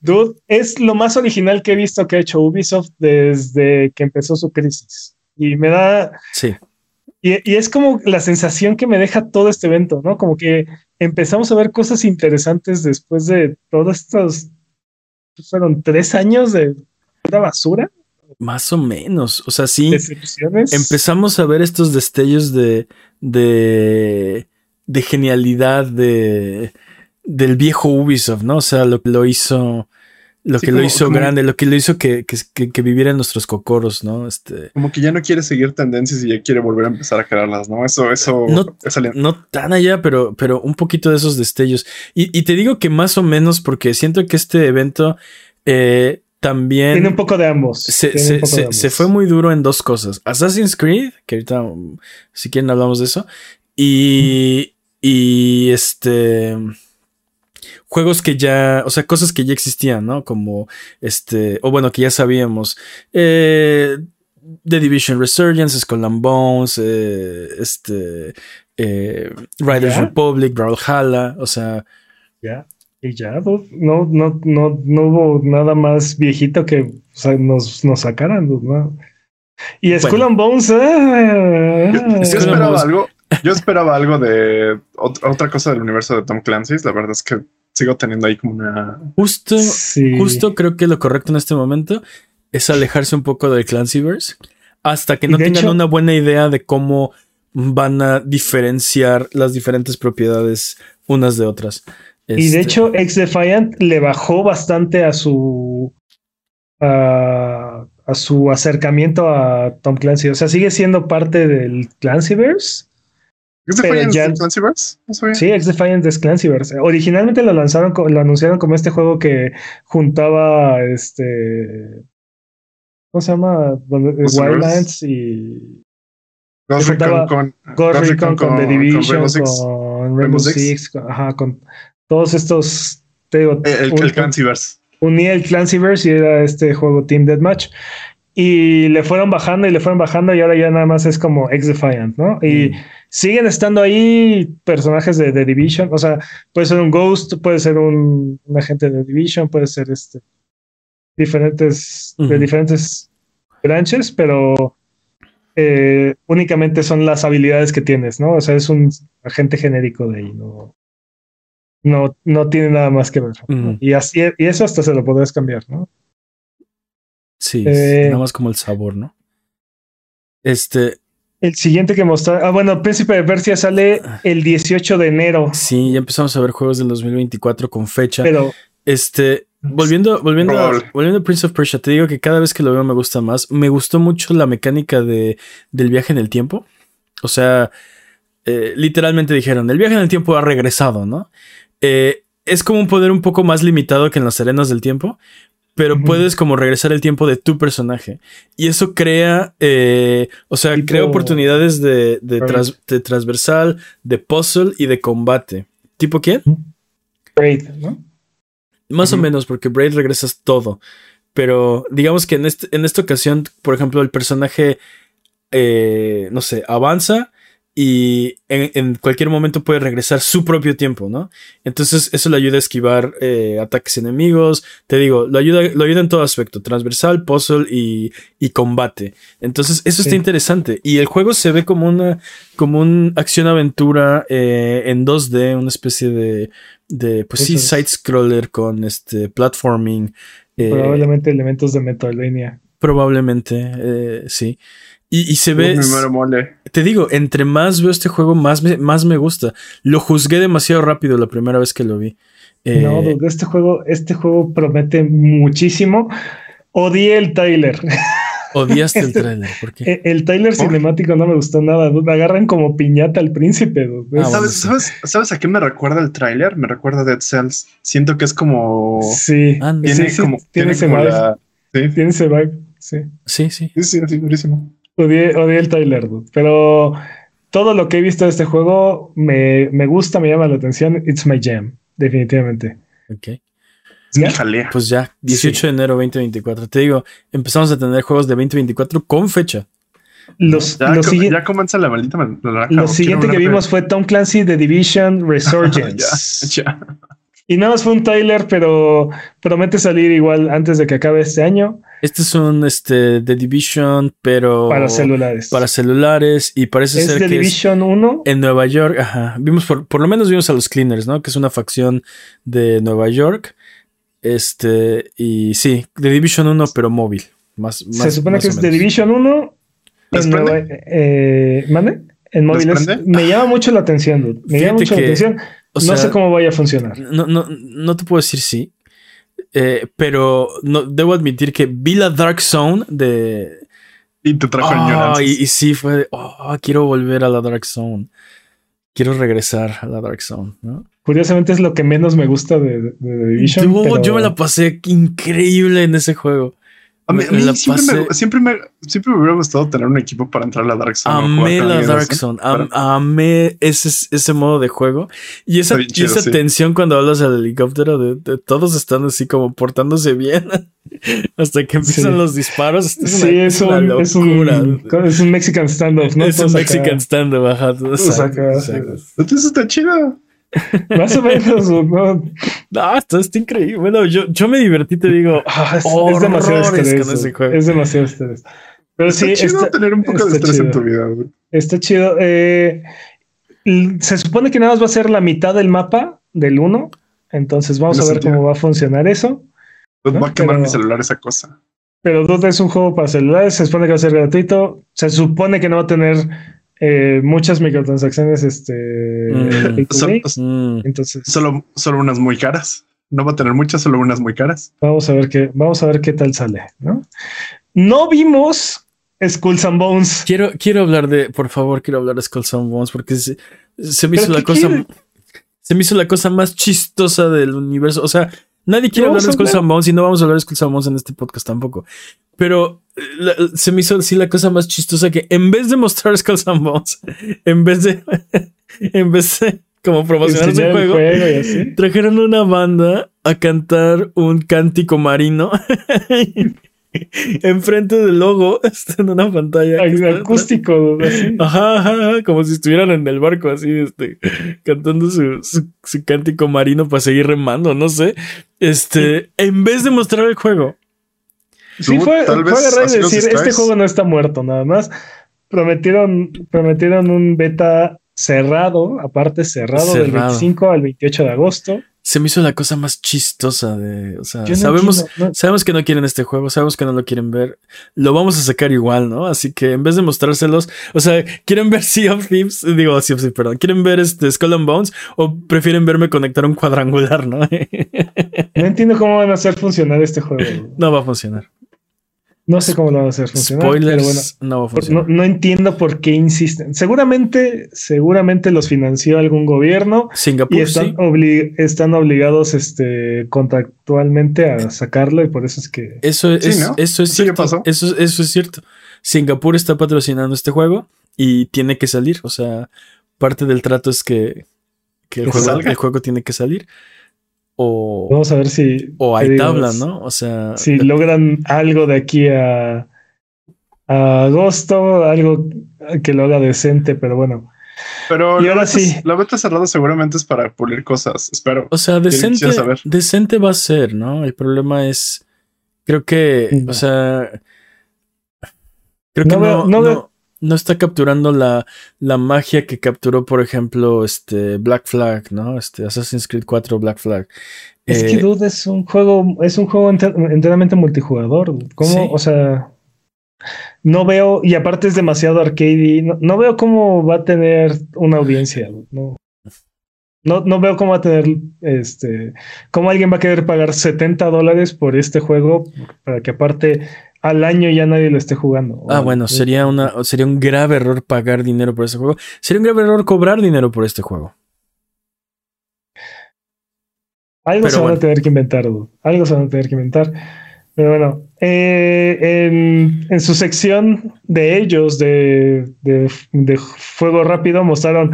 dude, es lo más original que he visto que ha hecho Ubisoft desde que empezó su crisis. Y me da, Sí, y, y es como la sensación que me deja todo este evento, ¿no? Como que empezamos a ver cosas interesantes después de todos estos, fueron tres años de pura basura, más o menos. O sea, sí, empezamos a ver estos destellos de, de, de genialidad de, del viejo Ubisoft, ¿no? O sea, lo que lo hizo, lo Sí, que lo hizo como- grande, lo que lo hizo que, que, que, que viviera en nuestros cocoros, ¿no? Este, Como que ya no quiere seguir tendencias y ya quiere volver a empezar a crearlas, ¿no? Eso, eso, No- no tan allá, pero, pero un poquito de esos destellos. Y, y te digo que más o menos porque siento que este evento eh, también Tiene un poco de ambos. se, se- de se- ambos. se fue muy duro en dos cosas. Assassin's Creed, que ahorita um, si quieren hablamos de eso, y, y este juegos que ya, o sea, cosas que ya existían, ¿no? Como este, o bueno, que ya sabíamos. Eh, The Division Resurgence, Skull and Bones, eh, este, eh, Riders. Republic, Brawlhalla, o sea. Y ya, dude, no, no, no, no hubo nada más viejito que o sea, nos, nos sacaran, dude, ¿no? Y Skull Bueno. and Bones, ah, Yo, que esperaba algo. Yo esperaba algo de ot- otra cosa del universo de Tom Clancy's. La verdad es que sigo teniendo ahí como una. justo, sí. justo creo que lo correcto en este momento es alejarse un poco del Clancyverse hasta que no tengan hecho- una buena idea de cómo van a diferenciar las diferentes propiedades unas de otras. Y de Este, hecho, Ex Defiant le bajó bastante a su a, a su acercamiento a Tom Clancy. O sea, sigue siendo parte del Clancyverse. ¿Es de Pero Fire ya- Clancyverse? No. Sí, Ex Defiant es Clancyverse. Originalmente lo lanzaron, lo anunciaron como este juego que juntaba este. ¿Cómo se llama? Los Wildlands y Ghost juntaba Recon con, Ghost Recon con, The Division, Rainbow Six. con Rainbow Six, Six. con, ajá, con todos estos. Te digo, El, un- el Clancyverse. unía el Clancyverse y era este juego Team Deathmatch. Y le fueron bajando y le fueron bajando y ahora ya nada más es como Ex Defiant, ¿no? Y Mm. siguen estando ahí personajes de The Division. O sea, puede ser un Ghost, puede ser un, un agente de The Division, puede ser este diferentes de diferentes branches, pero eh, únicamente son las habilidades que tienes, ¿no? O sea, es un agente genérico de ahí, no, no, no tiene nada más que ver. Y así, y eso hasta se lo podrás cambiar, ¿no? Sí, Eh, nada más como el sabor, ¿no? Este, El siguiente que mostró. Ah, bueno, Príncipe de Persia sale el 18 de enero. Sí, ya empezamos a ver juegos del 2024 con fecha. Pero Este, volviendo, volviendo, a, volviendo a Prince of Persia, te digo que cada vez que lo veo me gusta más. Me gustó mucho la mecánica de, del viaje en el tiempo. O sea, eh, literalmente dijeron, el viaje en el tiempo ha regresado, ¿no? Eh, es como un poder un poco más limitado que en las arenas del tiempo, pero puedes como regresar el tiempo de tu personaje. Y eso crea, eh, o sea, Tipo- crea oportunidades de, de, tras- de transversal, de puzzle y de combate. ¿Tipo quién? Braid, ¿no? Más o menos, porque Braid regresas todo. Pero digamos que en, este, en esta ocasión, por ejemplo, el personaje, eh, no sé, avanza y en, en cualquier momento puede regresar su propio tiempo, ¿no? Entonces eso le ayuda a esquivar eh, ataques enemigos. Te digo, lo ayuda, lo ayuda en todo aspecto, transversal, puzzle y, y combate. Entonces eso está interesante. Y el juego se ve como una, como un acción-aventura eh, en 2D, una especie de, de pues sí, Eso side-scroller con este platforming. eh, Probablemente elementos de Metroidvania. probablemente, sí. Y, y se ve, Mi mero mole. te digo, entre más veo este juego, más me, más me gusta. Lo juzgué demasiado rápido la primera vez que lo vi. Eh, No, este juego, este juego promete muchísimo. Odié el Tyler. odiaste el este- trailer. ¿Por qué? Eh, El Tyler ¿Por? cinemático no me gustó nada. dude. Agarran como piñata al príncipe. Ah, ¿Sabes, sí. sabes, ¿Sabes a qué me recuerda el tráiler? Me recuerda a Dead Cells. Siento que es como... Sí. Tiene sí, sí, como... tiene Tiene ese como vibe. la... Sí, Tiene ese vibe. Sí. Sí, sí. sí, sí, sí, durísimo. Odié, odié el Tyler, dude. pero todo lo que he visto de este juego me, me gusta, me llama la atención. It's my jam, definitivamente. Ok. Es ¿Ya? mi jalea. Pues ya, 18 Sí. de enero 2024. Te digo, empezamos a tener juegos de 2024 con fecha. Los, Ya, ya comienza la maldita lo siguiente que vimos fue Tom Clancy The Division Resurgence. ya, ya. Y nada más fue un Tyler, pero promete salir igual antes de que acabe este año Este es un este, The Division, pero para celulares. para celulares y parece es ser The que es Division 1. en Nueva York. Ajá. Vimos por, por lo menos vimos a los Cleaners, ¿no? Que es una facción de Nueva York. Este, y sí, The Division 1, pero móvil. Más, Se supone más que es The. Division 1 ¿Les en? Nueva, eh, ¿mande? En móviles. Me llama mucho la atención, dude. Me Fíjate llama mucho que, la atención. O no sé cómo vaya a funcionar. No, no, no te puedo decir sí. eh, pero no, debo admitir que vi la Dark Zone de. Y te trajo añoranzas. y, y sí, fue de, oh, quiero volver a la Dark Zone. Quiero regresar a la Dark Zone, ¿no? Curiosamente es lo que menos me gusta de, de The Division. Pero- Yo me la pasé increíble en ese juego. A mí, a mí la siempre, pasé- me, siempre, me, siempre me hubiera gustado tener un equipo para entrar a la Dark Zone. Amé la Dark. Zone, am- amé ese, ese modo de juego y esa, y chido, esa sí. tensión cuando hablas al helicóptero de, de todos están así como portándose bien hasta que empiezan Sí. los disparos. Es Sí, una- es una un, es, locura. un, es un Mexican standoff, ¿no? Es un Mexican stand-up, ajá. Entonces está chido. Más o menos, ¿no? No, esto está increíble. Bueno, yo, yo me divertí, te digo. Ah, es, es demasiado estrés. con ese dude. juego. Es demasiado estrés. Pero Está sí, chido está, tener un poco de estrés en chido. tu vida. güey. está chido. Eh, se supone que nada más va a ser la mitad del mapa del 1. Entonces vamos a ver sentido. cómo va a funcionar eso. Pues ¿No? va a quemar Pero- mi celular esa cosa. Pero Dota es un juego para celulares. Se supone que va a ser gratuito. Se supone que no va a tener eh, muchas microtransacciones. Este, Mm. play. Mm, Entonces Solo, solo unas muy caras. No va a tener muchas, solo unas muy caras. vamos a ver qué, vamos a ver qué tal sale. No, no vimos Skulls and Bones. Quiero, quiero hablar de, por favor, quiero hablar de Skulls and Bones porque se, se me ¿Pero hizo la cosa, quiere? se me hizo la cosa más chistosa del universo. O sea, nadie quiere hablar de Skulls and Bones y no vamos a hablar de Skulls and Bones en este podcast tampoco. Pero eh, la- se me hizo así la cosa más chistosa que en vez de mostrar Skulls and Bones, en vez de, en vez de como promocionar el juego, juego trajeron una banda a cantar un cántico marino enfrente del logo está en una pantalla Acústico, así. Ajá, ajá, ajá, como si estuvieran en el barco así, este, cantando su, su, su cántico marino para seguir remando, no sé. Este, en vez de mostrar el juego. Sí, fue, tal fue vez agarrar y decir, este juego no está muerto, nada más. Prometieron, prometieron un beta cerrado, aparte cerrado, del Cerrado. 25 al 28 de agosto. Se me hizo la cosa más chistosa de. O sea, no sabemos, no- sabemos que no quieren este juego, sabemos que no lo quieren ver. Lo vamos a sacar igual, ¿no? Así que en vez de mostrárselos, o sea, ¿quieren ver Sea of Thieves? Digo, Sea of Thieves, perdón. ¿Quieren ver este Skull and Bones? ¿O prefieren verme conectar un cuadrangular, no? No entiendo cómo van a hacer funcionar este juego. no va a funcionar. No sé cómo lo van a hacer funcionar. Spoilers, Pero bueno, no va a funcionar. no, no entiendo por qué insisten. Seguramente, seguramente los financió algún gobierno Singapur, y están, sí. obli- están obligados este, contractualmente a sacarlo y por eso es que... Eso es, Sí, ¿no? eso es Sí, ¿qué cierto. pasó? Eso, eso es cierto. Singapur está patrocinando este juego y tiene que salir. O sea, parte del trato es que, que el, Que juego, el juego tiene que salir. O, Vamos a ver si... o ¿qué hay digo? tabla, ¿no? O sea, Si logran algo de aquí a, a agosto, algo que lo haga decente, pero bueno. Pero Y la ahora beta- sí. La beta cerrada seguramente es para pulir cosas. Espero. o sea, decente, saber. decente va a ser, ¿no? El problema es, creo que, No. o sea, creo que no, no no, veo- no está capturando la, la magia que capturó, por ejemplo, este Black Flag, ¿no? Este Assassin's Creed 4 Black Flag. Es Eh, que Dude es un juego, es un juego enter- enteramente multijugador. ¿Cómo? Sí. O sea, no veo, y aparte es demasiado arcade, no, no veo cómo va a tener una audiencia. No, no, no veo cómo va a tener, este, cómo alguien va a querer pagar 70 dólares por este juego para que aparte al año ya nadie lo esté jugando. Ah, bueno, sería una sería un grave error pagar dinero por este juego. Sería un grave error cobrar dinero por este juego. Algo Pero se van bueno. a tener que inventar, dude. Algo se van a tener que inventar. Pero bueno, eh, en, en su sección de ellos, de, de, de Fuego Rápido, mostraron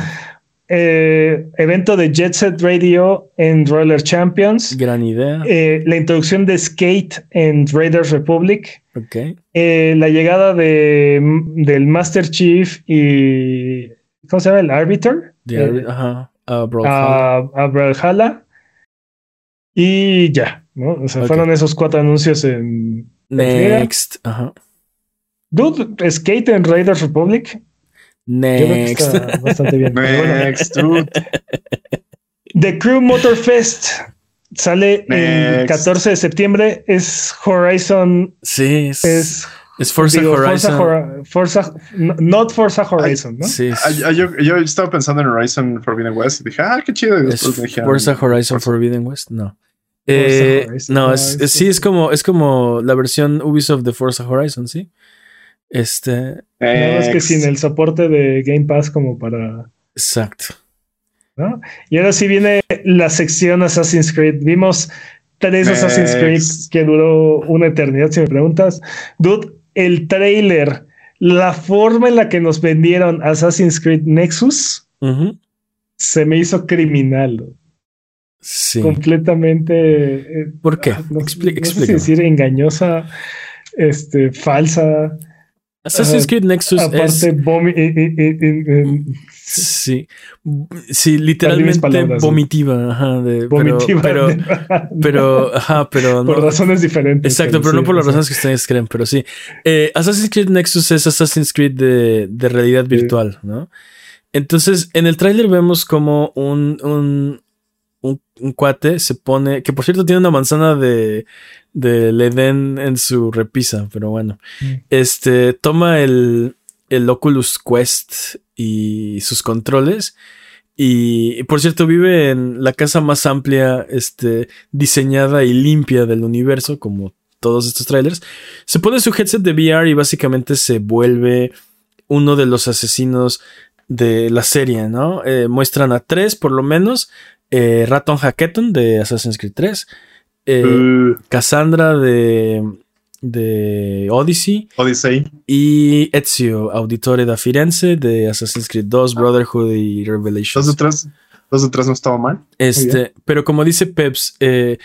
eh, evento de Jet Set Radio en Roller Champions, Gran idea. eh, la introducción de Skate en Raiders Republic, Ok. eh, la llegada de, del Master Chief y. ¿Cómo se llama? El Arbiter. De Eh, Ar- ajá. a Brawlhalla. a, a Brawlhalla. Y ya, ¿no? O sea, fueron esos cuatro anuncios en. Next. Ajá. Dude, Skate en Raiders Republic. Yo creo que Next. está bastante bien. Bueno, Next. The Crew Motor Fest sale el Next. 14 de septiembre. Es Horizon. Sí, es, Es. es Forza digo, Horizon. Forza, no- not Forza Horizon, ¿no? Sí, yo, yo estaba pensando en Horizon Forbidden West y dije, ah, qué chido. Y después dije, ah, Forza Horizon Forza. Forbidden West. No. Eh, Horizon. no, es, es- es- sí, es como, es como la versión Ubisoft de Forza Horizon, sí. Este, Nada más que sin el soporte de Game Pass como para. exacto. ¿no? Y ahora sí viene la sección Assassin's Creed. Vimos tres Next. Assassin's Creed que duró una eternidad, si me preguntas. Dude, el trailer, la forma en la que nos vendieron Assassin's Creed Nexus se me hizo criminal. Sí. Completamente. eh, ¿Por qué? No, Expli- no sé si explícame. decir engañosa, este, falsa. Assassin's. Creed Nexus Aparte, es. eh, eh, eh, Sí. Sí, literalmente vomitiva. Ajá, de- vomitiva. Pero, pero, pero, ajá, pero por no. razones diferentes. Exacto, pero no sí, por las razones que ustedes creen, pero sí. Eh, Assassin's Creed Nexus es Assassin's Creed de, de realidad virtual, ¿no? Entonces, en el tráiler vemos como un, un, un, un cuate se pone, que por cierto tiene una manzana de, de Edén en su repisa, pero bueno. Mm. Este, toma el, el Oculus Quest y sus controles. Y, y, por cierto, vive en la casa más amplia, este, diseñada y limpia del universo, como todos estos trailers. Se pone su headset de VR y básicamente se vuelve uno de los asesinos de la serie, ¿no? Eh, muestran a tres, por lo menos. Eh, Raton Hacketon de Assassin's Creed 3. Eh, Uh, Cassandra de, de Odyssey. Odyssey. Y Ezio, Auditore da Firenze de Assassin's Creed 2, Brotherhood y Dos Revelations. de tres. Dos de tres no estaba mal. Este, pero como dice Peps, eh,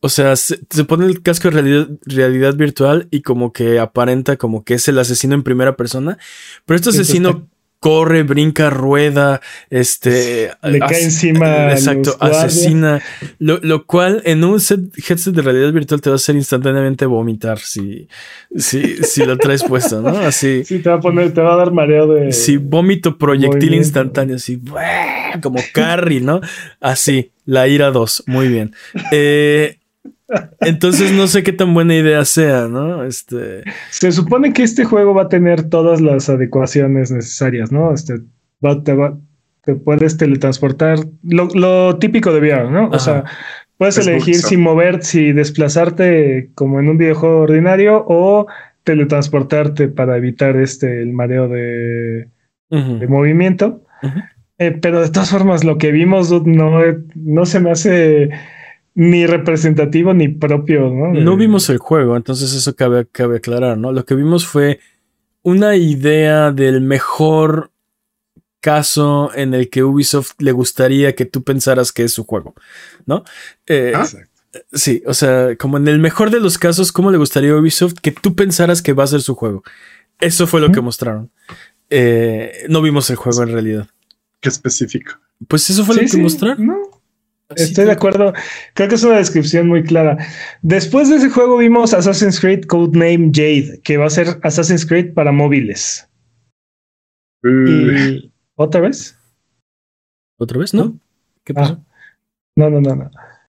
o sea, se, se pone el casco de realidad, realidad virtual y como que aparenta como que es el asesino en primera persona. Pero este asesino corre, brinca, rueda, este... Le cae encima. Exacto, asesina. Lo, lo cual en un set, headset de realidad virtual te va a hacer instantáneamente vomitar si, si, si lo traes puesto, ¿no? Así. Sí, te va a poner, te va a dar mareo de. Sí, vómito proyectil movimiento. instantáneo, así, como Carrie, ¿no? Así, la ira 2, muy bien. Eh, entonces no sé qué tan buena idea sea, ¿no? Este, Se supone que este juego va a tener todas las adecuaciones necesarias, ¿no? Este, va- te, va- te puedes teletransportar, lo, lo típico de VR, ¿no? O sea, puedes Es elegir si mover, si desplazarte como en un videojuego ordinario o teletransportarte para evitar este el mareo de, movimiento. Eh, pero de todas formas, lo que vimos no, no se me hace ni representativo ni propio, ¿no? No vimos el juego, entonces eso cabe, cabe aclarar, ¿no? Lo que vimos fue una idea del mejor caso en el que Ubisoft le gustaría que tú pensaras que es su juego, ¿no? Eh, Ah, Sí, o sea, como en el mejor de los casos, ¿cómo le gustaría a Ubisoft que tú pensaras que va a ser su juego? Eso fue lo que mostraron. Eh, no vimos el juego en realidad. Qué específico. Pues eso fue Sí, lo que sí, mostraron. No, Así Estoy de acuerdo. Creo que es una descripción muy clara. Después de ese juego vimos Assassin's Creed Codename Jade, que va a ser Assassin's Creed para móviles. Uh, Y otra vez. ¿Otra vez? ¿No? ¿Qué pasó? Ah, no, no, no, no.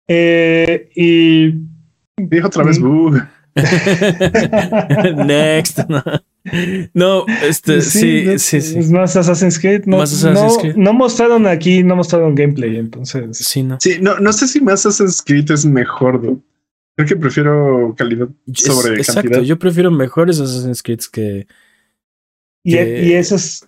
Eh, y dijo otra vez, Mm. Next. No. No, este, sí, es- sí, sí. Es más Assassin's Creed. No, Más Assassin's no- Creed. no mostraron aquí, no mostraron gameplay, entonces. Sí, no. Sí, no, no sé si más Assassin's Creed es mejor, dude. Creo que prefiero calidad Es- sobre exacto, cantidad. yo prefiero mejores Assassin's Creed que. Y, que- y eso es.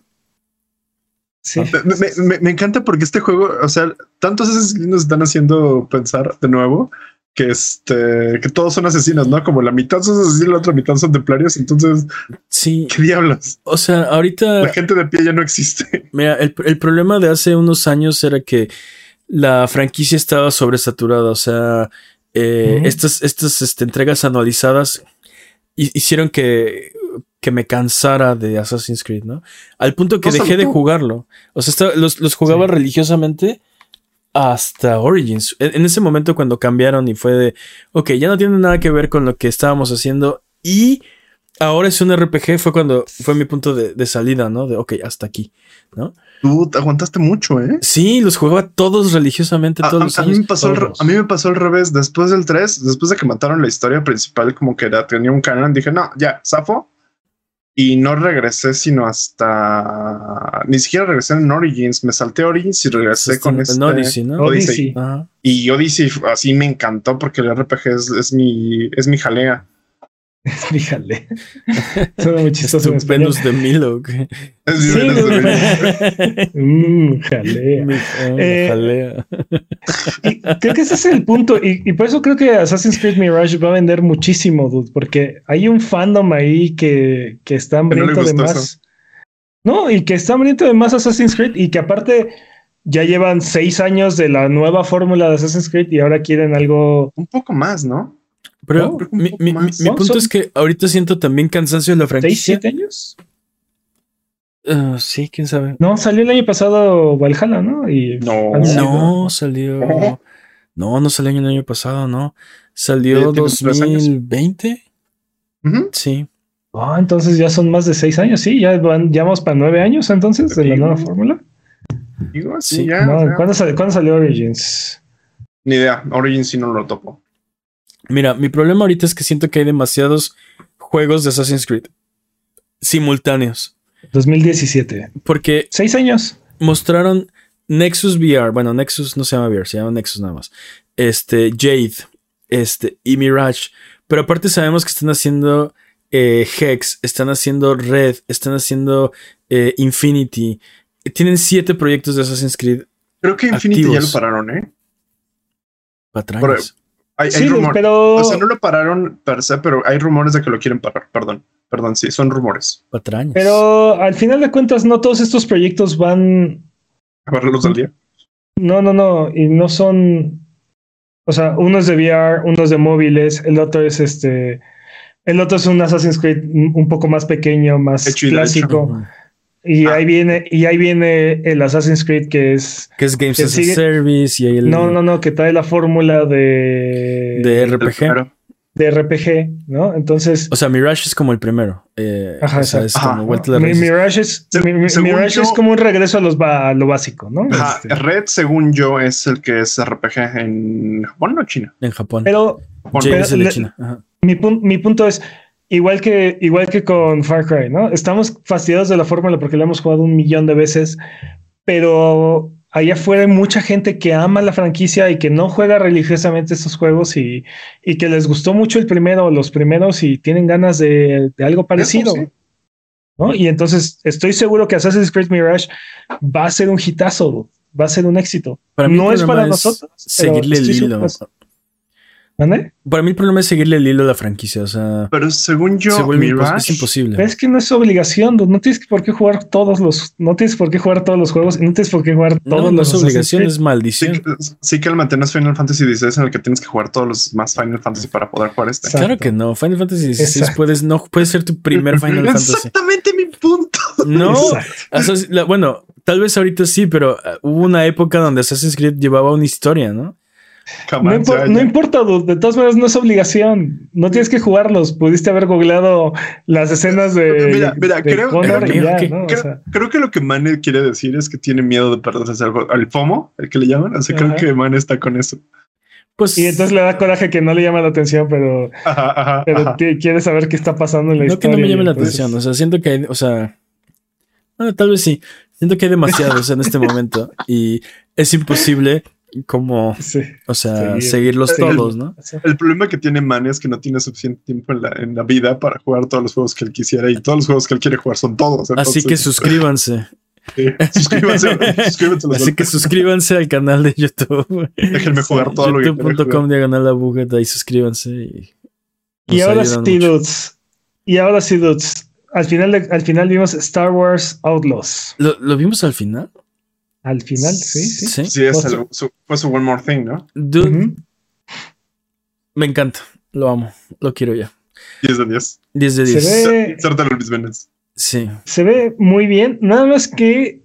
Sí. Me, me- me- me encanta porque este juego, o sea, tantos Assassin's Creed nos están haciendo pensar de nuevo que este que todos son asesinos, ¿no? Como la mitad son asesinos, la otra mitad son templarios. Entonces, Sí, ¿qué diablos? o sea, ahorita. La gente de pie ya no existe. Mira, el, el problema de hace unos años era que la franquicia estaba sobresaturada. O sea, eh, estas, estas este, entregas anualizadas hi- hicieron que, que me cansara de Assassin's Creed, ¿no? Al punto que No dejé de jugarlo. O sea, los, los jugaba Sí. religiosamente hasta Origins. En, ese momento cuando cambiaron y fue de, ok, ya no tiene nada que ver con lo que estábamos haciendo y ahora es un RPG, fue cuando fue mi punto de, de salida, ¿no? De, ok, hasta aquí, ¿no? Tú te aguantaste mucho, ¿eh? Sí, los jugaba todos religiosamente A, todos a- los a mí me pasó todos. a mí me pasó al revés. Después del 3, después de que mataron la historia principal, como que era, tenía un canon, dije, no, ya, zafo. Y no regresé sino hasta... Ni siquiera regresé en Origins. Me salté Origins y regresé Este, con en este... Odyssey, ¿no? Odyssey. Ajá. Y Odyssey así me encantó porque el RPG es, es mi, es mi jalea. Fíjale. Suena muy chistoso. Estupendous de Milo. Es Sí, mi- güey. Mm, jalea. Mi- Eh, jalea. Y creo que ese es el punto. Y, y por eso creo que Assassin's Creed Mirage va a vender muchísimo, dude, porque hay un fandom ahí que, que está no hambriento de gustó más. eso. No, y que está hambriento de más Assassin's Creed y que aparte ya llevan seis años de la nueva fórmula de Assassin's Creed y ahora quieren algo. Un poco más, ¿no? Pero no, mi, mi- mi punto son- es que ahorita siento también cansancio de la ¿Seis, franquicia. siete años? Ah, sí, quién sabe. No, salió el año pasado Valhalla, ¿no? Y No. No, salió. No, no salió el año pasado, no. Salió tiene tres años. 2020. Ujú. Sí. Ah, entonces ya son más de seis años, sí, ya van, ya vamos para nueve años entonces de la nueva fórmula. Digo, sí, Sí. ya. No, ¿cuándo, salió, cuándo salió Origins? Ni idea. Origins sí no lo topo. Mira, mi problema ahorita es que siento que hay demasiados juegos de Assassin's Creed simultáneos. 2017. Porque Seis años. mostraron Nexus VR. Bueno, Nexus no se llama VR, se llama Nexus nada más. Este, Jade, este, y Mirage. Pero aparte sabemos que están haciendo eh, Hex, están haciendo Red, están haciendo eh, Infinity. Tienen siete proyectos de Assassin's Creed Creo que Infinity ya lo pararon, ¿eh? patrañas. Hay, rumores. pero O sea, no lo pararon per se, pero hay rumores de que lo quieren parar. Perdón. Perdón, sí, son rumores. Patrañas. Pero al final de cuentas, no todos estos proyectos van. A verlos al día. No, no, no. Y no son. O sea, uno es de VR, uno es de móviles, el otro es este. El otro es un Assassin's Creed un poco más pequeño, más Hecho clásico. Y ahí viene, y ahí viene el Assassin's Creed que es. Que es Games Que as sigue- a Service y ahí el No, no, no, que trae la fórmula de, de RPG. De RPG, ¿no? Entonces, O sea, Mirage es como el primero. Eh, Ajá, o sea, es exacto. como Ajá. vuelta de Mi-. Mirage, es, Se- mi- Mirage yo- es como un regreso a, los ba- a lo básico, ¿no? Ajá, Este, Red, según yo, es el que es RPG en Japón o China. En Japón. pero Japón. Jade pero es el de le- China. Ajá. mi, pun- mi punto es, igual que, igual que con Far Cry, ¿no? Estamos fastidiados de la fórmula porque la hemos jugado un millón de veces, pero allá afuera hay mucha gente que ama la franquicia y que no juega religiosamente estos juegos y, y que les gustó mucho el primero, los primeros y tienen ganas de, de algo parecido. sí. ¿no? Y entonces estoy seguro que Assassin's Creed Mirage va a ser un hitazo, va a ser un éxito. Para mí el no es para nosotros. Seguirle el hilo. ¿Mande? Para mí el problema es seguirle el hilo a la franquicia. O sea, Pero según yo, se vuelve impos- Mirage, es imposible. Pero es que no es obligación, no tienes por qué jugar todos los, no tienes por qué jugar todos los juegos, y no tienes por qué jugar No, todos no los es obligación, es Sí, maldición. que- sí que el mantener Final Fantasy XVI en el que tienes que jugar todos los más Final Fantasy para poder jugar este. Exacto. Claro que no. Final Fantasy XVI puedes, no puede ser tu primer Final Fantasy. Exactamente mi punto. No, Exacto. Assassin- la- bueno, tal vez ahorita sí, pero uh, hubo una época donde Assassin's Creed llevaba una historia, ¿no? No, impo- importa, dude. de todas maneras no es obligación. No tienes que jugarlos. Pudiste haber googleado las escenas de, Mira, mira, de creo- Connor creo y ya, que- ¿no? O Creo, sea, creo que lo que Mane quiere decir es que tiene miedo de perderse algo. Al FOMO, el que le llaman. O sea, creo que Mane está con eso. Pues y entonces le da coraje que no le llama la atención, pero, Ajá, ajá, pero quiere saber qué está pasando en la no que historia. no me llame la entonces- atención. O sea, siento que hay, o sea, bueno, tal vez sí. Siento que hay demasiados en este momento y es imposible como, Sí. o sea, Seguir. seguirlos Sí. todos, ¿no? El problema que tiene Mane es que no tiene suficiente tiempo en la, en la vida para jugar todos los juegos que él quisiera y todos los juegos que él quiere jugar son todos. Así que suscríbanse. sí, suscríbanse, suscríbanse a los Así que suscríbanse al canal de YouTube. Déjenme jugar todo lo que YouTube.com diagonal la y suscríbanse. Y, Y ahora sí, dudes. Y ahora sí, dudes. Al final, de- al final vimos Star Wars Outlaws. ¿Lo, lo vimos al final? Al final, sí, sí. Sí. Sí, es el- su, fue su One More Thing, ¿no? Dude, me encanta. Lo amo. Lo quiero ya. 10 de 10. 10 de Se 10. ve- Insértalo Luis Vélez. Sí. Se ve muy bien. Nada más que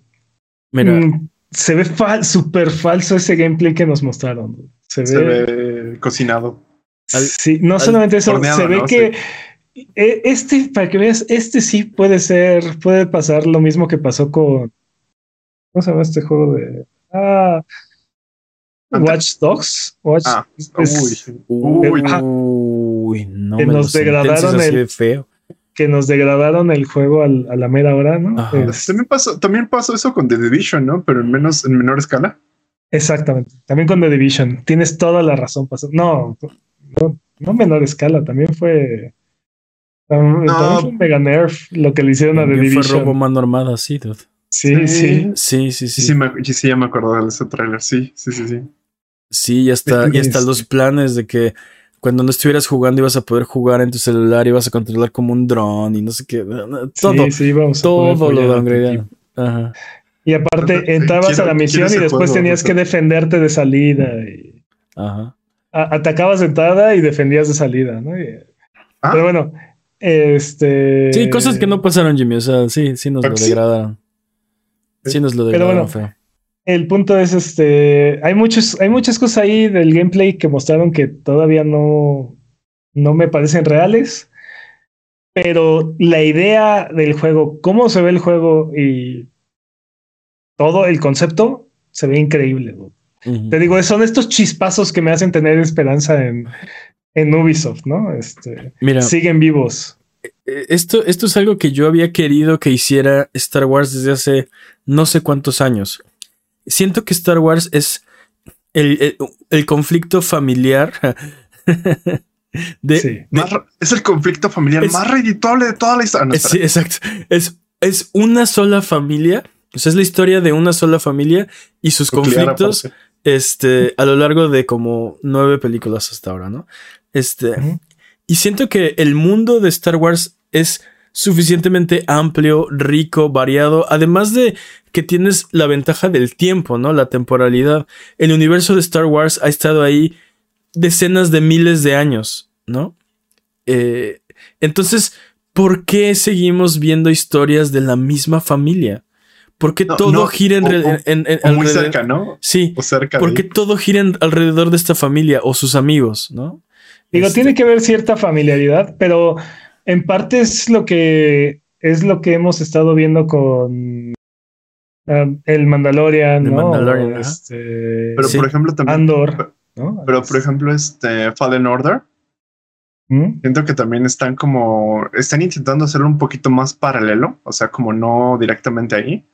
Mira, mm, se ve fal súper falso ese gameplay que nos mostraron. Se ve. Se ve cocinado. Al- sí, no al- solamente eso, horneado, se ve ¿no? que e- este, para que veas, este sí puede ser, puede pasar lo mismo que pasó con. ¿Cómo se llama este juego de. Ah, Watch Dogs. Watch, Ah, es- uy. Uy. Ajá. uy, no Que me nos degradaron el- de feo. que nos degradaron el juego al- a la mera hora, ¿no? Es- También pasó, también pasó eso con The Division, ¿no? Pero en menos, en menor escala. exactamente. También con The Division. Tienes toda la razón. pasó- No, no, no menor escala. También fue. tam- También fue un mega nerf lo que le hicieron a The También fue Division. robo mano armada, sí, dude. Sí, sí. Sí, sí, Sí, sí. sí, me, sí, sí, ya me acuerdo de ese tráiler. Sí, sí, sí, sí. Sí, ya está, ya están los planes de que cuando no estuvieras jugando ibas a poder jugar en tu celular, ibas a controlar como un dron y no sé qué. Todo, Sí, sí, vamos a poder todo lo equipo. Ajá. Y aparte, entrabas Quiero- a la misión y después juego, tenías que defenderte de salida. Y Ajá. a- atacabas de entrada y defendías de salida, ¿no? Y- Ah. Pero bueno, este. Sí, cosas que no pasaron, Jimmy. O sea, sí, sí nos lo sí. degradaron. Sí nos lo Pero degradaron bueno, feo. El punto es este. Hay muchos, hay muchas cosas ahí del gameplay que mostraron que todavía no, no me parecen reales. Pero la idea del juego, cómo se ve el juego y todo el concepto se ve increíble. Te digo, son estos chispazos que me hacen tener esperanza en, en Ubisoft, ¿no? Este, Mira, siguen vivos. eh, esto, esto es algo que yo había querido que hiciera Star Wars desde hace no sé cuántos años. Siento que Star Wars es el, el- el conflicto familiar de, Sí. de- Más ra- es el conflicto familiar Es- más redituable de toda la historia. No, Es- espera. sí, exacto. Es, es una sola familia. Es la historia de una sola familia y sus Nuclear, conflictos aparte. este, a lo largo de como nueve películas hasta ahora, ¿no? Este, y siento que el mundo de Star Wars es suficientemente amplio, rico, variado, además de que tienes la ventaja del tiempo, ¿no? La temporalidad. El universo de Star Wars ha estado ahí decenas de miles de años, ¿no? Eh, entonces, ¿por qué seguimos viendo historias de la misma familia? ¿Por qué No, todo no, gira en, o- re- o- en- en- O muy alrededor- cerca, ¿no? Sí, O cerca. de porque ahí. todo gira en- alrededor de esta familia o sus amigos, ¿no? Digo, Este, tiene que haber cierta familiaridad, pero en parte es lo que es lo que hemos estado viendo con um, el Mandalorian, ¿no? Mandalorian. Este, Pero Sí. por ejemplo también. Andor, ¿no? Pero por ejemplo, este Fallen Order, ¿Mm? siento que también están como. Están intentando hacerlo un poquito más paralelo. O sea, como no directamente ahí.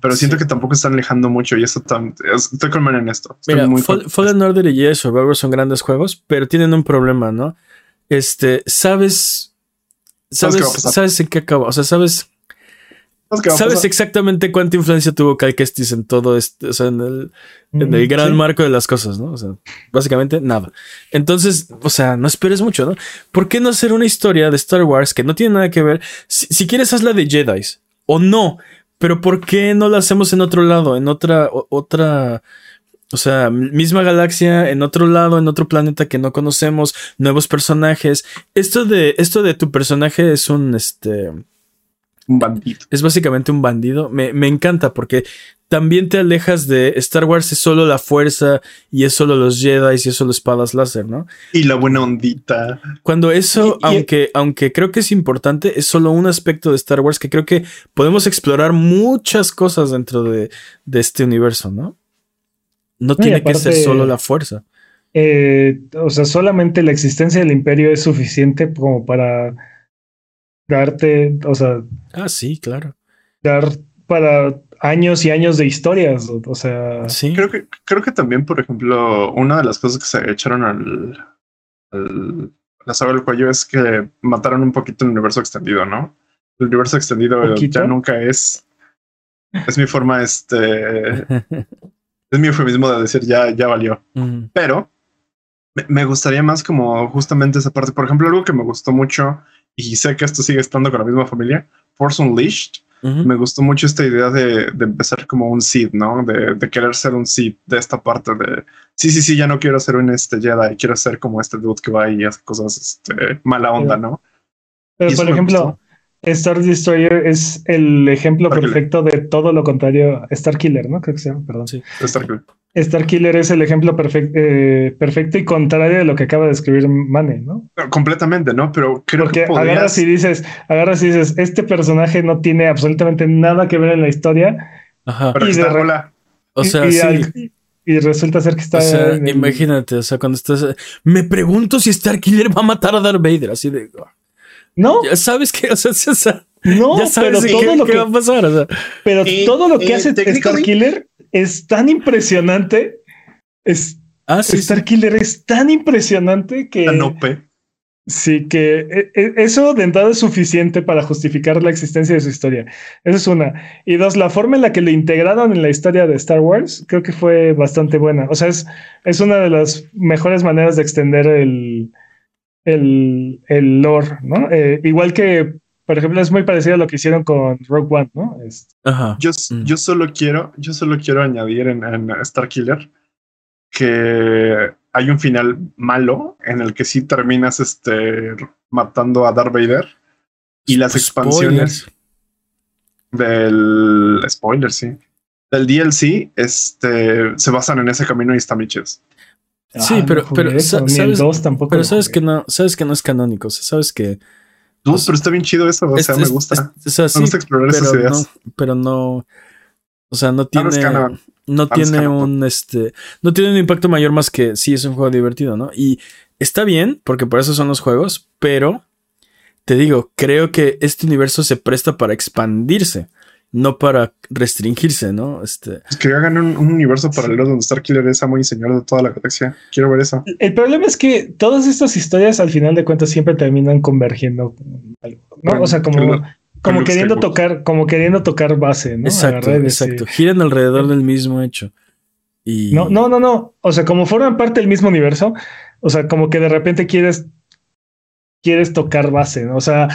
Pero siento Sí. que tampoco están alejando mucho. Y eso tam- estoy con en esto. Estoy Mira, muy Fall- con- Fallen Order y Jedi Survivor son grandes juegos, pero tienen un problema, ¿no? Este, sabes, ¿Sabes sabes, qué en qué acaba, o sea, sabes, ¿Sabes exactamente cuánta influencia tuvo Cal Kestis en todo este, o sea, en el, en el Mm, gran sí. marco de las cosas, ¿no? O sea, básicamente nada. Entonces, o sea, no esperes mucho, ¿no? ¿Por qué no hacer una historia de Star Wars que no tiene nada que ver? Si, si quieres, hazla de Jedi o no, pero ¿por qué no la hacemos en otro lado, en otra, o- otra, o sea, misma galaxia, en otro lado, en otro planeta que no conocemos, nuevos personajes? Esto de, esto de tu personaje es un, este, Un bandito. es básicamente un bandido. Me, me encanta porque también te alejas de Star Wars es solo la fuerza y es solo los Jedi y es solo espadas láser, ¿no? Y la buena ondita. Cuando eso, Y- y- aunque, aunque creo que es importante, es solo un aspecto de Star Wars que creo que podemos explorar muchas cosas dentro de, de este universo, ¿no? No tiene que ser solo la fuerza. Eh, o sea, solamente la existencia del imperio es suficiente como para darte, o sea, Ah, sí, claro. dar para años y años de historias. O, o sea, Sí. Creo que, creo que también, por ejemplo, una de las cosas que se echaron al, al la saga del cuello es que mataron un poquito el universo extendido, ¿no? El universo extendido ¿Poquito? ya nunca es. Es mi forma, este. Es mi eufemismo de decir ya, ya valió. Mm, Pero me- me gustaría más como justamente esa parte. Por ejemplo, algo que me gustó mucho, y sé que esto sigue estando con la misma familia, Force Unleashed. ujú. Me gustó mucho esta idea de, de empezar como un Sith, ¿no? De, de querer ser un Sith de esta parte de sí, sí, sí, ya no quiero ser un este Jedi, quiero ser como este dude que va y hace cosas este, mala onda, ¿no? pero y por ejemplo, gustó. Star Destroyer es el ejemplo Star Killer. perfecto de todo lo contrario. Star Killer, ¿no? Creo que se llama, perdón. Sí. Star Killer. Star Killer es el ejemplo eh, perfecto y contrario de lo que acaba de escribir Mane, ¿no? No, completamente, ¿no? Pero creo Porque que podrías... agarras y dices, agarras y dices, este personaje no tiene absolutamente nada que ver en la historia. Ajá. Pero y está re-. O sea, y, sí. al- y resulta ser que está. O sea, el- imagínate, o sea, cuando estás. Me pregunto si Starkiller va a matar a Darth Vader, así de. No, Ya sabes que, o sea, o sea, no, ya sabes pero todo qué, lo que va a pasar. O sea, Pero Eh, todo lo que eh, hace Star Killer es tan impresionante. Es, ah, sí, Star sí. Killer es tan impresionante que La nope. sí que eh, eh, eso de entrada es suficiente para justificar la existencia de su historia. Esa es una. Y dos, la forma en la que lo integraron en la historia de Star Wars creo que fue bastante buena. O sea, es, es una de las mejores maneras de extender el, el, el lore, ¿no? Eh, igual que, por ejemplo, es muy parecido a lo que hicieron con Rogue One, ¿no? Es- Ajá. Yo, Mm. yo solo quiero, yo solo quiero añadir en, en Star Killer que hay un final malo en el que sí terminas este matando a Darth Vader y las expansiones del spoiler, sí. Del DLC, este se basan en ese camino y están biches. Sí, Ah, no pero- pero eso, sa- ni el sabes- 2 tampoco. Pero sabes que no, sabes que no es canónico. O sea, sabes que. Dude, O sea, pero está bien chido eso, o sea, es- me es- gusta. es- o sea, me sí, gusta explorar esas ideas. no, pero no. O sea, no Ah, tiene. no es no Ah, no es tiene un este. No tiene un impacto mayor más que sí es un juego divertido, ¿no? Y está bien, porque por eso son los juegos, pero te digo, creo que este universo se presta para expandirse, no para restringirse, ¿no? Este. Pues que hagan un, un universo paralelo donde Star Killer es amo y señor de toda la galaxia. Quiero ver eso. El problema es que todas estas historias al final de cuentas siempre terminan convergiendo. algo, ¿no? O sea, como, lo- como queriendo tocar, como queriendo tocar base, ¿no? exacto, exacto. Giran alrededor del mismo hecho. Y. No, no, no, no. O sea, como forman parte del mismo universo, o sea, como que de repente quieres, quieres tocar base, ¿no? O sea,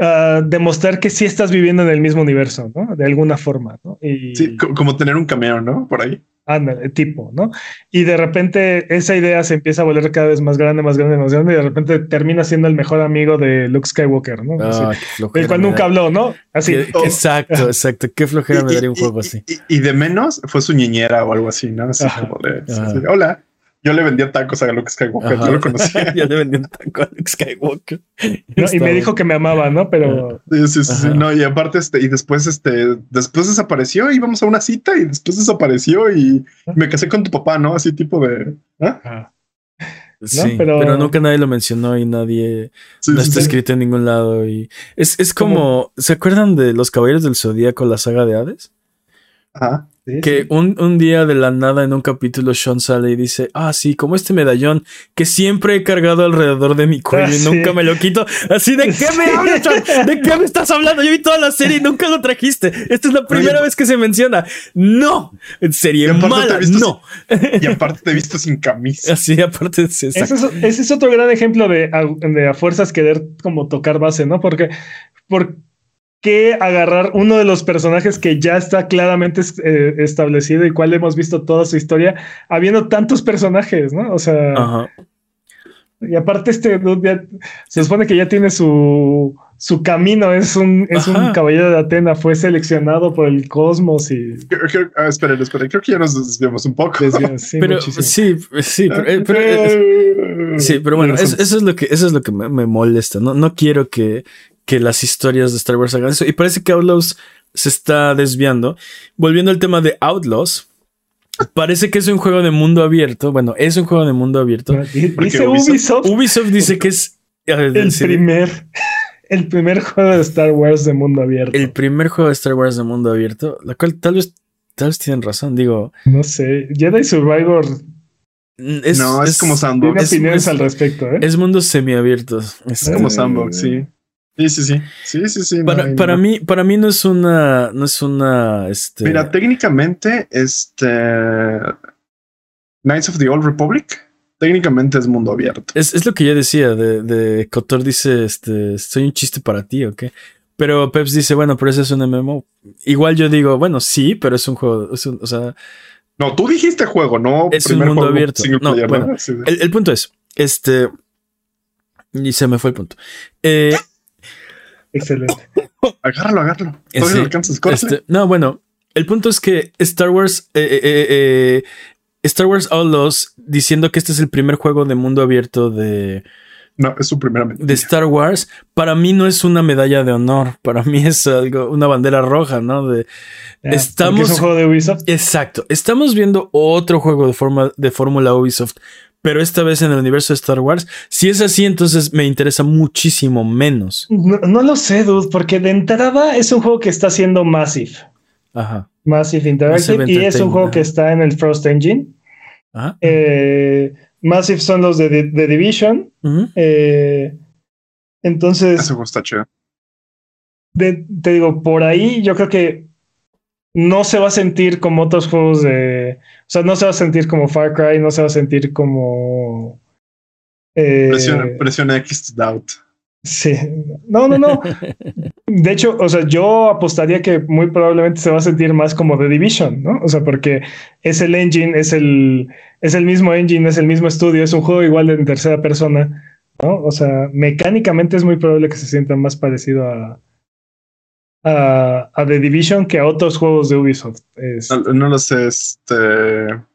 uh, demostrar que sí estás viviendo en el mismo universo, ¿no? De alguna forma, ¿no? Y, sí, como tener un cameo, ¿no? Por ahí. Ándale, tipo, ¿no? Y de repente esa idea se empieza a volver cada vez más grande, más grande, más grande, y de repente termina siendo el mejor amigo de Luke Skywalker, ¿no? Ah, el cual nunca habló, ¿no? Así. exacto, exacto. Qué flojera me daría un juego así. Y, de menos fue su niñera o algo así, ¿no? Así como de, hola. Yo le vendía tacos a Luke Skywalker, yo lo conocía. yo le vendía un taco a Luke Skywalker. y me dijo que me amaba, ¿no? Pero. Sí, sí, sí, no, y aparte, este, y después, este, después desapareció, íbamos a una cita y después desapareció y me casé con tu papá, ¿no? Así tipo de. ¿ah? Sí, pero... nunca nadie lo mencionó y nadie no está escrito en ningún lado. Y es, es como, ¿se acuerdan de los caballeros del Zodíaco, la saga de Hades? Ajá que Un, día de la nada en un capítulo Sean sale y dice, ah, sí, como este medallón que siempre he cargado alrededor de mi cuello y ah, nunca me lo quito. Así, ¿de qué me hablas, ¿De qué me estás hablando? Yo vi toda la serie y nunca lo trajiste. Esta es la primera vez que se menciona. No, en serie mala, no. y aparte te he visto sin camisa. Así, aparte ese es, otro gran ejemplo de, de a fuerzas querer como tocar base, ¿no? Porque, porque que agarrar uno de los personajes que ya está claramente eh, establecido y cual hemos visto toda su historia, habiendo tantos personajes, ¿no? O sea. Y aparte, este se supone que ya tiene su, su camino, es un, es un caballero de Atena, fue seleccionado por el cosmos y. Ah, esperen, esperen, creo que ya nos desviamos un poco. sí, pero sí, sí, pero, eh, sí, pero bueno, eso, es lo que, eso es lo que me, me molesta. No, no quiero que, que las historias de Star Wars hagan eso. Y parece que Outlaws se está desviando. Volviendo al tema de Outlaws. Parece que es un juego de mundo abierto. Bueno, es un juego de mundo abierto. Dice Ubisoft. Ubisoft dice que es el primer, el primer juego de Star Wars de mundo abierto. El primer juego de Star Wars de mundo abierto. La cual tal vez, tal vez tienen razón. Digo. No sé. Jedi Survivor. Es, no, es, como Sandbox. Tiene opiniones al respecto. ¿eh? Es mundo semiabierto. Es como Sandbox, sí. Sí, sí, sí. Sí, sí, sí. Para, mí, para mí no es una. No es una. Este... Mira, técnicamente, este. Knights of the Old Republic. Técnicamente es mundo abierto. Es, lo que ya decía. De, de Cotor dice: este, Soy un chiste para ti, ¿ok? Pero Peps dice: Bueno, pero ese es un MMO. Igual yo digo: Bueno, sí, pero es un juego. o sea. No, tú dijiste juego, no. Es un mundo abierto. No, bueno, el, el punto es: Este. Y se me fue el punto. Eh. Excelente. agárralo, agárralo. Todavía alcanzas, este, No, bueno, el punto es que Star Wars, eh, eh, eh, Star Wars Outlaws, diciendo que este es el primer juego de mundo abierto de. No, es su primera De Star Wars, para mí no es una medalla de honor. Para mí es algo, una bandera roja, ¿no? De. estamos. Es un juego de Ubisoft. Exacto. Estamos viendo otro juego de forma de Fórmula Ubisoft pero esta vez en el universo de Star Wars. Si es así, entonces me interesa muchísimo menos. No, lo sé, dude, porque de entrada es un juego que está haciendo Massive. Ajá. Massive Interactive y es un juego que está en el Frost Engine. Ajá. Eh, Massive son los de, The Division. Eh, entonces. Eso está chido. te digo, por ahí yo creo que no se va a sentir como otros juegos de. O sea, no se va a sentir como Far Cry, no se va a sentir como. Eh, presiona, X to Doubt. Sí, no, no, no. De hecho, o sea, yo apostaría que muy probablemente se va a sentir más como The Division, ¿no? O sea, porque es el engine, es el, es el mismo engine, es el mismo estudio, es un juego igual de en tercera persona, ¿no? O sea, mecánicamente es muy probable que se sienta más parecido a, a, The Division que a otros juegos de Ubisoft. No, lo sé, este.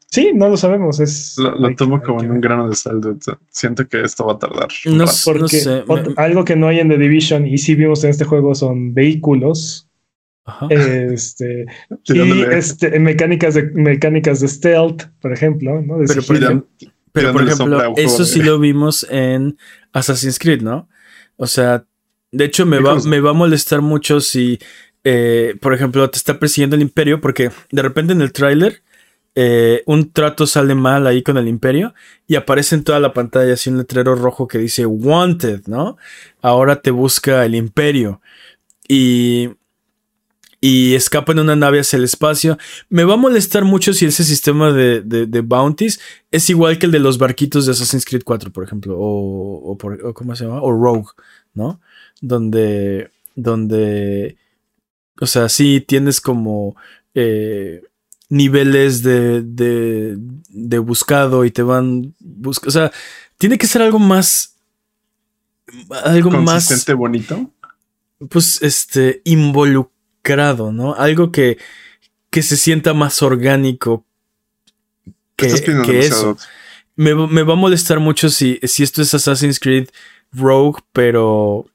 Sí, no lo sabemos. Es lo, tomo como en un grano de sal. Siento que esto va a tardar. No, sé. algo que no hay en The Division y sí vimos en este juego son vehículos. Este, y este, mecánicas de mecánicas de stealth, por ejemplo, ¿no? pero, por ejemplo, eso sí lo vimos en Assassin's Creed, ¿no? O sea, de hecho, me va, me va a molestar mucho si, eh, por ejemplo, te está persiguiendo el imperio, porque de repente en el tráiler eh, un trato sale mal ahí con el imperio y aparece en toda la pantalla así un letrero rojo que dice Wanted, ¿no? Ahora te busca el imperio. Y y escapa en una nave hacia el espacio. Me va a molestar mucho si ese sistema de, de, bounties es igual que el de los barquitos de Assassin's Creed 4, por ejemplo, o, o, ¿cómo se llama? O Rogue, ¿no? Donde donde, o sea, sí tienes como eh, niveles de, de, de buscado y te van buscando, o sea, tiene que ser algo más, algo más, Consistente, bonito. pues, este, involucrado, ¿no? Algo que, que se sienta más orgánico que, que eso. Me, me va a molestar mucho si, si esto es Assassin's Creed Rogue, pero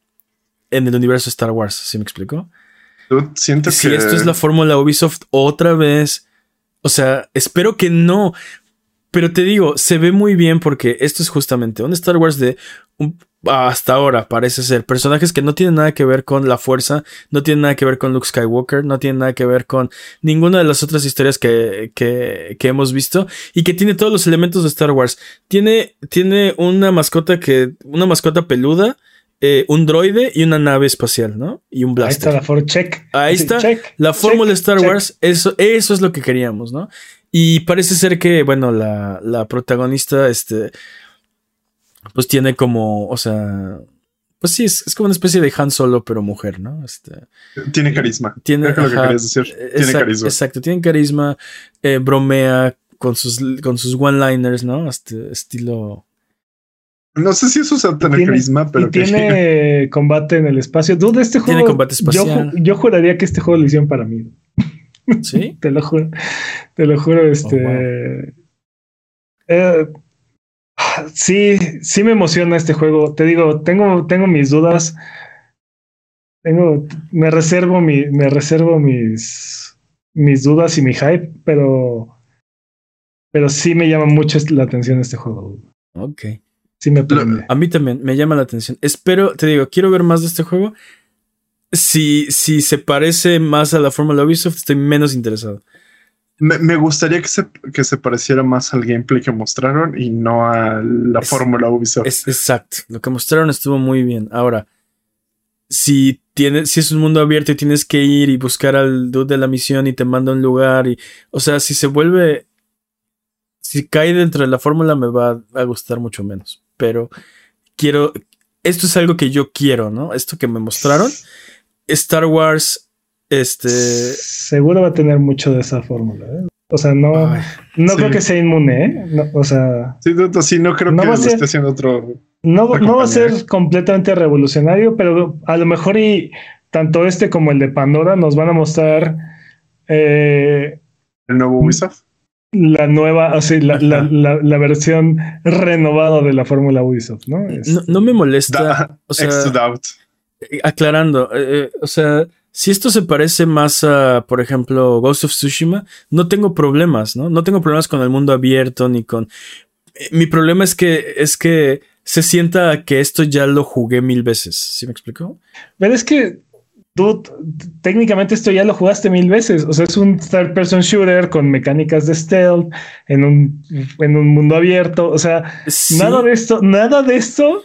en el universo Star Wars, ¿sí me explico? Dude, siento Si que esto es la fórmula Ubisoft otra vez, o sea, espero que no, pero te digo, se ve muy bien porque esto es justamente un Star Wars de un- hasta ahora parece ser personajes que no tienen nada que ver con la fuerza, no tienen nada que ver con Luke Skywalker, no tienen nada que ver con ninguna de las otras historias que, que, que hemos visto y que tiene todos los elementos de Star Wars. Tiene, tiene una mascota que, una mascota peluda, eh, un droide y una nave espacial, ¿no? Y un Ahí blaster. está la for check. Ahí está. check, La fórmula check, Star check. Wars, eso, eso es lo que queríamos, ¿no? Y parece ser que, bueno, la, la protagonista, este, pues tiene como, o sea, pues sí, es, es como una especie de Han Solo, pero mujer, ¿no? Este, tiene carisma. tiene, que querías decir. carisma. Exacto, tiene carisma, eh, bromea con sus, con sus one-liners, ¿no? Este estilo. No sé si eso sea tener Tiene- carisma, pero y que- tiene combate en el espacio. Dude, este juego. Tiene combate espacial. Yo, juraría que este juego lo hicieron para mí. ¿Sí? Te lo juro. Te lo juro, este. Oh, eh, sí, sí me emociona este juego. Te digo, tengo, tengo mis dudas. Tengo, me reservo mi, me reservo mis, mis dudas y mi hype, pero, pero sí me llama mucho la atención este juego. Ok. Sí me prende. A mí también me llama la atención. Espero, te digo, quiero ver más de este juego. Si, si se parece más a la fórmula Ubisoft, estoy menos interesado. me, me gustaría que se, que se pareciera más al gameplay que mostraron y no a la Es- fórmula Ubisoft. Es exacto. Lo que mostraron estuvo muy bien. Ahora, si tienes, si es un mundo abierto y tienes que ir y buscar al dude de la misión y te manda a un lugar y, o sea, si se vuelve, si cae dentro de la fórmula me va a gustar mucho menos. Pero quiero, esto es algo que yo quiero, ¿no? Esto que me mostraron. Star Wars, este, Seguro va a tener mucho de esa fórmula. ¿eh? O sea, no, ay, no Sí. creo que sea inmune. ¿eh? No, o sea, Sí, dude, sí, no creo No que va a lo ser- esté haciendo otro. no, no va a ser completamente revolucionario, pero a lo mejor y tanto este como el de Pandora nos van a mostrar eh, El nuevo Ubisoft. La nueva, o sea, la, la- la- la versión renovada de la fórmula Ubisoft, ¿no? Es- no, no me molesta. Da- O sea. Eh, aclarando, eh, eh, o sea, si esto se parece más a, por ejemplo, Ghost of Tsushima, no tengo problemas, ¿no? No tengo problemas con el mundo abierto ni con. Eh, Mi problema es que es que se sienta que esto ya lo jugué mil veces. ¿Sí me explico? Pero es que, dude, técnicamente esto ya lo jugaste mil veces. O sea, es un third person shooter con mecánicas de stealth en un, en un mundo abierto. O sea, Sí, nada de esto, nada de esto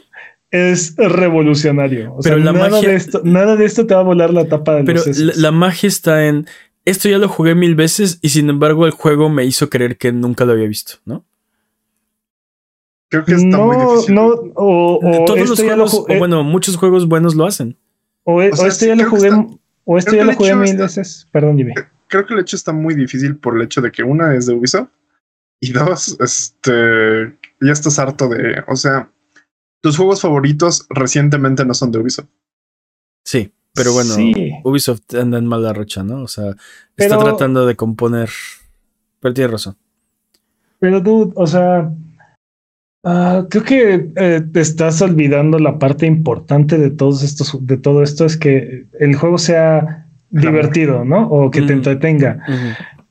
es revolucionario. O Pero sea, la nada magia- de esto, nada de esto te va a volar la tapa de pero los la, sesos. la magia está en. Esto ya lo jugué mil veces y sin embargo el juego me hizo creer que nunca lo había visto, ¿no? Creo que está muy no, difícil. no, o, Todos los lo o bueno, muchos juegos buenos lo hacen. O, e- o sea, o esto sí, ya lo jugué, está- o esto creo ya lo jugué mil está- veces. Perdón, Jimmy. Creo que el hecho está muy difícil por el hecho de que una es de Ubisoft y dos, este, ya estás harto de, o sea, tus juegos favoritos recientemente no son de Ubisoft. Sí, pero bueno, Sí. Ubisoft anda en mala racha, ¿no? O sea, está Pero- tratando de componer. Pero tiene razón. Pero dude, o sea, ah, creo que eh, te estás olvidando la parte importante de todos estos, de todo esto es que el juego sea divertido, ¿no? O que te Mm. entretenga.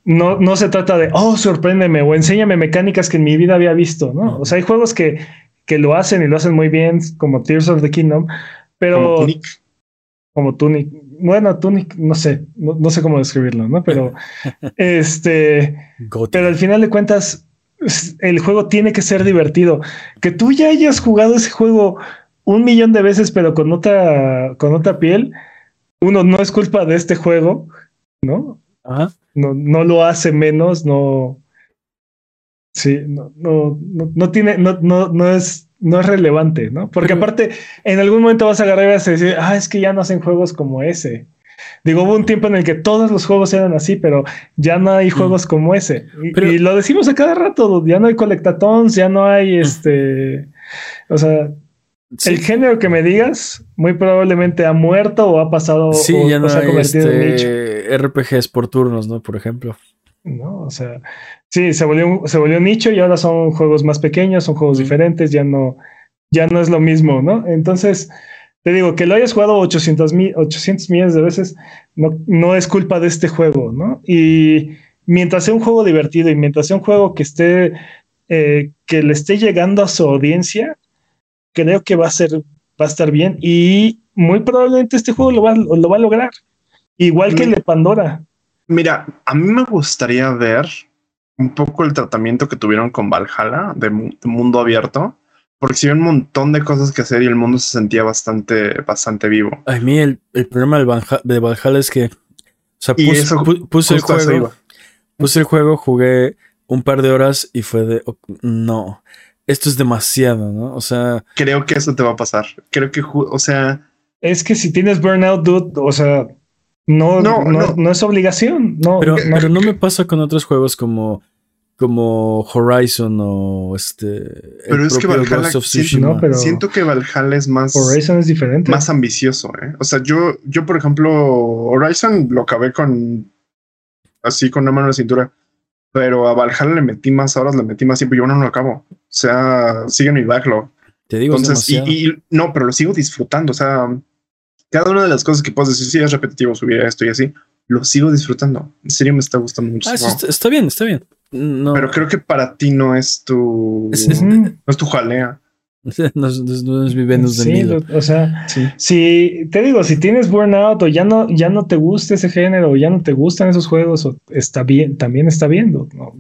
No, no se trata de, oh, sorpréndeme o enséñame mecánicas que en mi vida había visto, ¿no? O sea, hay juegos que, que lo hacen y lo hacen muy bien, como Tears of the Kingdom, pero Como Tunic. como Tunic. Bueno, Tunic, no sé, no, no sé cómo describirlo, ¿no? Pero este, pero al final de cuentas, el juego tiene que ser divertido. Que tú ya hayas jugado ese juego un millón de veces, pero con otra, con otra piel, uno no es culpa de este juego, ¿no? Ajá. No, no lo hace menos, no. Sí, no, no, no, no tiene, no, no, no es, no es relevante, ¿no? Porque aparte, en algún momento vas a agarrar y vas a decir, ah, es que ya no hacen juegos como ese. Digo, hubo un tiempo en el que todos los juegos eran así, pero ya no hay juegos como ese. Y, Mm. Pero- y lo decimos a cada rato, ya no hay colectatons, ya no hay este, o sea, Sí, el género que me digas, muy probablemente ha muerto o ha pasado sí, o, ya o no se ha convertido en nicho. este, RPGs por turnos, ¿no? Por ejemplo. ¿no? O sea, sí, se volvió, se volvió nicho y ahora son juegos más pequeños, son juegos Ujú. diferentes, ya no, ya no es lo mismo, ¿no? Entonces, te digo, que lo hayas jugado 800, mil, 800 millones de veces, no, no es culpa de este juego, ¿no? Y mientras sea un juego divertido y mientras sea un juego que esté, eh, que le esté llegando a su audiencia, creo que va a ser, va a estar bien y muy probablemente este juego lo va, lo va a lograr. Igual que el de Pandora. Mira, a mí me gustaría ver un poco el tratamiento que tuvieron con Valhalla de, mu- de mundo abierto, porque si había un montón de cosas que hacer y el mundo se sentía bastante, bastante vivo. A mí el, el problema del Valha- de Valhalla es que, o sea, Y pus- eso pu- puse el juego, puse el juego, jugué un par de horas y fue de, "Ok, no, esto es demasiado, ¿no? O sea, Creo que eso te va a pasar. Creo que, o sea, Es que si tienes burnout, dude, o sea, no, No, no, no. no es obligación. No, pero, no. pero no me pasa con otros juegos como, como Horizon o este, Pero es que Valhalla Tsushima. no, pero- siento que Valhalla es más, Horizon es diferente. más ambicioso. ¿eh? O sea, yo, yo, por ejemplo, Horizon lo acabé con así con una mano en la cintura, pero a Valhalla le metí más horas, le metí más tiempo y yo no lo acabo. O sea, sigue mi backlog. Te digo, es Entonces, y, no, pero lo sigo disfrutando. O sea, cada una de las cosas que puedes decir, sí, es repetitivo subir esto y así, lo sigo disfrutando. En serio, me está gustando mucho. Ah, sí, está, está bien, está bien. No, Pero creo que para ti no es tu, Es- es- Ujú. no es tu jalea. no, es- no es- no es mi Venus de Sí, Milo. o sea, Sí. si te digo, si tienes burnout o ya no, ya no te gusta ese género, o ya no te gustan esos juegos, o está bien, también está bien, dude, no,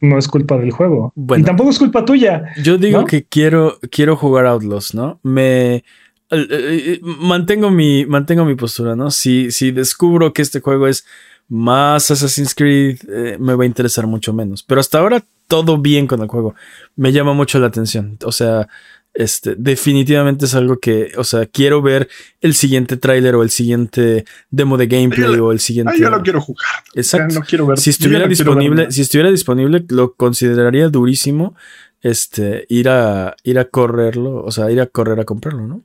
no es culpa del juego. Bueno. Y tampoco es culpa tuya. Yo digo ¿No? que quiero, quiero jugar Outlaws, ¿no? Me eh, eh, mantengo mi, mantengo mi postura, ¿no? Si, si descubro que este juego es más Assassin's Creed, eh, me va a interesar mucho menos. Pero hasta ahora todo bien con el juego. Me llama mucho la atención. O sea, este, definitivamente es algo que, o sea, quiero ver el siguiente tráiler o el siguiente demo de gameplay Yo o el siguiente. Ay, yo lo quiero jugar. Exacto. Ya no quiero ver. si estuviera disponible, si estuviera disponible, lo consideraría durísimo este ir a ir a correrlo, o sea, ir a correr a comprarlo, ¿no?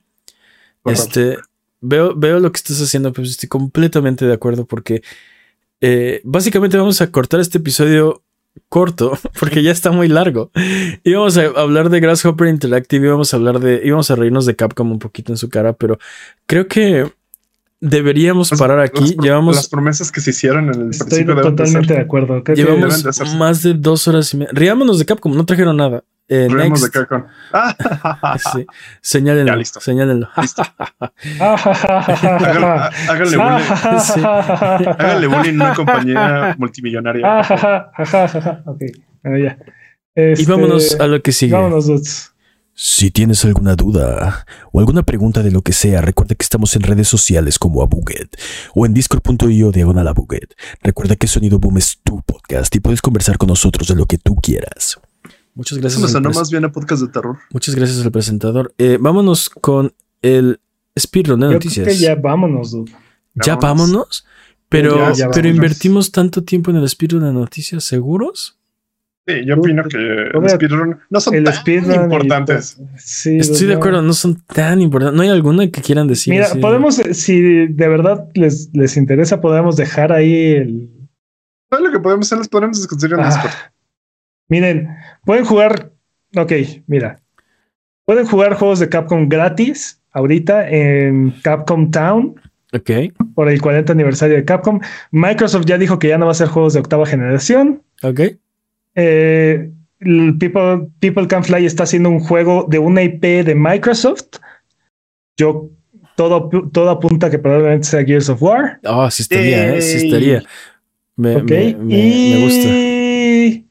Este veo veo lo que estás haciendo, pero estoy completamente de acuerdo porque eh, básicamente vamos a cortar este episodio corto porque ya está muy largo. Íbamos a hablar de Grasshopper Interactive, íbamos a hablar de íbamos a reírnos de Capcom un poquito en su cara, pero creo que deberíamos Las- parar aquí. las, Llevamos las promesas que se hicieron en el Estoy principio de totalmente de acuerdo. Creo que- deben Llevamos de más de dos horas y media. Riámonos de Capcom, no trajeron nada. Eh, next. de Capcom. Ah, Sí. Señálenlo. Ya, listo. Señálenlo. Háganle, há- háganle bullying, Sí. háganle bullying a una compañía multimillonaria. ok, bueno, ya. Y Este, vámonos a lo que sigue. Vámonos, dudes. Si tienes alguna duda o alguna pregunta de lo que sea, recuerda que estamos en redes sociales como Abuget o en discord.io diagonal Abuget. Recuerda que Sonido Boom es tu podcast y puedes conversar con nosotros de lo que tú quieras. Muchas Eso gracias. me sonó pres- más bien a podcast de terror. Muchas gracias al presentador. Eh, vámonos con el speedrun de Yo creo noticias. que ya vámonos, dude. Ya Vámonos. vámonos. Pero, Ya, ya pero vámonos. invertimos tanto tiempo en el speedrun de noticias, ¿seguros? Sí, yo opino que el speedrun no son El tan importantes. Sí, Estoy de acuerdo, no son tan importantes. ¿No hay alguna que quieran decir? Mira, podemos, eh, si de verdad les, les interesa, podemos dejar ahí el. ¿Sabes lo que podemos hacer? Les podemos discutir en Ah, Discord. miren, pueden jugar. Ok, mira. Pueden jugar juegos de Capcom gratis ahorita en Capcom Town Ok. por el 40 aniversario de Capcom. Microsoft ya dijo que ya no va a hacer juegos de octava generación. Ok. Eh, el People, People Can Fly está haciendo un juego de una IP de Microsoft. Yo todo, todo apunta que probablemente sea Gears of War. Ah, sí estaría, eh, sí estaría. Me, Ok. me- me- y me gusta.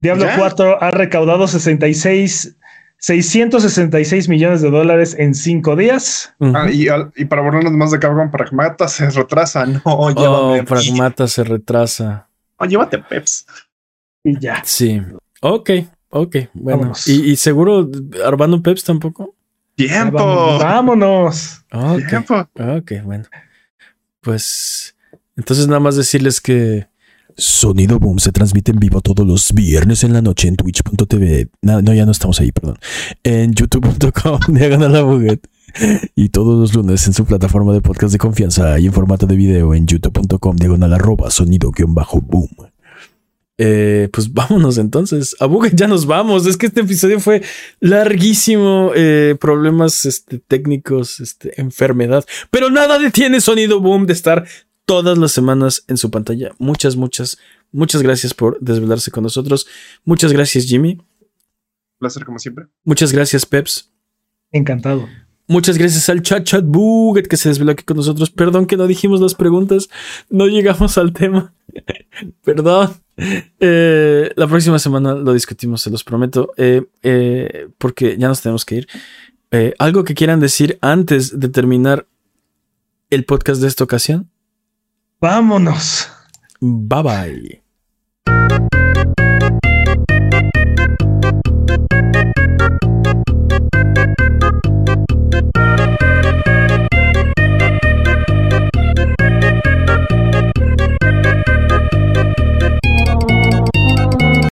Diablo ¿Ya? 4 ha recaudado 66, 666 millones de dólares en cinco días. Ah, y, al- y para burlarnos más de Capcom, Pragmata se retrasa. No, oh. Pragmata se retrasa. Oh, llévate Peps. Y ya. Sí. Ok. Ok, bueno. Vámonos. ¿Y, y seguro Arbano Peps tampoco? ¡Tiempo! Vámonos. Ok. ¡Tiempo! Ok, bueno. Pues entonces nada más decirles que Sonido Boom se transmite en vivo todos los viernes en la noche en twitch.tv. No, no, ya no estamos ahí, perdón. En youtube.com, diagonal a Buget. Y todos los lunes en su plataforma de podcast de confianza y en formato de video en youtube.com, diagonal arroba sonido guion bajo boom. Eh, pues vámonos entonces. A Buget ya nos vamos. Es que este episodio fue larguísimo. eh, problemas este, técnicos, este, enfermedad. Pero nada detiene Sonido Boom de estar todas las semanas en su pantalla. Muchas, muchas, muchas gracias por desvelarse con nosotros. Muchas gracias, Jimmy. Placer como siempre. Muchas gracias, Peps. Encantado. Muchas gracias al chat chat Buget que se desveló aquí con nosotros. Perdón que no dijimos las preguntas. No llegamos al tema. Perdón. Eh, la próxima semana lo discutimos, se los prometo. Eh, eh, porque ya nos tenemos que ir. ¿Algo que quieran decir antes de terminar el podcast de esta ocasión? Vámonos. Bye bye.